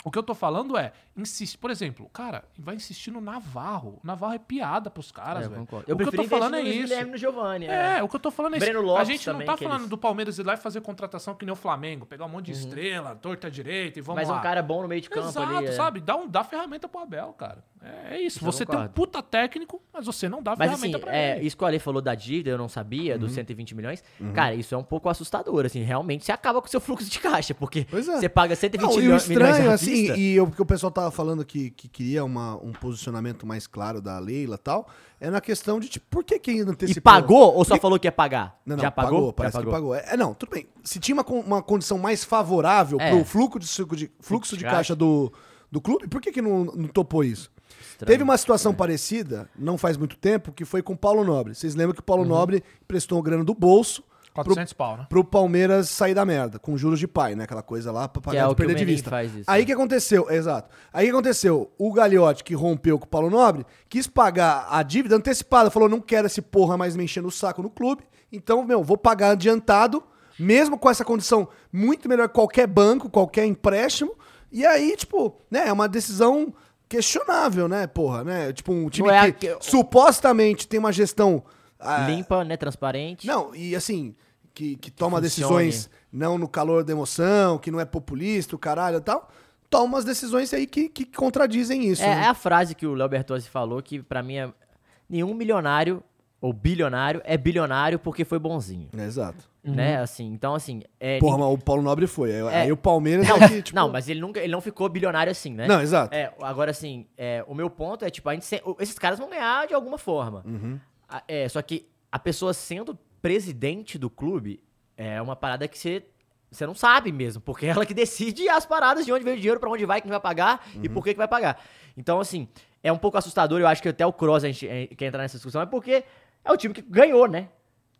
o que eu tô falando é, insiste, por exemplo, cara, vai insistir no Navarro. O Navarro é piada pros caras, É, eu velho. concordo. O que Eu eu tô falando é isso. Guilherme e no Giovanni. É, o que eu tô falando é isso. Breno a Lopes gente não tá falando eles- do Palmeiras ir lá e fazer contratação que nem o Flamengo, pegar um monte de estrela, torta direita e vamos Mas lá. um cara bom no meio de campo Exato, ali. é. sabe? Dá, um, dá ferramenta pro Abel, cara. É, é isso. Você tem um puta técnico, mas você não dá Mas assim, ferramenta pra é, ele. isso que o Ale falou da dívida, eu não sabia, Uhum. dos 120 milhões. Cara, isso é um pouco assustador, assim. Realmente você acaba com o seu fluxo de caixa, porque é. você paga 120 Não, e o milhões, milhões estranho, assim, e o que o pessoal tava falando que, que queria uma, um posicionamento mais claro da Leila e tal, é na questão de, tipo, por que que ainda E antecipou? pagou ou só falou que ia pagar? Não, não, Já pagou? parece Já que pagou. É, não, tudo bem. Se tinha uma, uma condição mais favorável É. pro fluxo de, de, fluxo de caixa do, do clube, por que que não, não topou isso? Estranho. Teve uma situação parecida, não faz muito tempo, que foi com o Paulo Nobre. Vocês lembram que o Uhum. Paulo Nobre prestou o grana do bolso 400 pau, né? pro Palmeiras sair da merda, com juros de pai, né? Aquela coisa lá pra pagar é perder de vista. faz isso, Aí né? que aconteceu, exato. Aí que aconteceu? O Gagliotti, que rompeu com o Paulo Nobre, quis pagar a dívida antecipada, falou: não quero esse porra mais me enchendo o saco no clube, então, meu, vou pagar adiantado, mesmo com essa condição muito melhor que qualquer banco, qualquer empréstimo. E aí, tipo, né, é uma decisão questionável, né, porra, né? Tipo, um time é que a que- supostamente tem uma gestão. ah, Limpa, né? Transparente. não, e assim, que, que toma funcione. decisões não no calor da emoção, que não é populista, o caralho e tal, toma umas decisões aí que, que contradizem isso. É, né? é a frase que o Léo Bertozzi falou, que pra mim é. Nenhum milionário ou bilionário é bilionário porque foi bonzinho. É, exato. Né? Assim, então, assim. É, Porra, ninguém- mas o Paulo Nobre foi. Aí, É. aí o Palmeiras Não, é que, tipo, não, mas ele nunca ele não ficou bilionário assim, né? Não, exato. É, agora assim, é, o meu ponto é, tipo, a gente se- esses caras vão ganhar de alguma forma. Uhum. A- É, só que a pessoa sendo presidente do clube é uma parada que você. Você não sabe mesmo, porque é ela que decide as paradas de onde vem o dinheiro, pra onde vai, quem vai pagar e Uhum. por que, que vai pagar. Então, assim, é um pouco assustador, eu acho que até o Cross a gente é, quer entrar nessa discussão, é porque é o time que ganhou, né?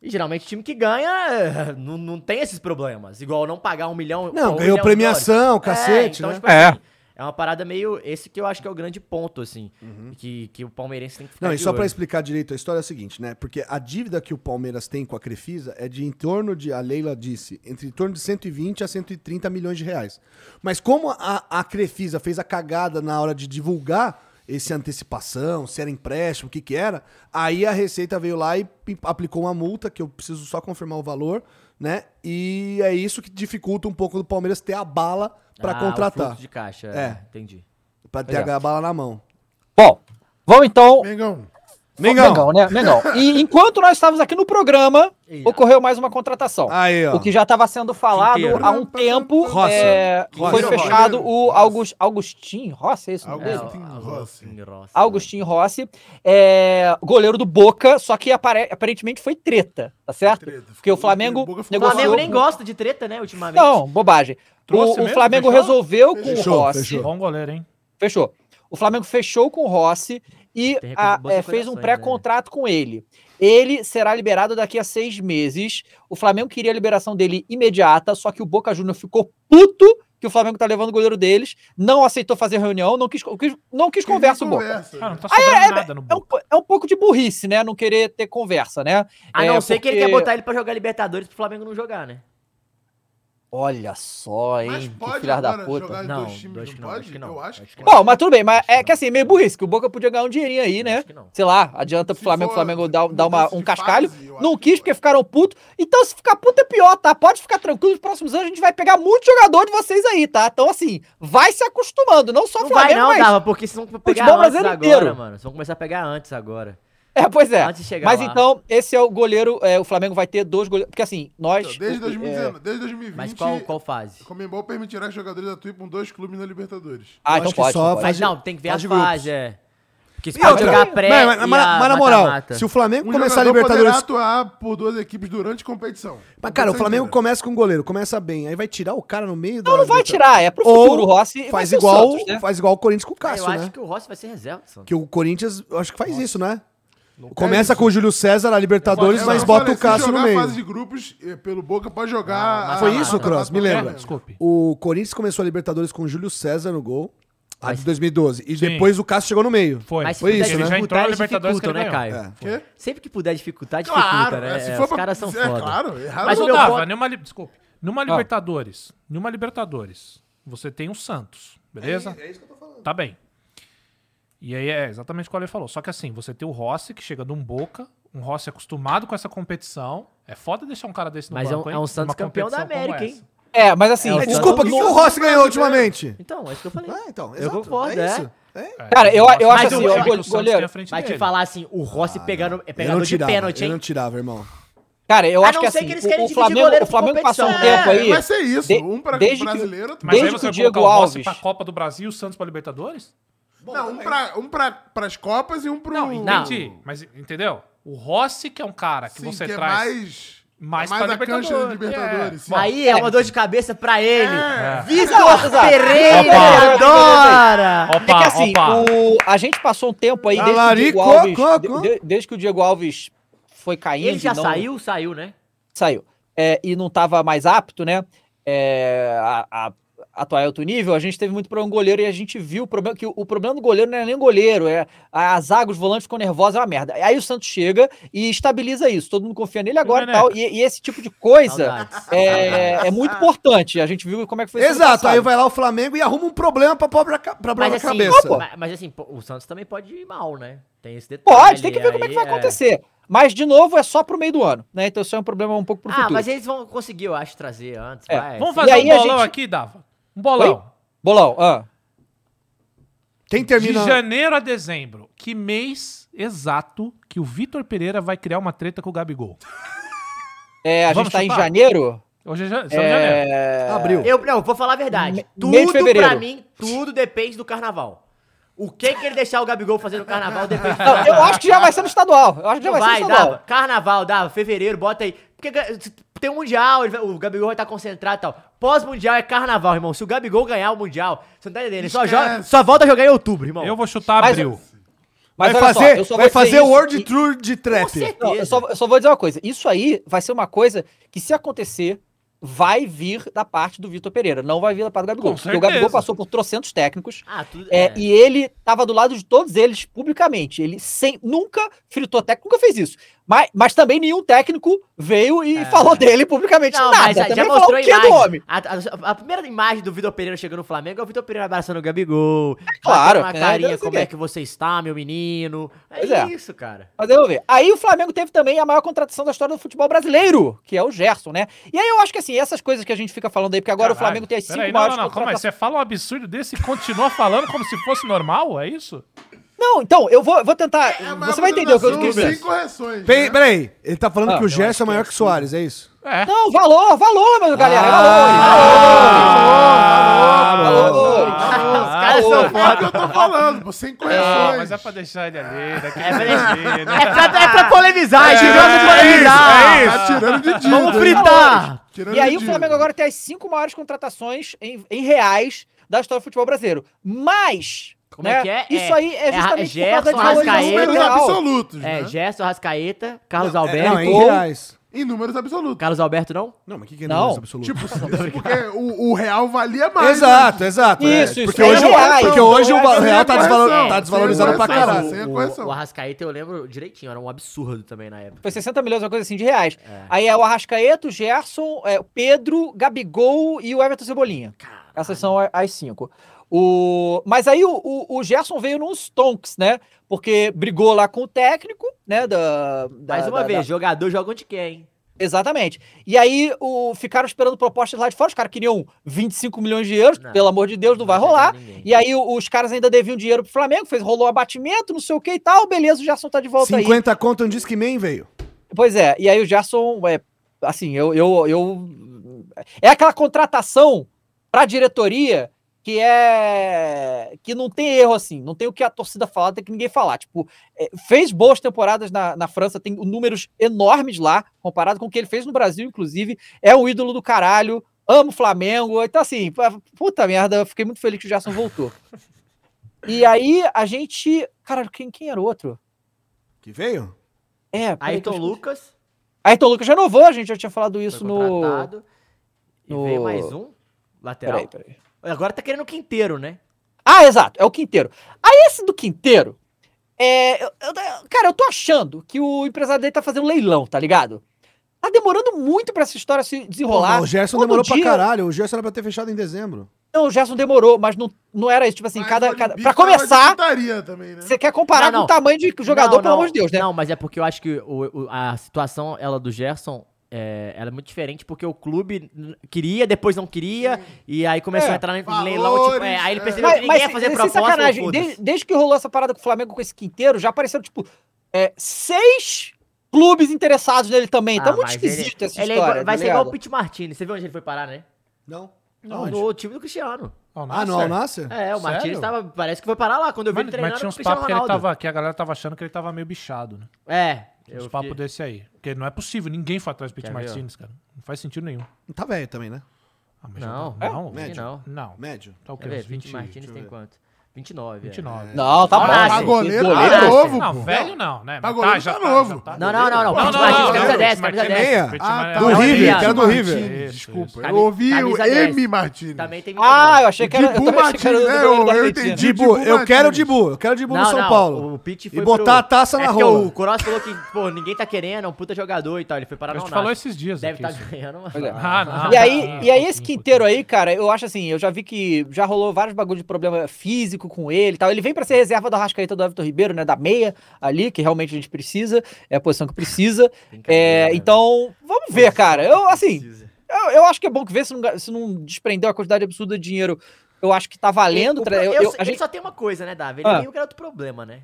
E geralmente o time que ganha não, não tem esses problemas. Igual não pagar um milhão. Não, um ganhou milhão premiação, dólares. cacete, então, né? tipo É. assim, é uma parada meio. Esse que eu acho que é o grande ponto, assim. Que, que o palmeirense tem que ficar. Uhum. Não, e só pra olho. explicar direito a história é o seguinte, né? Porque a dívida que o Palmeiras tem com a Crefisa é de em torno de, a Leila disse, entre em torno de 120 a 130 milhões de reais. Mas como a, a Crefisa fez a cagada na hora de divulgar esse antecipação, se era empréstimo, o que que era. Aí a Receita veio lá e aplicou uma multa, que eu preciso só confirmar o valor, né? E é isso que dificulta um pouco do Palmeiras ter a bala pra Ah, o contratar. fluxo de caixa. É. Entendi. Pra ter a bala na mão. Bom, vamos então. Mengão. Mengão. né? Mengão. E enquanto nós estávamos aqui no programa, ocorreu mais uma contratação. Aí. O que já estava sendo falado Quinteiro. há um tempo. Rossi. é, Rossi. foi Rossi. fechado o. August, Augustin Rossi, é isso o- Rossi. Agostinho Rossi. Augustin Rossi, é, goleiro do Boca, só que apare- aparentemente foi treta, tá certo? Treta. Porque o Flamengo O. Flamengo nem com- gosta de treta, né, ultimamente. Não, bobagem. Trouxe O, o? Flamengo Fechou? resolveu com Fechou, o Rossi. fechou. Bom goleiro, hein? Fechou. O Flamengo fechou com o Rossi e Tem a- é, fez um pré-contrato com ele. Ele será liberado daqui a seis meses. O Flamengo queria a liberação dele imediata, só que o Boca Júnior ficou puto que o Flamengo tá levando o goleiro deles, não aceitou fazer reunião, não quis, quis- não quis conversa o Boca. Conversa. Cara, não tá sobrando nada no É um, é um pouco de burrice, né? Não querer ter conversa, né? A É, não ser que ele porque- quer botar ele pra jogar Libertadores pro Flamengo não jogar, né? Olha só, Mas hein? Que pode filha da puta. jogar em Não, dois times, dois não que não, pode? acho que não, Eu acho acho que. Bom, mas tudo bem, mas é que assim, meio burrice, que o Boca podia ganhar um dinheirinho aí, né? Acho que não. Sei lá, adianta pro Se Flamengo, o for Flamengo dá, dá uma, um cascalho. fase, Não quis porque ficaram putos. Então, se ficar puto é pior, tá? Pode ficar tranquilo, nos próximos anos a gente vai pegar muito jogador de vocês aí, tá? Então, assim, vai se acostumando, não só Não Flamengo, vai não, mas... Dava, porque vocês vão pegar antes agora, inteiro. mano. Vocês vão começar a pegar antes agora. É, pois é. Antes de chegar Mas lá. então, esse é o goleiro, é, o Flamengo vai ter dois goleiros, porque assim, nós... Então, Desde é, 2019, desde 2020, Mas qual, qual fase? o Comembol permitirá que jogadores atuem com dois clubes na Libertadores. Ah, então que pode. só então pode. Mas Fase- não, tem que ver fase grupos. fases, é. Porque você E pode jogar pré mas, mas, mas, a mas na moral, mata-mata. se o Flamengo Um começar a Libertadores. atuar por duas equipes durante competição. Mas, cara, o Flamengo começa com um goleiro, começa bem, aí vai tirar o cara no meio Não, não vai tirar, é pro Ou futuro, o Rossi vai Faz ser o igual, Santos, né? faz igual o Corinthians com o Cássio, eu acho né? que o Rossi vai ser reserva. Santos. Que o Corinthians, eu acho que faz isso, né? É Começa com o Júlio César, a Libertadores, mas bota falei, o Cássio no meio. fase de grupos eh, pelo Boca, pode jogar. Ah, a- Foi isso, Cross? Me lembra. desculpe. O Corinthians começou a Libertadores com o Júlio César no gol, a de 2012. E Sim. depois o Cássio chegou no meio. Foi. Mas se Foi puder isso, né? Ele já entrou na dificultar, Libertadores que ele né. Caio? É. Quê? Sempre que puder dificultar, dificulta, Claro, né? é, se É, for os pra- caras são é, foda. claro, errado Mas Mas o ô, meu Dava, ponto- numa, li- desculpe, numa Libertadores, numa Libertadores, você tem o Santos, beleza? É isso que eu tô falando. Tá bem. E aí é exatamente o que o Ale falou. Só que assim, você tem o Rossi, que chega de um Boca, um Rossi acostumado com essa competição. É foda deixar um cara desse no Mas é um- banco, hein? é um Santos Numa campeão da América, hein? É, mas assim... É, o É, Santos- desculpa, o que, que o Rossi ganhou ultimamente? Então, é isso que eu falei. Ah, então, Eu exato, concordo, é é. isso. É. É, Cara, eu- eu é acho o assim, o goleiro- Santos frente Mas te falar assim, o Rossi pegando, é Eu pegador de pênalti, eu hein? não tirava, irmão. Cara, eu A acho não que ser assim, que eles o- querem o, dividir Flamengo, goleiro o Flamengo passou um tempo aí... Vai ser isso. um para desde que- brasileiro, Mas aí Desde você o vai colocar Diego o Rossi Alves- pra Copa do Brasil e o Santos pra Libertadores? Não, um pra, um pra, pras Copas e um pro... Não, entendi. Mas entendeu? O Rossi, que é um cara que Sim, você que é traz... mais... mais é pra mais a cancha de Libertadores, Libertadores. é. Aí é uma dor de cabeça pra ele. É. Vitor Exato, exato. Pereira Opa. adora! Opa, É que assim, opa. o- a gente passou um tempo aí desde que, o Diego Talarico, Alves, co- co- de- desde que o Diego Alves foi caindo. Ele já não- saiu? Saiu, né? Saiu. É, e não estava mais apto, né? É, a, a atuar em alto nível, a gente teve muito problema com o goleiro e a gente viu o problema, que o, o problema do goleiro não é nem goleiro, é a zaga, os volantes ficam nervosos, é uma merda. Aí o Santos chega e estabiliza isso, todo mundo confia nele agora e Neneca. tal. E, e esse tipo de coisa é, é muito importante. A gente viu como é que foi Exato, aí vai lá o Flamengo e arruma um problema pra própria, ca- pra própria Mas assim, cabeça. mas, mas assim, o Santos também pode ir mal, né? Tem esse detalhe. Pode, tem que ver como é que vai aí, acontecer. Mas, de novo, é só pro meio do ano, né? Então isso é um problema um pouco pro Ah, futuro. mas eles vão conseguir, eu acho, trazer antes. É. vai. Vamos E fazer aí um a bolão gente- aqui, Dava? Um bolão. Bolão, ah. Quem De termina... janeiro a dezembro, que mês exato que o Vitor Pereira vai criar uma treta com o Gabigol? É, a Vamos gente tá em janeiro. Hoje é, ja- em janeiro. É... Abril. Eu, não, vou falar a verdade. Me- tudo de pra mim, tudo depende do carnaval. O que que ele deixar o Gabigol fazer no carnaval depende do carnaval. eu acho que já vai ser no estadual. Eu acho que já Não vai, ser vai, no estadual. dava. Carnaval, dava. Fevereiro, bota aí. Porque tem um Mundial, vai- o Gabigol vai estar concentrado e tal. Pós-Mundial é carnaval, irmão. Se o Gabigol ganhar o Mundial, você não tá entendendo. Ele só, joga, só volta a jogar em outubro, irmão. Eu vou chutar Mas- abril. Mas vai fazer, só vai fazer o World e- Tour de Com trap. certeza. Não, eu, só, eu só vou dizer uma coisa. Isso aí vai ser uma coisa que, se acontecer, vai vir da parte do Vitor Pereira. Não vai vir da parte do Gabigol. Porque o Gabigol passou por trocentos técnicos. Ah, tudo. É, E ele tava do lado de todos eles publicamente. Ele sem, nunca fritou técnico, nunca fez isso. Mas, mas também nenhum técnico veio e falou dele publicamente Não, nada. mas já, também já falou mostrou a o que imagem. do homem. A, a- a primeira imagem do Vitor Pereira chegando no Flamengo é o Vitor Pereira abraçando o Gabigol. claro, é, Uma carinha, deve como é que você está, meu menino. É Pois é. isso, cara. Mas eu vou ver. Aí o Flamengo teve também a maior contratação da história do futebol brasileiro, que é o Gerson, né? E aí eu acho que assim, essas coisas que a gente fica falando aí, porque agora o Flamengo tem as cinco não, maiores não, não, calma aí. contratações. Você fala um absurdo desse e continua falando como se fosse normal? É isso? Não, então, eu vou, vou tentar. É maior você vai entender o que eu quis dizer. Sem correções. Peraí, né? peraí, ele tá falando Ah, que o Gerson é maior que o Soares, é isso? É. Não, valor, valor, meu galera. é valor. valor. Os caras são É o foda. que eu tô falando, pô, sem Ah, correções. mas é pra deixar ele ali, daquele É pra- jeitinho, né? É pra, é pra polemizar, É, gosta de polemizar. Tá tirando de dívida. Vamos fritar. Tirando E aí o. Flamengo agora tem as cinco maiores contratações em, em reais da história do futebol brasileiro. Mas. Como né, é que é? Isso É- aí é é justamente Gerson, por causa da Números absolutos, É, né? Gerson, Rascaeta, Carlos É, Alberto. não, em ou- reais. Em números absolutos. Carlos Alberto não? Não, mas o que, que é Não. números absolutos? Tipo, porque o, o real valia mais. exato, né? exato. é. Isso, isso, Porque é hoje, reais. porque hoje o Não, é o real tá, sem desvalor- tá sem desvalorizando pra caralho. Sem a O, correção. o Arrascaeta eu lembro direitinho, era um absurdo também na época. Foi 60 milhões, uma coisa assim, de reais. Aí é o Arrascaeta, o Gerson, é, o Pedro, Gabigol e o Everton Cebolinha. Essas são as cinco. O... Mas aí o, o, o Gerson veio nos tonks, né? Porque brigou lá com o técnico, né? Da, da- Mais uma da- vez, da- jogador joga onde quer, hein? Exatamente. E aí o, ficaram esperando propostas lá de fora. Os caras queriam 25 milhões de euros. Não, pelo amor de Deus, não vai vai rolar. E aí os caras ainda deviam dinheiro pro Flamengo. Fez, rolou um abatimento, não sei o que e tal. Beleza, o Gerson tá de volta aí. 50 conto, um disque man veio. Pois é, e aí o Gerson, é, assim, eu, eu, eu. É aquela contratação pra diretoria que é. que não tem erro, assim, não tem o que a torcida falar, tem que ninguém falar. Tipo, é, fez boas temporadas na, na França, tem números enormes lá, comparado com o que ele fez no Brasil, inclusive. É um ídolo do caralho, amo o Flamengo. Então, assim, puta merda, eu fiquei muito feliz que o Gerson voltou. E aí a gente. Cara, quem, quem era o outro? Que veio? É, Ayrton eu- Lucas, Ayrton Lucas renovou, a gente já tinha falado isso foi no. contratado. E no- veio mais um, lateral. Peraí, peraí. Agora tá querendo o Quinteiro, né? Ah, exato, é o Quinteiro. Aí esse do Quinteiro, é, eu- eu- cara, eu tô achando que o empresário dele tá fazendo leilão, tá ligado? Tá demorando muito pra essa história se desenrolar. Porra, o Gerson Todo demorou dia- pra caralho. O Gerson era pra ter fechado em dezembro. Não, o Gerson demorou, mas não, não era isso. Tipo assim, Mas cada, cada. Pra começar, também, né? você quer comparar Não, com não. o tamanho de jogador, Não, pelo não, amor de Deus, né? Não, mas é porque eu acho que o- o- a situação ela do Gerson é, ela é muito diferente porque o clube queria, depois não queria, e aí começou É, a entrar em valores, leilão, tipo, é, aí ele é. percebeu que ninguém mas ia fazer proposta. sacanagem, desde, desde que rolou essa parada com o Flamengo com esse Quinteiro, já apareceram, tipo, é, seis clubes interessados nele também. Tá Ah, muito mas esquisito ele, essa ele é história. igual- vai tá ser igual o? Pete Martinez. Você viu onde ele foi parar, né? Não. Não, no time do Cristiano. Ah, no Nasser? Al-Nasser? É, o Martinez Sério? tava, parece que foi parar lá quando eu vi Mas, ele treinando mas tinha com o uns papos que, ele tava, que a galera tava achando que ele tava meio bichado, né? É, Uns eu papos fiquei- desse aí. Porque não é possível, ninguém foi atrás do Pete? Martinez, cara. Não faz sentido nenhum. Tá velho também, né? Ah, mas Não, é? não, que médio. não. não. Médio. Tá o quê? Quer ver? Uns Pete 20, Martinez tem quanto? 29. é. 29. Não, tá bom. Pra goleiro, Goleiro tá novo. novo, Não, pô. velho não, né? Pra Mas goleiro já tá novo. já tá. Não, não, não, não. Não, não, não, camisa não, 10, Pete camisa Martinez. 10. Meia? Pete Ah, tá. Do Não, River, que era do River. Desculpa. Eu ouvi o Camisa 10. M. Martins. Também tem Ah, eu achei que era. Eu Dibu também achei que era do Martins, né? Eu- entendi. Dibu, eu quero Martins. Dibu. Eu quero Dibu no Não, São não, Paulo. O Pitt E foi botar pro- a taça é na rola. O Cross falou que, pô, ninguém tá querendo, é um puta jogador e tal. Ele foi parar A no gente falou esses dias Deve estar isso. ganhando é. Ah, não. E aí, e esse quinteiro aí, cara, eu acho assim, eu já vi que já rolou vários bagulho de problema físico com ele e tal. Ele vem pra ser reserva do Arrascaeta do Everton Ribeiro, né, da meia ali, que realmente a gente precisa, é a posição que precisa. É, né? então, vamos ver, cara. Eu, assim, eu, eu acho que é bom que ver se não, se não desprendeu a quantidade absurda de dinheiro. Eu acho que tá valendo. O pro- eu- eu a ele gente, só tem uma coisa, né, Davi? Ele Ah. que era outro problema, né?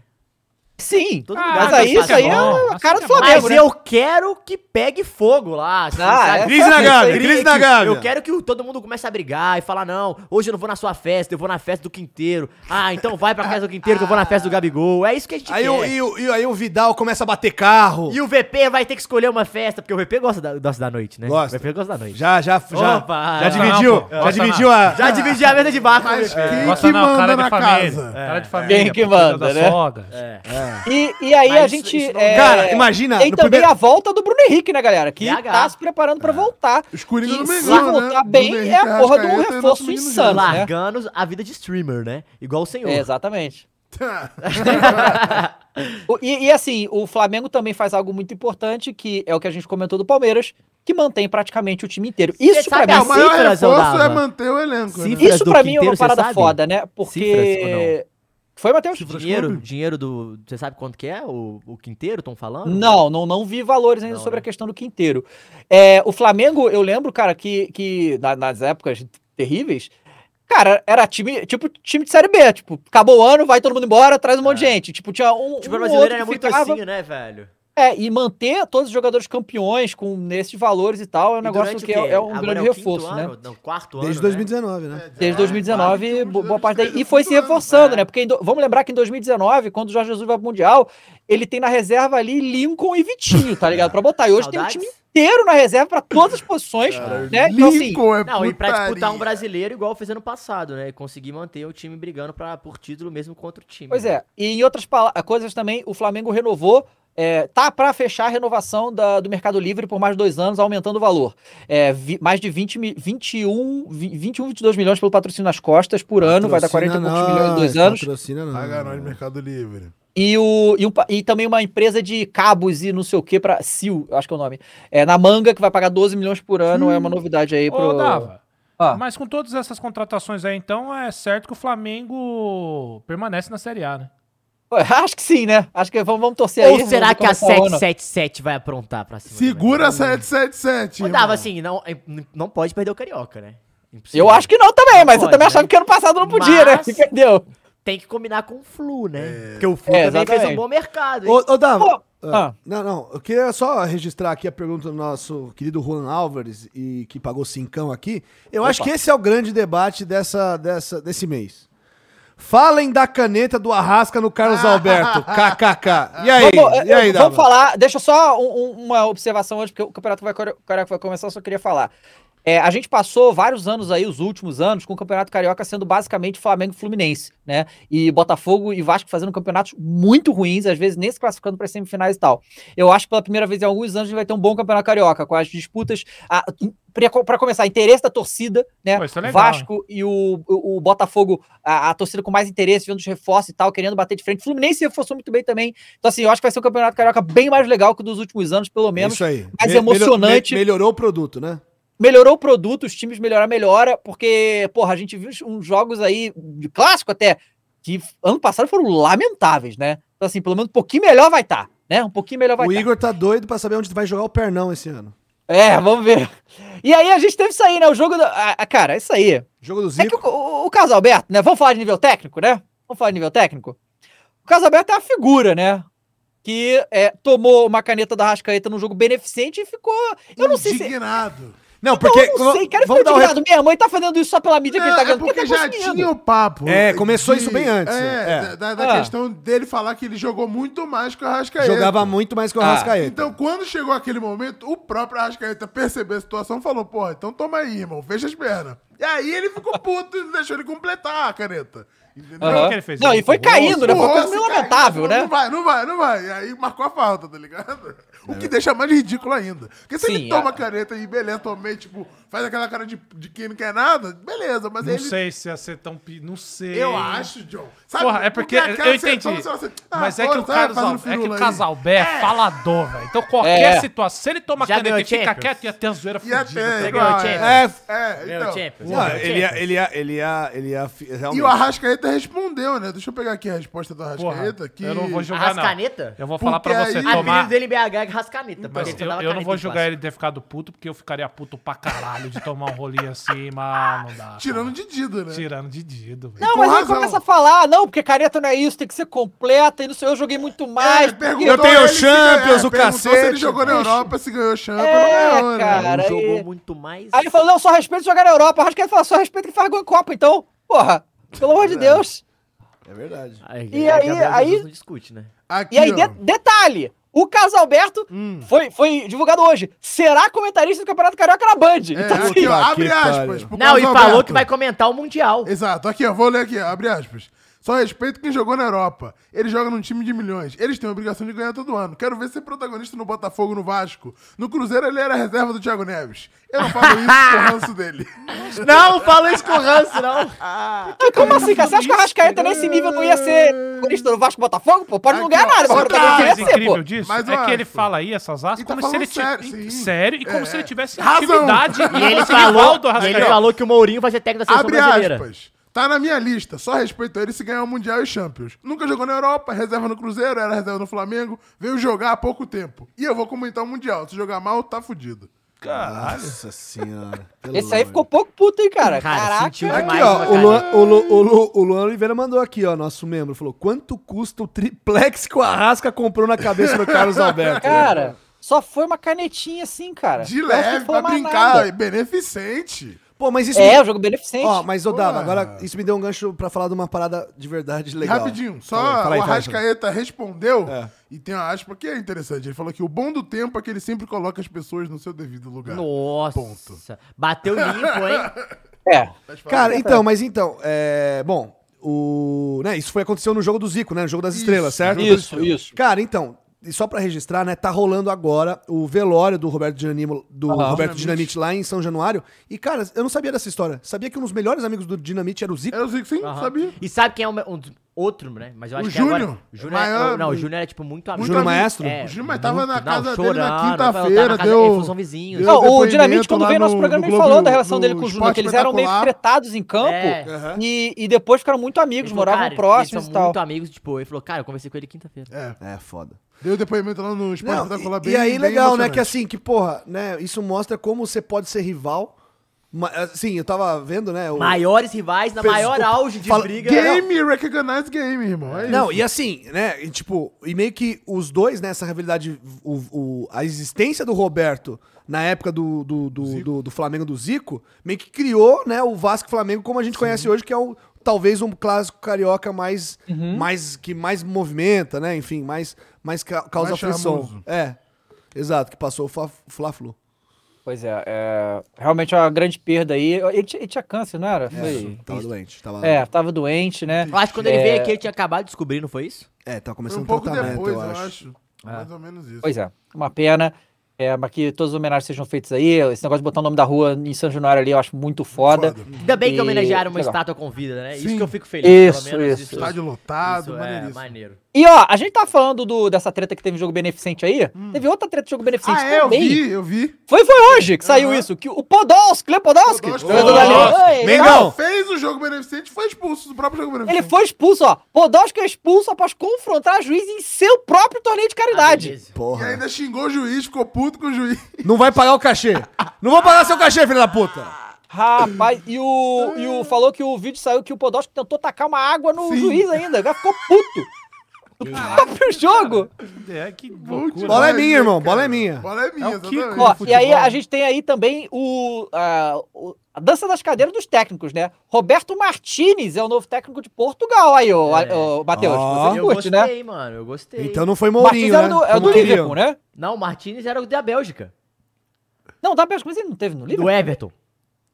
Sim, Todo Ah, mas gosta aí isso aí é bom. a cara do é bom. Flamengo, Mas né? eu quero que pegue fogo lá. assim, Ah, sabe? é. Crise na Gávea, crise na Gávea. Eu quero que todo mundo comece a brigar e falar, não, hoje eu não vou na sua festa, eu vou na festa do Quinteiro. Ah, então vai pra casa do Quinteiro que eu vou na festa do Gabigol. É isso que a gente Aí quer. o, e, o, e aí o Vidal começa a bater carro. E o VP vai ter que escolher uma festa, porque o VP gosta da, gosta da noite, né? Gosta. O VP gosta da noite. Já, já, já, Opa, já não, dividiu, pô. já dividiu não. a... Já dividi a mesa de barco. Mas o VP. quem que não, manda na casa? Cara de família. Quem que manda, da né? sogra. É. E, e aí Mas a isso- gente. isso não- é, Cara, imagina, Tem no também primeiro- a volta do Bruno Henrique, né, galera? Que BH. tá se preparando pra voltar. Escurinho Que do se né? voltar bem, Bruno é a porra de um e reforço menino insano. Né? Largando a vida de streamer, né? Igual o senhor. É, exatamente. E, e, assim, o Flamengo também faz algo muito importante, que é o que a gente comentou do Palmeiras, que mantém praticamente o time inteiro. Isso pra mim, a o maior cifras, reforço é manter o elenco. né? Isso pra mim é uma parada foda, né? Porque. Foi, Matheus? Dinheiro, clube? dinheiro do. Você sabe quanto que é o, o quinteiro, estão falando? Não, não, não vi valores ainda Não, sobre né? a questão do quinteiro. É, o Flamengo, eu lembro, cara, que, que na- nas épocas terríveis, cara, era time, tipo time de Série B. Tipo, acabou o ano, vai todo mundo embora, traz um monte de gente. Tipo, tinha um. Tipo, um o brasileiro outro era muito ficava- assim, né, velho? É, e manter todos os jogadores campeões com nesses valores e tal é um E negócio que é, é um Agora grande é reforço, né? ano? Não, quarto Desde ano, 2019, né? Desde É, 2019, quase bo- que boa parte daí. E foi se reforçando, é. né? Porque em do- vamos lembrar que em 2019, quando o Jorge Jesus vai pro Mundial, ele tem na reserva ali Lincoln e Vitinho, tá ligado? Pra botar. E hoje tem um Saudades? time inteiro na reserva pra todas as posições, né? Então, assim, Lincoln é Não, e pra disputar um brasileiro igual fez ano passado, né? Conseguir manter o time brigando pra, por título mesmo contra o time. Pois né? é. E em outras coisas também, o Flamengo renovou. É, tá pra fechar a renovação da- do Mercado Livre por mais dois anos, aumentando o valor. É, vi- mais de 20, mi- 21, vi- 21, 22 milhões pelo patrocínio nas costas por ano, vai dar 40 e poucos milhões em dois anos. Patrocina não. Paga nós no Mercado Livre. E, o, e, um e também uma empresa de cabos e não sei o que pra. Sil, acho que é o nome. É, na manga, que vai pagar 12 milhões por ano, é uma novidade aí pro. Ô, Dava. Ah. Mas com todas essas contratações aí, então, é certo que o Flamengo permanece na Série A, né? Acho que sim, né? Acho que vamos, vamos torcer aí. Ou será que a começar o ano. 777 vai aprontar pra cima? Segura também? 777. Ô, irmão. Dava, assim, não, não pode perder o Carioca, né? Eu acho que não também, mas Pode, eu também né? achava que ano passado não podia, né? Mas- E perdeu. Tem que combinar com o Flu, né? Porque o Flu É, também fez um bom mercado, hein? Ô, ô Dava, ah, ah. não, não, eu queria só registrar aqui a pergunta do nosso querido Juan Álvares, e que pagou cincão aqui. Eu acho que esse é o grande debate dessa, dessa, desse mês. Falem da caneta do Arrasca no Carlos Alberto, kkk. E aí, Vamos, e aí, vamos falar, deixa só um- um- uma observação antes, porque o campeonato vai, vai começar, eu só queria falar. É, a gente passou vários anos aí, os últimos anos, com o Campeonato Carioca sendo basicamente Flamengo e Fluminense, né? E Botafogo e Vasco fazendo campeonatos muito ruins, às vezes nem se classificando para semifinais e tal. Eu acho que pela primeira vez em alguns anos a gente vai ter um bom Campeonato Carioca, com as disputas. Para começar, interesse da torcida, né? Pô, isso é legal, Vasco e o, o, o Botafogo, a, a torcida com mais interesse, vendo os reforços e tal, querendo bater de frente. Fluminense se reforçou muito bem também. Então, assim, eu acho que vai ser um Campeonato Carioca bem mais legal que o dos últimos anos, pelo menos. Isso aí. mais Me- melhor- emocionante. me- melhorou o produto, né? Melhorou o produto, os times melhorar, melhora, porque, porra, a gente viu uns jogos aí, de clássico até, que ano passado foram lamentáveis, né? Então, assim, pelo menos um pouquinho melhor vai estar, né? Um pouquinho melhor vai o estar. Igor tá doido pra saber onde vai jogar o Pernão esse ano. É, vamos ver. E aí a gente teve isso aí, né? O jogo. Do... Ah, cara, isso aí. Jogo do É que Zico. o, o, o Carlos Alberto, né? Vamos falar de nível técnico, né? Vamos falar de nível técnico? O Carlos Alberto é a figura, né? Que é, tomou uma caneta da Rascaeta num jogo beneficente e ficou. Eu não sei se. Indignado. Não, Porque, porque. eu não sei, cara, vamos ficou dar um indignado. Minha mãe tá fazendo isso só pela mídia que ele tá é ganhando. porque tá já tinha o papo. É, começou isso bem antes, É, é. da, da- Ah. questão dele falar que ele jogou muito mais que o Arrascaeta. Jogava muito mais que o Ah, Arrascaeta. Então, quando chegou aquele momento, o próprio Arrascaeta percebeu a situação e falou, porra, então toma aí, irmão, fecha as pernas. E aí ele ficou puto e não deixou ele completar a caneta. Entendeu? Aham. que ele fez Não, e foi caindo, né? Foi uma coisa meio lamentável, né? Não vai, não vai, não vai. E aí marcou a falta, tá ligado? O que deixa mais ridículo ainda. Porque se Sim, ele toma a- caneta e beleza, tomei, tipo, faz aquela cara de, de quem não quer nada, beleza, mas Não ele... sei se ia ser tão. pi- Não sei. Eu acho, John. Sabe, Porra, é porque, aquela eu entendi. assim, ah, mas é que foda, o vai Carlos, fazendo Al- é que o. Casalbé é falador, velho. Então qualquer É. situação, se ele toma Já caneta e fica Champions? quieto, ia ter a zoeira Ia fudida. ter, tá é. Champions. É, Ganhou então. Não, ele ia, ele ia, ele ia, ele ia, realmente. E o Arrascaeta respondeu, né? Deixa eu pegar aqui a resposta do Porra, Arrascaeta. que... eu não vou jogar, não. Rascaneta? Eu vou falar Porque pra você aí- tomar. apelido dele BH é Rascaneta. Mas porque só eu, não vou julgar ele ter ficado puto, porque eu ficaria puto pra caralho de tomar um rolinho assim, mas não dá. Tirando de Dido, né? Tirando de Dido, velho. Não, com mas ele começa a falar, não, porque careta não é isso, tem que ser completa, e não sei, eu joguei muito mais. É, Eu tenho ele se Champions, o perguntou Se cacete. ele jogou na. Europa, se ganhou Champions, É, não ganhou, né? cara. Não jogou aí- muito mais. Aí ele falou, não, só respeito jogar na Europa. Acho que ele falou, só respeito que faz gol em Copa, então, porra, pelo amor de Deus. É verdade. Aí, E aí- Gabriel aí- Jesus não discute, né? Aqui, E aí, de- detalhe, o Casalberto Hum. foi, foi divulgado hoje, será comentarista do Campeonato Carioca na Band. É, Então, assim, aqui, ó, abre que aspas. Não, e Carlos falou Alberto. que vai comentar o Mundial. Exato, aqui, ó, vou ler aqui, abre aspas. Só respeito quem jogou na Europa. Ele joga num time de milhões. Eles têm a obrigação de ganhar todo ano. Quero ver ser protagonista no Botafogo, no Vasco. No Cruzeiro ele era reserva do Thiago Neves. Eu não falo isso com o ranço dele. Não, fala isso com o ranço, não. Que, como assim, cara? Você acha que o Arrascaeta nesse nível não ia ser corista do Vasco Botafogo? Pô, pode não ganhar nada, mas tá- protagonista mais ia ser, incrível pô. disso Mas é que ele fala aí essas asas E tá como se ele tivesse sério, e como É. se ele tivesse Razão. atividade E ele falou, e ele falou que o Mourinho vai ser técnico da seleção Abre brasileira. aspas. Tá na minha lista. Só respeito ele se ganhar o Mundial e Champions. Nunca jogou na Europa, reserva no Cruzeiro, era reserva no Flamengo. Veio jogar há pouco tempo. E eu vou comentar o Mundial. Se jogar mal, tá fudido. Caralho. Nossa senhora. pelo Esse aí ficou pouco puto, hein, cara? Cara, Caraca. Aqui, ó, uma o Luan, o, Lu, o, Lu, o Luan Oliveira mandou aqui, ó, nosso membro. Falou: quanto custa o triplex que o Arrasca comprou na cabeça do Carlos Alberto? Cara, só foi uma canetinha assim, cara. De leve, pra brincar. nada. Beneficente. Pô, mas isso. É, me- o jogo beneficente. Ó, mas, ô Dava, agora isso me deu um gancho pra falar de uma parada de verdade legal. Rapidinho, só Fala aí, fala aí, o. Arrascaeta respondeu, É. e tem uma aspa que é interessante. Ele falou que o bom do tempo é que ele sempre coloca as pessoas no seu devido lugar. Nossa. Ponto. Bateu limpo, hein? É. Cara, então, mas então, é. Bom, o. Né, isso foi aconteceu no jogo do Zico, né? No jogo das Isso, estrelas, certo? Isso, isso. Cara, então, e só pra registrar, né, tá rolando agora o velório do Roberto Dinamite, do Aham. Roberto Dinamite. Lá em São Januário. E, cara, eu não sabia dessa história. Sabia que um dos melhores amigos do Dinamite era o Zico? Era o Zico, sim, Aham. sabia? E sabe quem é um, um dos- outro, né? Mas eu acho O que agora... Júnior. O Júnior Maior- é, não, o Júnior é, tipo, muito amigo. Júnior. Maestro? É, O Júnior, mas tava na casa não, dele na quinta-feira, tava na casa- deu- Eles são vizinhos. deu- Não, o Dinamite, quando veio nosso no- programa, no ele Globo- falou da relação dele com o Júnior, que eles eram meio tretados em campo É. E, e depois ficaram muito amigos, falou, moravam cara, próximos eles e tal. muito amigos, tipo, ele falou, cara, eu conversei com ele quinta-feira. É. É, foda. Deu depoimento lá no Esporte Não, Espetacular e, bem e aí, bem legal, né? Que assim, que, porra, né? Isso mostra como você pode ser rival. Ma- Assim, eu tava vendo, né? o- Maiores rivais, na Fez- maior auge de fala- briga. Game, recognize game, irmão. É Não, isso. e assim, né? E, tipo, e meio que os dois, né? Essa rivalidade, o, o- a existência do Roberto na época do, do, do, do- do Flamengo do Zico, meio que criou, né? O Vasco Flamengo como a gente conhece hoje, que é o talvez um clássico carioca mais, mais que mais movimenta, né? Enfim, mais, mais ca- causa Mais charmoso. É, exato, que passou o Fla- Fla-Flu. Pois é, é, realmente é uma grande perda aí. Ele tinha, ele tinha câncer, não era? Foi. Tava isso. doente, tava, É, tava doente, né? Eu acho que quando ele É. veio aqui, ele tinha acabado de descobrir, não foi isso? é, tava Foi começando um um pouco tratamento, depois, eu eu acho. acho. Mais ou menos isso. Pois é, uma pena. É, mas que todas as homenagens sejam feitas aí. Esse negócio de botar o nome da rua em São Januário ali, eu acho muito foda. Foda. Ainda bem que homenagearam uma legal. estátua com vida, né? Isso Sim. que eu fico feliz. Isso, isso. Estádio lotado, isso é maneiro. E ó, a gente tá falando do, dessa treta que teve jogo beneficente aí. Teve outra treta de jogo beneficente Ah, é, eu vi, eu vi. Foi, foi hoje que saiu Aham. isso. Que o Podolski, Leo Podolski, Podolski. Alemanha, Mengão. Fez o jogo beneficente, foi expulso do próprio jogo Ele beneficente. foi expulso, ó. Podolski é expulso após confrontar juiz em seu próprio torneio de Ah, caridade. E Porra. ainda xingou o juiz, ficou puto com o juiz. Não vai pagar o cachê. Não vou pagar seu cachê, filho da puta. Rapaz, e o, e o falou que o vídeo saiu que o Podolski tentou tacar uma água no Sim. juiz ainda. Já ficou puto. No próprio jogo. É, que Bom loucura. Bola é minha, né, irmão, bola é minha. Bola é minha, É. Kiko. Ó, e aí a gente tem aí também o, a, o- a dança das cadeiras dos técnicos, né? Roberto Martinez é o novo técnico de Portugal aí, ô, É. ô, Matheus. Ó. Você Eu curte, gostei, né? mano, eu gostei. Então não foi Mourinho, era né? do, é do. Liverpool, né? Não, o Martinez era o da Bélgica. Não, da Bélgica, mas ele não teve no Do Liverpool? Everton.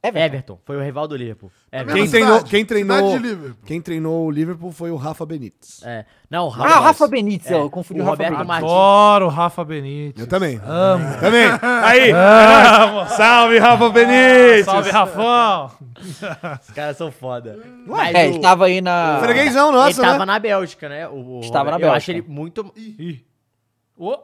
Everton. Everton. Foi o rival do Liverpool. Everton. Quem treinou, quem treinou, quem treinou o Liverpool foi o Rafa Benítez. É. Não, o Ah, Rafa Benítez, É, eu confundi o o Rafa Roberto Benítez. Martins. Adoro o Rafa Benítez. Eu também. Amo. Também. Aí. Salve, Rafa Benítez. Salve, Rafão. Os caras são foda. É, ele tava aí na... Freguesão ele nossa, tava né? na Bélgica, né? O, o Estava na Robert- Eu acho Bélgica. ele muito... Ih. Ô.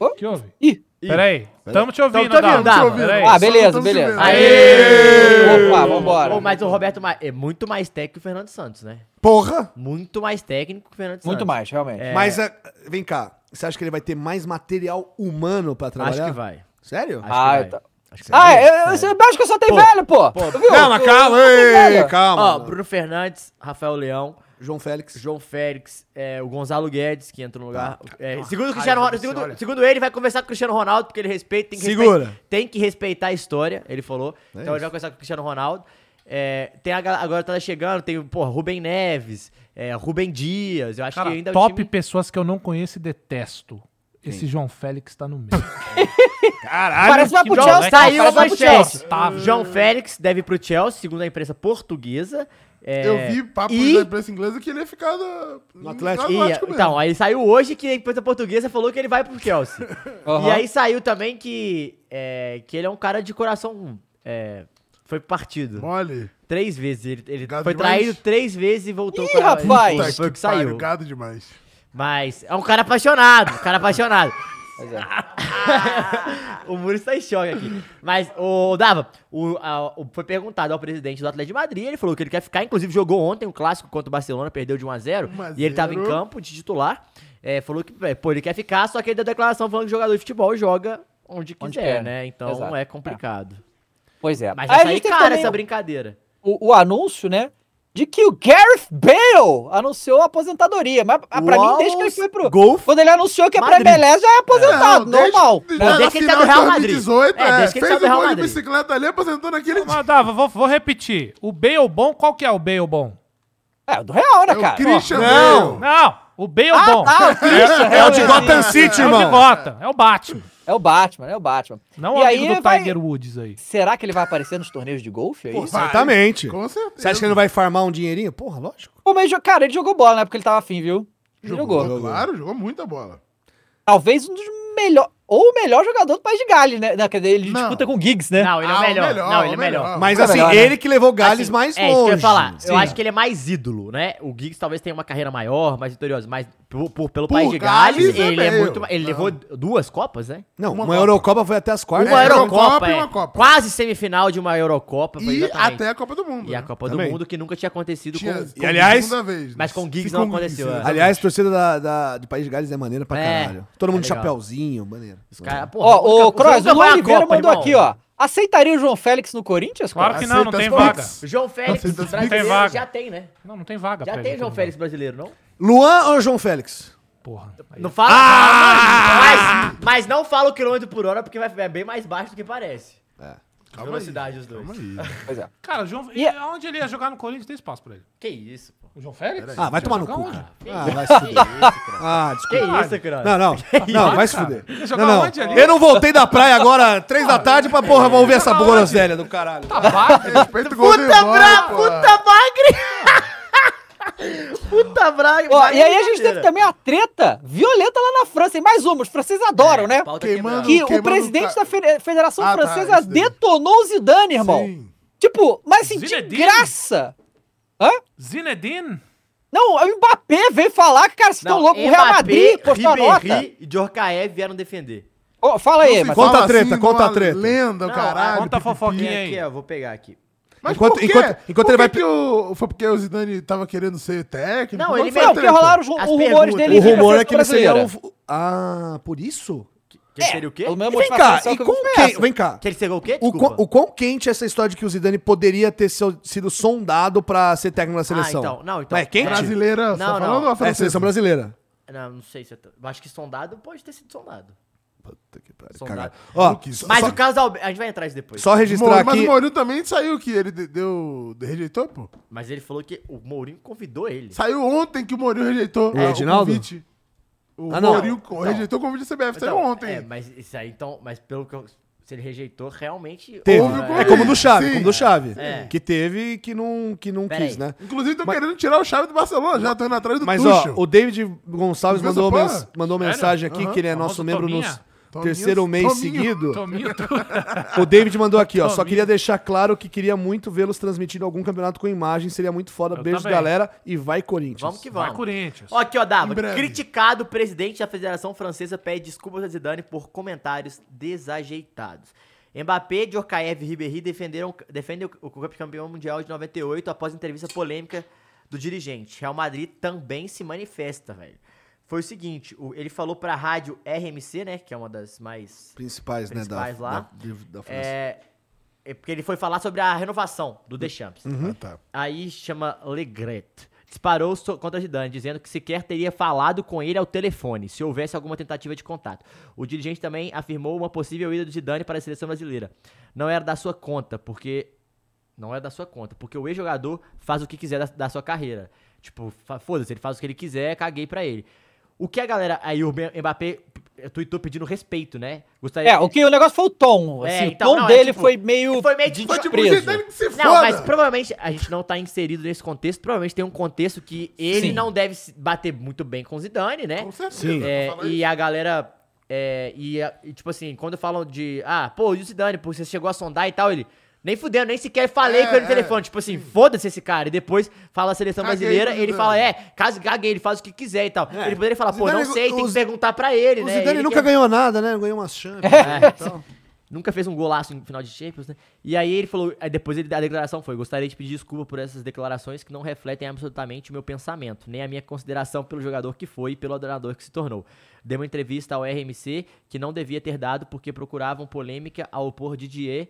Ô. que houve? Ih, Peraí. Tamo te ouvindo, Tamo te ouvindo, Dava. Dava. Peraí. Ah, beleza, beleza. Aê! Opa, vambora. Pô, mas o Roberto Ma- é muito mais técnico que o Fernando Santos, né? Porra. Muito mais técnico que o Fernando Santos. Muito mais, realmente. É. Mas, ah, vem cá. Você acha que ele vai ter mais material humano pra trabalhar? Acho que vai. Sério? Acho Ah, que vai. tá. Acho que Ah, vai. eu, eu, eu acho que só tem Pô, velho, pô. pô, Tu viu? Calma, calma. Ei, velho. calma. Ó, Bruno Fernandes, Rafael Leão, João Félix. João Félix, é, o Gonzalo Guedes, que entra no lugar. Tá. É, segundo, o Cristiano Ronaldo, segundo, segundo ele, vai conversar com o Cristiano Ronaldo, porque ele respeita, tem que, Segura. respeitar, tem que respeitar a história, ele falou. É então ele vai conversar com o Cristiano Ronaldo. É, tem a, agora tá chegando, tem o Rubem Neves, é, Rubem Dias. Eu acho Cara, que ainda é top time- pessoas que eu não conheço e detesto. Esse João Félix tá no meio. Parece vai pro Chelsea? Saiu a Parece vai pro manchete. Chelsea. João Félix deve pro Chelsea, segundo a imprensa portuguesa. É, Eu vi papos e- da imprensa inglesa que ele ia ficar no, No Atlético. E, mesmo. então, aí saiu hoje que a imprensa portuguesa falou que ele vai pro Chelsea. Aham. E aí saiu também que, é, que ele é um cara de coração. é, foi partido. Mole. Três vezes. Ele, ele foi demais. traído três vezes e voltou Ih, com a- rapaz! Isso Foi o que pariu, saiu. Gado demais. Mas é um cara apaixonado, um cara apaixonado. Pois é. o Muro está em choque aqui. Mas, o Dava, o, a- o- foi perguntado ao presidente do Atlético de Madrid, ele falou que ele quer ficar, inclusive jogou ontem um clássico contra o Barcelona, perdeu de 1 a 0 1 a e ele tava em 0. campo de titular. É, falou que, é, pô, ele quer ficar, só que ele deu declaração falando que jogador de futebol joga onde quiser, Onde quer, né? Então exato. é complicado. Pois é. Mas Aí vai a sair gente teve cara também essa brincadeira. o, o anúncio, né? De que o Gareth Bale anunciou a aposentadoria. Mas ah, pra mim, Uau, desde que ele foi pro. Golf. Quando ele anunciou que é pra. MLS, já é aposentado, Não, normal. desde- na Desde que ele tá final no de Real Madrid. 2018, É, é, desde que ele fez tá no o Real Madrid. bicicleta ali, aposentou naquele dia. Mas, Dava, vou, vou repetir. O Bale bom, qual que é o Bale bom? É, do Real, né, É o cara? Christian Não. Bale. Não, o Bale Ah, bom. tá, o Christian, É o de é, Gotham City, é o de irmão. Gotham, é o Batman. É o Batman, é o Batman. Não E o amigo aí do vai- Tiger Woods aí. Será que ele vai aparecer nos torneios de golfe? É Pô, certamente. Com certeza. Você acha que ele não vai farmar um dinheirinho? Porra, lógico. Pô, mas, cara, ele jogou bola, né? Porque ele tava afim, viu? Jogou. Jogou, claro, jogou muita bola. Talvez um dos melhores. Ou o melhor jogador do País de Gales, né? Não, quer dizer, ele Não. disputa com o Giggs, né? Não, ele é Ah, o o melhor. melhor, Não, ele é o o melhor. melhor. Mas assim, melhor, né? ele que levou Gales Assim, mais é, longe. isso que eu ia falar. Sim. Eu acho que ele é mais ídolo, né? O Giggs talvez tenha uma carreira maior, mais vitoriosa, mas por, por- pelo Por país de Gales, Gales, é ele é meio. muito. Ele Não. levou duas Copas, né? Não, Uma uma, Copa. Eurocopa foi até as quartas. Uma É, Eurocopa, e é. uma Copa. Quase semifinal de uma Eurocopa. foi E exatamente. até a Copa do Mundo. E a né? Copa Também. do Mundo que nunca tinha acontecido Tinha- com. com- aliás- segunda vez, mas né? com o Giggs não o aconteceu, Giggs, é. Aliás, torcida da, da, de País de Gales é maneira pra É, caralho. Todo mundo é chapéuzinho, maneiro. Os cara, porra, Ó, o Cross, o à Oliveira Copa, mandou irmão. aqui, ó. Aceitaria o João Félix no Corinthians, Claro que não, não tem vaga. O João Félix Aceita brasileiro vaga. já tem, né? Não, não tem vaga Já tem João. Félix brasileiro, não? Luan ou João Félix? Porra. aí Não fala. Ah! Mas, mas não fala o quilômetro por hora, porque vai, é bem mais baixo do que parece. É. Calma Velocidade os dois. Calma aí. Pois é. Cara, o João. E- Onde ele ia jogar no Corinthians tem espaço pra ele. Que isso, pô. O João Félix? Ah, vai tomar no cu, cara. Que Ah, vai se fuder. que isso, cara. Ah, Que desculpa. isso, cara. Não, não. Não, vai se fuder. Não, não. Eu não voltei da praia agora, três da tarde, pra porra, vamos ver essa groselha do caralho. O Golden Puta Boy, bra, pô. puta bagre! puta braga. Ó, e aí a gente teve também a treta violenta lá na França. E mais uma, os franceses adoram, né? Queimando- Que o presidente o ca- da Fe- Federação Ah, tá, Francesa detonou o Zidane, irmão. Sim. Tipo, mas assim, de Zinedine? graça. Hã? Zinedine? Não, o Mbappé veio falar que, cara, vocês estão loucos. O Real Madrid postou a nota. E Djorkaeff vieram defender. Ô, fala aí, mas... Conta a treta, assim, conta a treta. Lenda, o Não, caralho. conta a fofoquinha aí. aqui, ó, vou pegar aqui. Mas Enquanto- por quê? enquanto- enquanto Por ele vai- que o- Foi porque o Zidane tava querendo ser técnico? Não, ele Não, porque rolaram os, rumores dele O rumor é que ele seria. Ah, por isso? Que seria o quê? E vem cá, e com quem... Vem cá. Que ele chegou o quê? O, quão- o quão quente é essa história de que o Zidane poderia ter seu- sido sondado pra ser técnico da seleção? então, não, então- é quente? Brasileira, você Não, tá não. falando ou a É, francesa? seleção brasileira. Não, não sei se... Eu tô- eu acho que sondado pode ter sido sondado. Puta que pariu, Sondado. cagada. Ó, só, Mas só- o caso da Albe- A gente vai entrar isso depois. só registrar Mas aqui... o Mourinho também saiu que ele de- deu... rejeitou, pô? Mas ele falou que o Mourinho convidou ele. Saiu ontem que o Mourinho rejeitou O ah, Reginaldo? convite. O Ah, não. Mourinho Não. rejeitou o convite da CBF. Saiu Então, ontem. É, mas isso aí, então... Mas pelo que eu... Se ele rejeitou, realmente... Teve. Houve o É convite. como o do Chave, Sim. como do Chave. É. Que teve e que não, que não Pera quis, aí. né? Inclusive, estão Mas- querendo tirar o chave do Barcelona. Já estão indo atrás do Mas, ó, Tuchel. o David Gonçalves mandou, mens- mandou mensagem aqui Aham. que ele é nosso membro Tominha. Tominho, terceiro mês Tominho. seguido. Tominho, tu- O David mandou aqui, ó. Só queria deixar claro que queria muito vê-los transmitindo algum campeonato com imagem. Seria muito foda. Eu Beijos, também. galera. E vai, Corinthians. Vamos que Vai, vamos. Corinthians. Ó, aqui, ó, Dava. Criticado, o presidente da Federação Francesa pede desculpas a Zidane por comentários desajeitados. Mbappé, Djorkaeff e Ribéry defenderam, defendem o, o campeão mundial de 98 após entrevista polêmica do dirigente. Real Madrid também se manifesta, velho. Foi o seguinte, o- ele falou pra rádio RMC, né, que é uma das mais Principais, né? Principais da, lá. Da, de- da França. é, é porque ele foi falar sobre a renovação do Deschamps. Ah, tá. Aí chama Legret. Disparou contra Zidane, dizendo que sequer teria falado com ele ao telefone, se houvesse alguma tentativa de contato. O dirigente também afirmou uma possível ida do Zidane para a seleção brasileira. Não era da sua conta, porque... Não é da sua conta, porque o ex-jogador faz o que quiser da, da sua carreira. Tipo, foda-se, ele faz o que ele quiser, caguei pra ele. O que a galera... Aí o Mbappé tweetou pedindo respeito, né? Gostaria É, o que o negócio foi o tom. É, Assim, então, o tom não, é dele tipo- foi meio. foi meio de- Foi tipo, desprezo. Zidane que se foda. Não, mas provavelmente a gente não tá inserido nesse contexto. Provavelmente tem um contexto que ele Sim. não deve se bater muito bem com o Zidane, né? Com certeza. Sim. É, e a galera. é, e, e, tipo assim, quando falam de. Ah, pô, e o Zidane, pô, você chegou a sondar e tal, ele. Nem fudendo, nem sequer falei É, com ele no é. telefone. Tipo assim, foda-se esse cara. E depois fala a seleção Caguei brasileira, ele fala, é, caso caguei, ele faz o que quiser e tal. É. Ele poderia falar, pô, Zidane- não sei, tem o que perguntar pra ele, O né? Zidane Ele nunca que é- ganhou nada, né? Não ganhou umas Champions. né, e tal. Nunca fez um golaço em final de Champions, né? E aí ele falou, aí depois ele, a declaração foi, gostaria de pedir desculpa por essas declarações que não refletem absolutamente o meu pensamento, nem a minha consideração pelo jogador que foi e pelo adorador que se tornou. Dei uma entrevista ao RMC que não devia ter dado porque procuravam polêmica ao opor Didier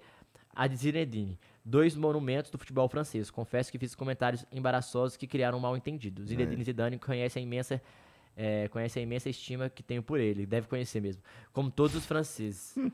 a Zinedine. Dois monumentos do futebol francês. Confesso que fiz comentários embaraçosos que criaram um mal entendido. Zinedine Zidane conhece a imensa é, conhece a imensa estima que tenho por ele. Deve conhecer mesmo. Como todos os franceses.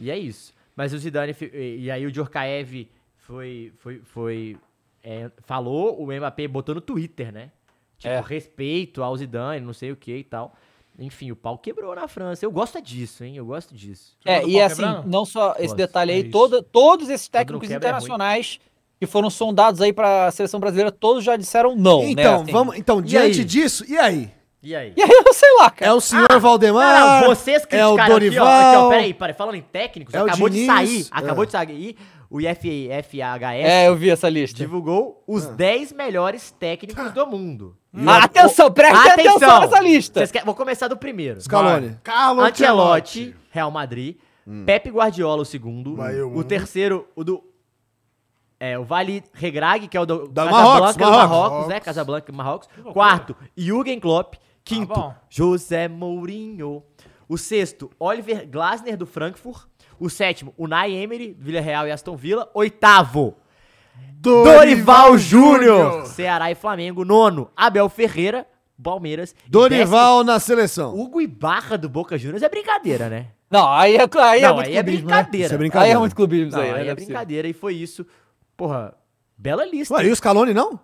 E é isso. Mas o Zidane. E e aí o Djorkaev foi. foi, foi é, falou, o Mbappé botou no Twitter, né? Tipo, É. respeito ao Zidane, não sei o que e tal. Enfim, o pau quebrou na França. Eu gosto é disso, hein? Eu gosto disso. É, e pau assim, quebrando? não só esse Gosto, detalhe é aí, isso. todo- todos esses não técnicos quebra é internacionais que foram sondados aí pra seleção brasileira, todos já disseram não, né? Então, assim. vamos, então diante disso, e aí? E aí? E aí eu sei lá, cara. É o senhor Ah, Valdemar? Não, vocês é o criticaram Dorival? aqui, ó. Aqui, ó, peraí, peraí. Falando em técnicos, É o acabou de Diniz, sair. é. Acabou de sair. O IF, FAHS É, eu vi essa lista. divulgou os Ah. 10 melhores técnicos do mundo. Ah, atenção, preste atenção nessa lista. Querem- Vou começar do primeiro. Scaloni. Carlo Ancelotti, Real Madrid. Pepe Guardiola, o segundo. Vai eu, o terceiro, o do. É, o Vale Regrag, que é o do Da Casablanca, Marrocos, do Marrocos. Marrocos, né? Casablanca, Marrocos. Quarto, Jürgen Klopp. Quinto, bom. José Mourinho. O sexto, Oliver Glasner, do Frankfurt. O sétimo, Unai Emery, Villarreal e Aston Villa. Oitavo, Dorival Júnior, Ceará e Flamengo. Nono, Abel Ferreira, Palmeiras. E Dorival na seleção. décimo, Hugo Ibarra, do Boca Juniors. É brincadeira, né? Não, aí é, aí é Não, muito aí é clubismo, né? brincadeira. Isso é Aí brincadeira. é muito clubismo Não, aí, aí né? é é brincadeira e foi isso. Porra, bela lista. Ué, e o Scaloni não?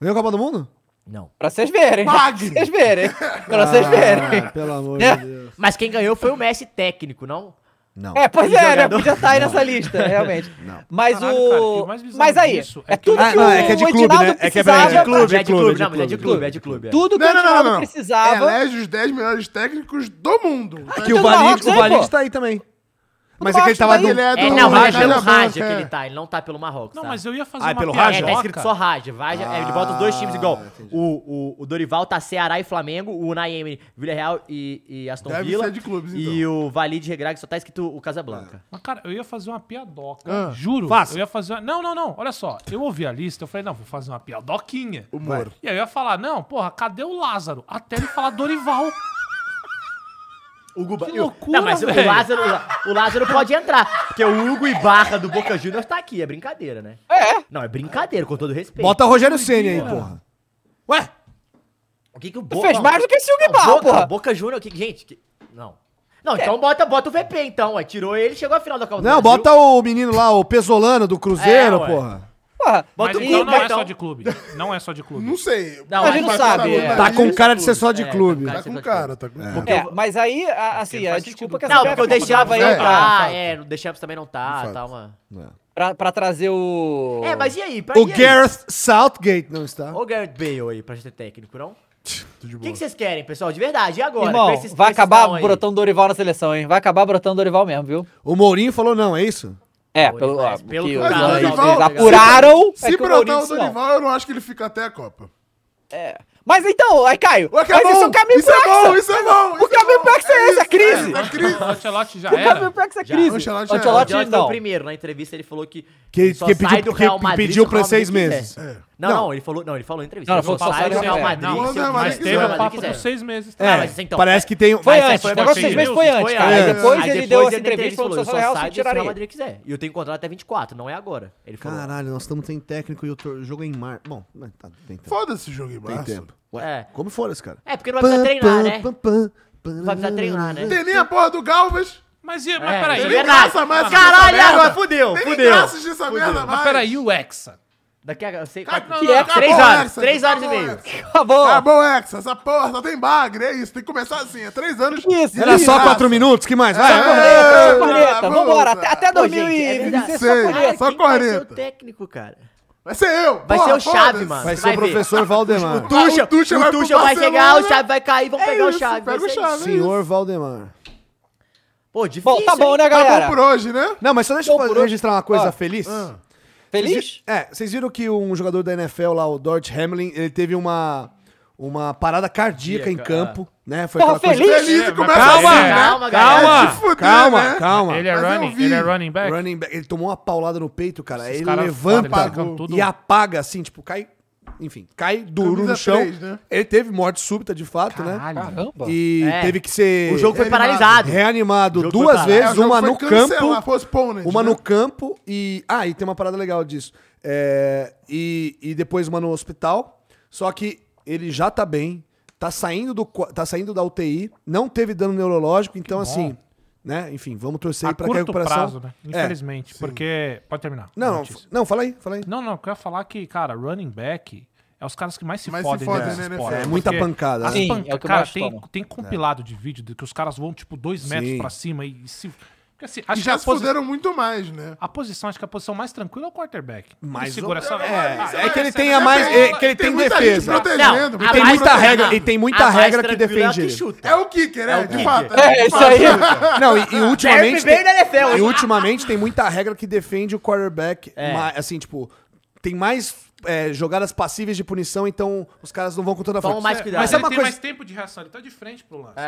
Ganhou a Copa do Mundo? Não. Pra vocês verem. Pra Pague. vocês verem. Pra vocês verem. Ah, pelo amor É. de Deus. Mas quem ganhou foi o Messi técnico, não? Não. É, pois Que é, né? Podia estar aí nessa lista, realmente. Mas Caralho, cara, que o. o bizarro mas aí, disso é, é que tudo o- que Ah, não, é que é de o clube, Edinaldo né? É que é verdade, é de clube, é de clube, não, mas é de clube, é de clube. é. Tudo que Não, o não, não, Edinaldo não, não. precisava. Elege os 10 melhores técnicos do mundo. Que Então o do Valide, Marrocos o aí, Valide pô. tá aí também. Mas é que ele tava tá do... Ele é do É, não, mas é pelo Casablanca, Raja é. que ele tá, ele não tá pelo Marrocos. Não, tá? mas eu ia fazer Ah, é uma pelo. Raja? É, tá escrito só Raja. Raja é, ele bota os dois times igual. Ah. O, o, o Dorival tá Ceará e Flamengo, o Unai Emery, Villarreal e, e Aston Deve Villa. ser de clubes, E então. o Valide Regrag só tá escrito o Casablanca. Mas, cara, eu ia fazer uma piadoca. Ah, juro. faça. Eu ia fazer uma... Não, não, não. Olha só. Eu ouvi a lista, eu falei, não, vou fazer uma piadoquinha. Humor. E aí eu ia falar, não, porra, cadê o Lázaro? Até ele falar Dorival. Hugo Ba- Que loucura, Não, mas o. Lázaro, o Lázaro pode entrar. Porque o Hugo Ibarra do Boca Juniors tá aqui. É brincadeira, né? É. Não, é brincadeira, com todo respeito. Bota Rogério Ceni aí, porra. Ué? O que que o Tu Boca... fez mais do que esse Hugo Ibarra, Boca, porra. Boca Juniors, que, gente... que- Não. Não, então bota, bota o VP, então. Ué. Tirou ele, chegou à final da Copa do Não, bota o menino lá, o Pesolano do Cruzeiro, É, ué. porra. Porra. Bota Mas o então não é então. só de clube. Não é só de clube. Não sei. Não, A gente não sabe, é. Tá com cara de ser só de É, clube. tá Tá com cara, tá com cara. É, mas aí, assim, a desculpa que essa Não, porque o Deschamps aí não É, tá. fato. É, o Deschamps também não tá, tá uma... pra, pra trazer o... É, mas e aí? Pra, O e aí? Gareth Southgate não está. Ô, Gareth Bale aí, pra ser técnico, não? Tô de O boa. que que vocês querem, pessoal? De verdade, e agora? Irmão, esses- vai acabar não brotando Dorival na seleção, hein? Vai acabar brotando Dorival mesmo, viu? O Mourinho falou não, é isso? É, pelo, ó, pelo que que o os- Dorival- eles Dorival- apuraram. Se é o brotar o disse não. Dorival, eu não acho que ele fica até a Copa. Mas então, aí Caio, mas é isso é bom, o caminho isso é bom, isso é bom. O caminho pro Hexa é esse, a crise. É, a crise. O Ancelotti já O caminho era. Hexa é Já. crise. Ancelotti já Ancelotti, era. O Ancelotti o não. primeiro, na entrevista ele falou que Que, só que sai pediu, do Real que Madrid pediu o pra seis meses. É. Não, Não. não, ele falou, não, ele falou na entrevista. Não, ele falou sai sai do Real. Madrid. Não, o o Madrid Mas teve o papo dos seis meses. É, Não, então, parece que tem... Foi Mas antes, foi o negócio seis meses foi antes, cara. Depois ele deu essa entrevista falando só Real sai se o Real. Madrid quiser. E eu tenho contrato até 24, não é agora. Ele falou. Caralho, nós estamos sem técnico e o jogo é em março. Bom, tá, tem tempo. Foda-se o jogo em Tem março. tempo. Ué, É. como for esse cara? É, porque não vai precisar treinar, né? Não vai precisar treinar, né? Tem nem a porra do Galvas. Mas, e, mas É, peraí. é nem verdade. graça mais Caralho, essa merda. agora fudeu, Tem nem fudeu. graça dessa merda Mas mais. peraí, o Hexa? Daqui a. Eu sei, que é acabou três horas. Hexa, Três horas e acabou meio. Hexa. Acabou. Acabou o Hexa, essa porra só tem bagre, é isso. Tem que começar assim, é três anos. Isso, de Era só quatro minutos? Que mais? Vai, É. vai. Corneta, corneta, vamos, vambora. Até, até Pô, gente, é 2026 verdade. só Sei. corneta. Só quem vai ser o 40. técnico, cara? Vai ser eu. Vai porra, ser o Chave, mano. Vai ser o vai ver. professor Valdemar. Tuchel, o Tuchel o vai pro Tuchel vai chegar, o. Chave vai cair, vamos É pegar o isso, Chave. pega vai o Chave. Senhor Valdemar. Pô, difícil. Bom, tá bom, hein? né, Tá galera? bom por hoje, né? Não, mas só deixa eu fazer- por hoje- registrar uma coisa Ah. feliz. Ah. Feliz? É, vocês viram que um jogador da NFL lá, o Dort Hamlin, ele teve uma, uma parada cardíaca em campo, né? Foi Porra, aquela feliz? Feliz e É, começa calma, assim, né? calma, Calma, galera. É de fuder, calma, né? calma. Ele é Mas running, ele é running back. Running back, ele tomou uma paulada no peito, cara. Esses ele levanta ficam tudo- e apaga, assim, tipo, cai. Enfim, cai duro Camisa no chão. três, né? Ele teve morte súbita, de fato, né? Caralho. Caramba. E É. teve que ser O jogo foi reanimado. paralisado. reanimado duas. É, vezes, jogo uma no campo. postponed, Uma né? no campo e. Ah, e tem uma parada legal disso. É, e, e depois uma no hospital. Só que ele já tá bem, tá saindo, do, tá saindo da UTI, não teve dano neurológico, então bom. assim. Né? Enfim, vamos torcer A aí pra que a curto recuperação. prazo, né? É. Infelizmente. porque. Pode terminar. Não, a não, notícia. não, fala aí, fala aí. Não, não, eu quero falar que, cara, running back é os caras que mais se Mais se fodem fodem nesse na esporte. É muita pancada, as né? Sim, pan- é o que cara, tem, tem compilado de vídeo de que os caras vão, tipo, dois metros pra cima e se. Porque assim, E acho que já a, se posi- fuderam muito mais, né? a posição, acho que a posição mais tranquila é o quarterback. Mais Ele segura ou- essa. é, Ah, é que ele essa- tem essa- a mais- é que ele tem muita defesa. gente protegendo. Não, E tem muita protegendo. regra, e tem muita regra que é defende ele. É o kicker, é, É o de kicker. fato. É, isso aí. Não, e, e ultimamente. NFL, e ultimamente tem muita regra que defende o quarterback. É. assim, tipo, tem mais é, jogadas passíveis de punição, então os caras não vão com toda a Toma força. mais É, cuidado. Mas sabe ele uma tem coisa- mais tempo de reação, ele tá de frente pro lance. É.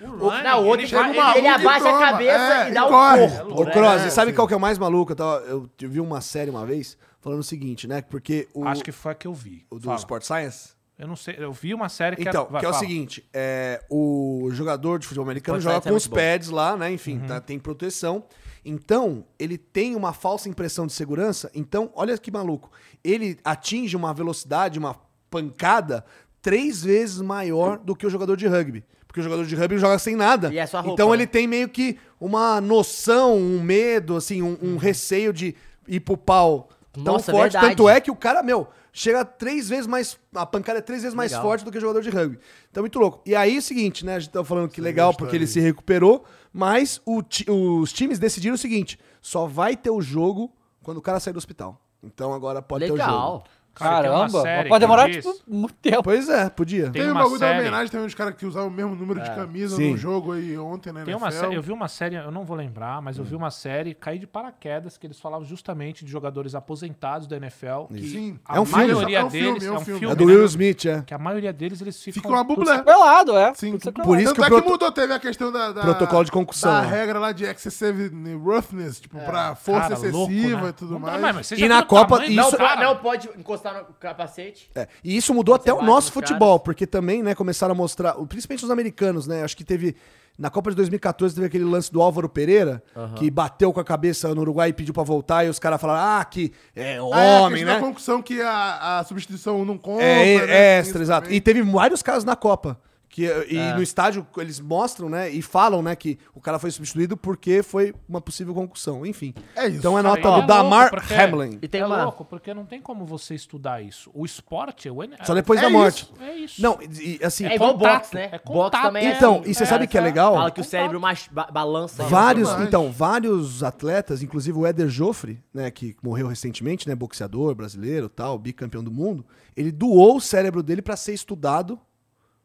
É. O O- running, Não, o outro ele vai- ele- ele abaixa a cabeça é, e dá o corpo. Ô, né? Cross, É, e sabe sim. qual que é o mais maluco? Eu, tava- eu vi uma série uma vez falando o seguinte, né? Porque o, Acho que foi a que eu vi. o do Fala. Sport Science. Eu não sei, eu vi uma série que Então, era... vai, que é o fala. seguinte, é, o jogador de futebol americano joga é com os muito bom. pads lá, né? Enfim, Uhum. tá- tem proteção. Então, ele tem uma falsa impressão de segurança. Então, olha que maluco. Ele atinge uma velocidade, uma pancada, três vezes maior do que o jogador de rugby. Porque o jogador de rugby joga sem nada. E é só roupa, então né? ele tem meio que uma noção, um medo, assim, um, um receio de ir pro pau tão Nossa, forte. verdade. Tanto é que o cara, meu, chega três vezes mais. A pancada é três vezes mais Legal. forte do que o jogador de rugby. Então, muito louco. E aí, é o seguinte, né? A gente tá falando que legal porque ele se recuperou, mas ti- os times decidiram o seguinte: só vai ter o jogo quando o cara sair do hospital. Então agora pode ter o jogo. Caramba, série pode demorar tipo, muito tempo. Pois é, podia. Tem Tem um uma bagulho da série- homenagem, tem uns caras que usavam o mesmo número de camisa Sim. no jogo aí ontem, né? Tem uma série, eu vi uma série, eu não vou lembrar, mas eu vi uma série, caí de paraquedas, que eles falavam justamente de jogadores aposentados da NFL. Que Sim. a É um filme. maioria É um filme, deles é um é um filme. filme. É do né? Will Smith, é. Que a maioria deles eles ficam. Fica uma tudo bublé. Pelado, é. Sim, separado. por isso que é proto- que mudou, teve a questão da, da- Protocolo de concussão, Da né? regra lá de excessive roughness, tipo, pra força excessiva né? e tudo mais. E na Copa, isso- não pode encostar no capacete. É, E isso mudou até o nosso nos futebol, caras. porque também, né, começaram a mostrar, principalmente os americanos, né? Acho que teve. Na Copa de 2014 teve aquele lance do Álvaro Pereira, que bateu com a cabeça no Uruguai e pediu pra voltar, e os caras falaram, ah, que é Ah, é, a homem, né? da concussão que a, a substituição não conta. É, né? é, extra, exato. também. E teve vários casos na Copa. Que, e É. no estádio eles mostram, né? E falam, né, que o cara foi substituído porque foi uma possível concussão. Enfim. É isso. Então é Cara, nota do é Damar porque- Hamlin. E tem é uma. louco, porque não tem como você estudar isso. O esporte, o N- Só depois É da morte. isso. É isso. Não, e, e, assim, É igual contato, boxe, né? é boxe também é Então, e você É, sabe que é legal? Fala que o cérebro mais ba- balança. vários, então, vários atletas, inclusive o Éder Joffre, né, que morreu recentemente, né, boxeador brasileiro, tal, bicampeão do mundo, ele doou o cérebro dele pra ser estudado.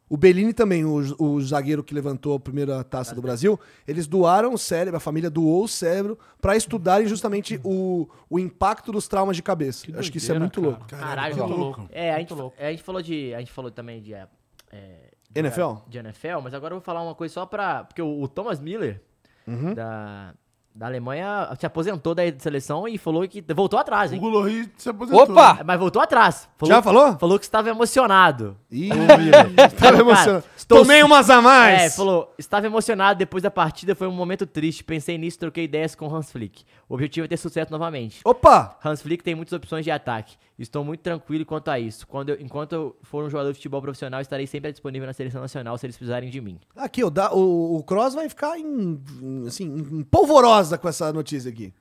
O Bellini também, o, o zagueiro que levantou a primeira taça do Brasil, eles doaram o cérebro, a família doou o cérebro pra estudarem justamente o, o impacto dos traumas de cabeça. Que Acho que isso é doideira, muito cara. louco. Caralho, que louco. louco. É, a gente, Muito louco. a gente falou de. A gente falou também de. é, é, de- NFL? De NFL, mas agora eu vou falar uma coisa só pra. Porque o, o Thomas Miller, Uhum. da, da Alemanha, se aposentou da seleção e falou que. Voltou atrás, O hein? Gulorri se aposentou. Opa! Mas voltou atrás. Já falou? Falou que estava emocionado. Ih, Cara, tava emocionado. estou- Tomei umas a mais. É, falou, estava emocionado depois da partida, foi um momento triste. Pensei nisso, troquei ideias com Hans Flick. O objetivo é ter sucesso novamente. Opa! Hans Flick tem muitas opções de ataque. Estou muito tranquilo quanto a isso. Quando eu- enquanto eu for um jogador de futebol profissional, estarei sempre disponível na seleção nacional se eles precisarem de mim. Aqui, o, da- o, o Cross vai ficar em, assim, em polvorosa com essa notícia aqui.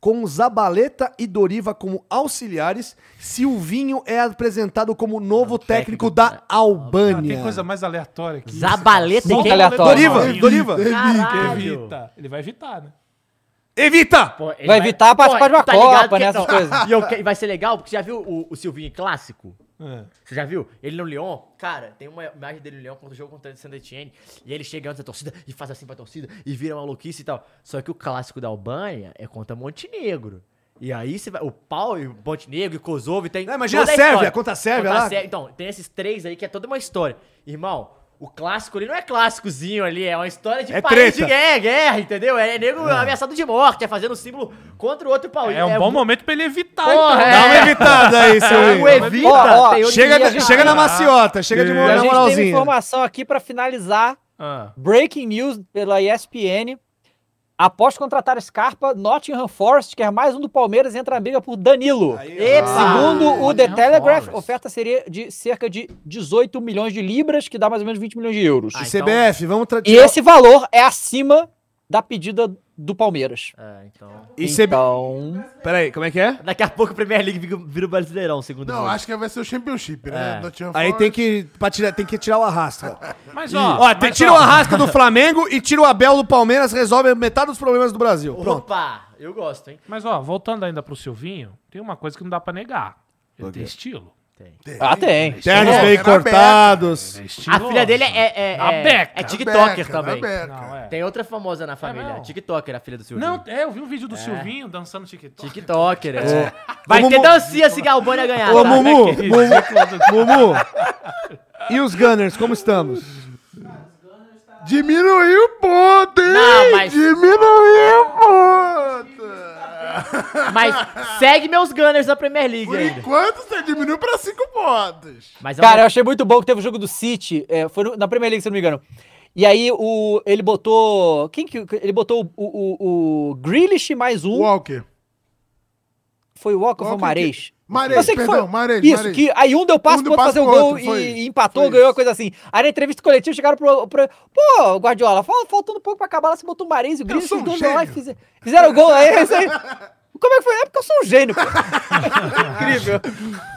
com Zabaleta e Doriva como auxiliares, Silvinho é apresentado como novo técnico, técnico da da Ah, Albânia. tem coisa mais aleatória aqui. Zabaleta e quem? aleatório. Doriva, Doriva. Caralho. Evita. Ele vai evitar, né? Evita! Pô, ele Vai evitar participar de uma tá Copa, que- né, essas coisas. E eu vai ser legal, porque você já viu o, o Silvinho clássico? É. Você já viu? Ele no Lyon, cara, tem uma imagem dele no Lyon contra o jogo contra o Saint Etienne, e ele chega antes da torcida e faz assim pra torcida e vira maluquice e tal. Só que o clássico da Albânia é contra Montenegro. E aí você vai. O pau e o Montenegro e Kosovo e tem. Não, imagina toda a Sérvia, história. contra a Sérvia Contra a lá. Sé- Então, tem esses três aí que é toda uma história. Irmão, o clássico ali não é clássicozinho ali, é uma história de É país de guerra, guerra, entendeu? É nego ameaçado de morte, é fazendo símbolo contra o outro país. É um bom mu- momento pra ele evitar, Porra, então. é. Dá uma evitada aí, seu É, o. Evita, Ó, ó, Chega, dia, na- chega na maciota, chega de E mo- a na gente tem moralzinha. informação aqui pra finalizar. Ah. Breaking news pela ESPN. Após contratar Scarpa, Nottingham Forest, que é mais um do Palmeiras, entra na briga por Danilo. Segundo o The Telegraph, Forest. a oferta seria de cerca de 18 milhões de libras, que dá mais ou menos 20 milhões de euros. Ah, E então- CBF, vamos E esse valor é acima da pedida do Palmeiras. É, então. E. Então, Peraí, como é que é? Daqui a pouco a Premier League vira, o Brasileirão, segundo Não, jogo. acho que vai ser o Championship, né? É. Aí tem que, tirar, tem que tirar o Arrasca. Mas, ó, Ó, tem, tira ó, o Arrasca do Flamengo e tira o Abel do Palmeiras, resolve metade dos problemas do Brasil. Pronto. Opa, eu gosto, hein? Mas, ó, voltando ainda pro Silvinho, tem uma coisa que não dá pra negar. Ele tem estilo. Tem. ah, tem. Ternos É, bem é cortados. É estilo. A filha dele é, é, A é, Beca. é Na TikToker beca, também. na beca. Não, é. Tem outra famosa na família. TikToker, a filha do Silvio. Não, é, eu vi um vídeo do Silvinho dançando TikTok. TikToker, é. Vai Ô, ter Mumu- dancinha se Galbânia ganhar, Ô, tá? Mumu, Que Mumu, ridículo do- Mumu. E os Gunners, como estamos? Diminuiu o ponto, hein? Não, mas- Diminuiu o ponto. Mas segue meus Gunners na Premier League Por ainda. enquanto, você diminuiu pra 5 pontos. Mas é Cara, eu achei muito bom que teve o jogo do City, é, foi no- na Premier League, se eu não me engano. E aí o, ele botou. Quem que. Ele botou o, o, o Grealish mais um. Walker. Foi o Walker ou foi o Walker Marês? Marês, perdão, foi- Marês, Isso, Marês. que aí um deu passo Um pro outro fazer o gol outro, foi e, empatou, ganhou, isso. coisa assim. Aí na entrevista coletiva chegaram pro, pro Pô, Guardiola, fal- faltando um pouco pra acabar, lá você botou o Marês e o os um lá e fizeram, fizeram o gol aí, aí. Como é que foi? É porque eu sou um gênio, pô. Incrível.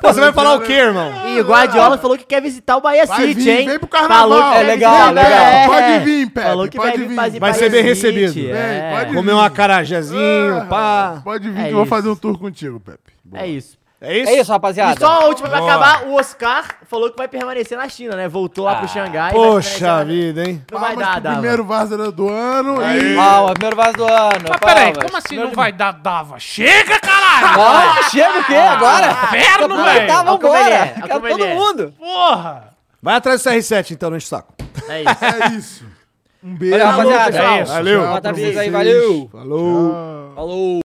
Pô, você vai falar o quê, irmão? E o Guardiola falou que quer visitar o Bahia Vai City, vir, hein? vem pro carnaval. Falou que É legal, visitar- legal. É. Pode vir, Pepe, Falou que pode vai vir vir. fazer Vai Bahia ser bem City, recebido. É. Vem, pode Comer um acarajézinho, pá. Pode vir É que eu vou fazer um tour contigo, Pepe. Boa. É isso. É isso? É isso, rapaziada. E só a última pra Boa. acabar, o Oscar falou que vai permanecer na China, né? Voltou lá pro Xangai. vai permanecer Poxa vida, hein? Não vai Palmas dar, Dava. primeiro Vaza do ano e... Palma, primeiro vaso do ano. Mas peraí, palmas. como assim não vai dar dava? Chega, caralho! Ah, chega o quê agora? Inferno, velho! Como vambora. é, Quero todo é. mundo. Porra! Vai atrás do CR7 então, não enche o saco. É isso. É isso. Um beijo. Valeu, rapaziada. É isso. Valeu. Tchau aí, vocês. valeu. Falou. Falou.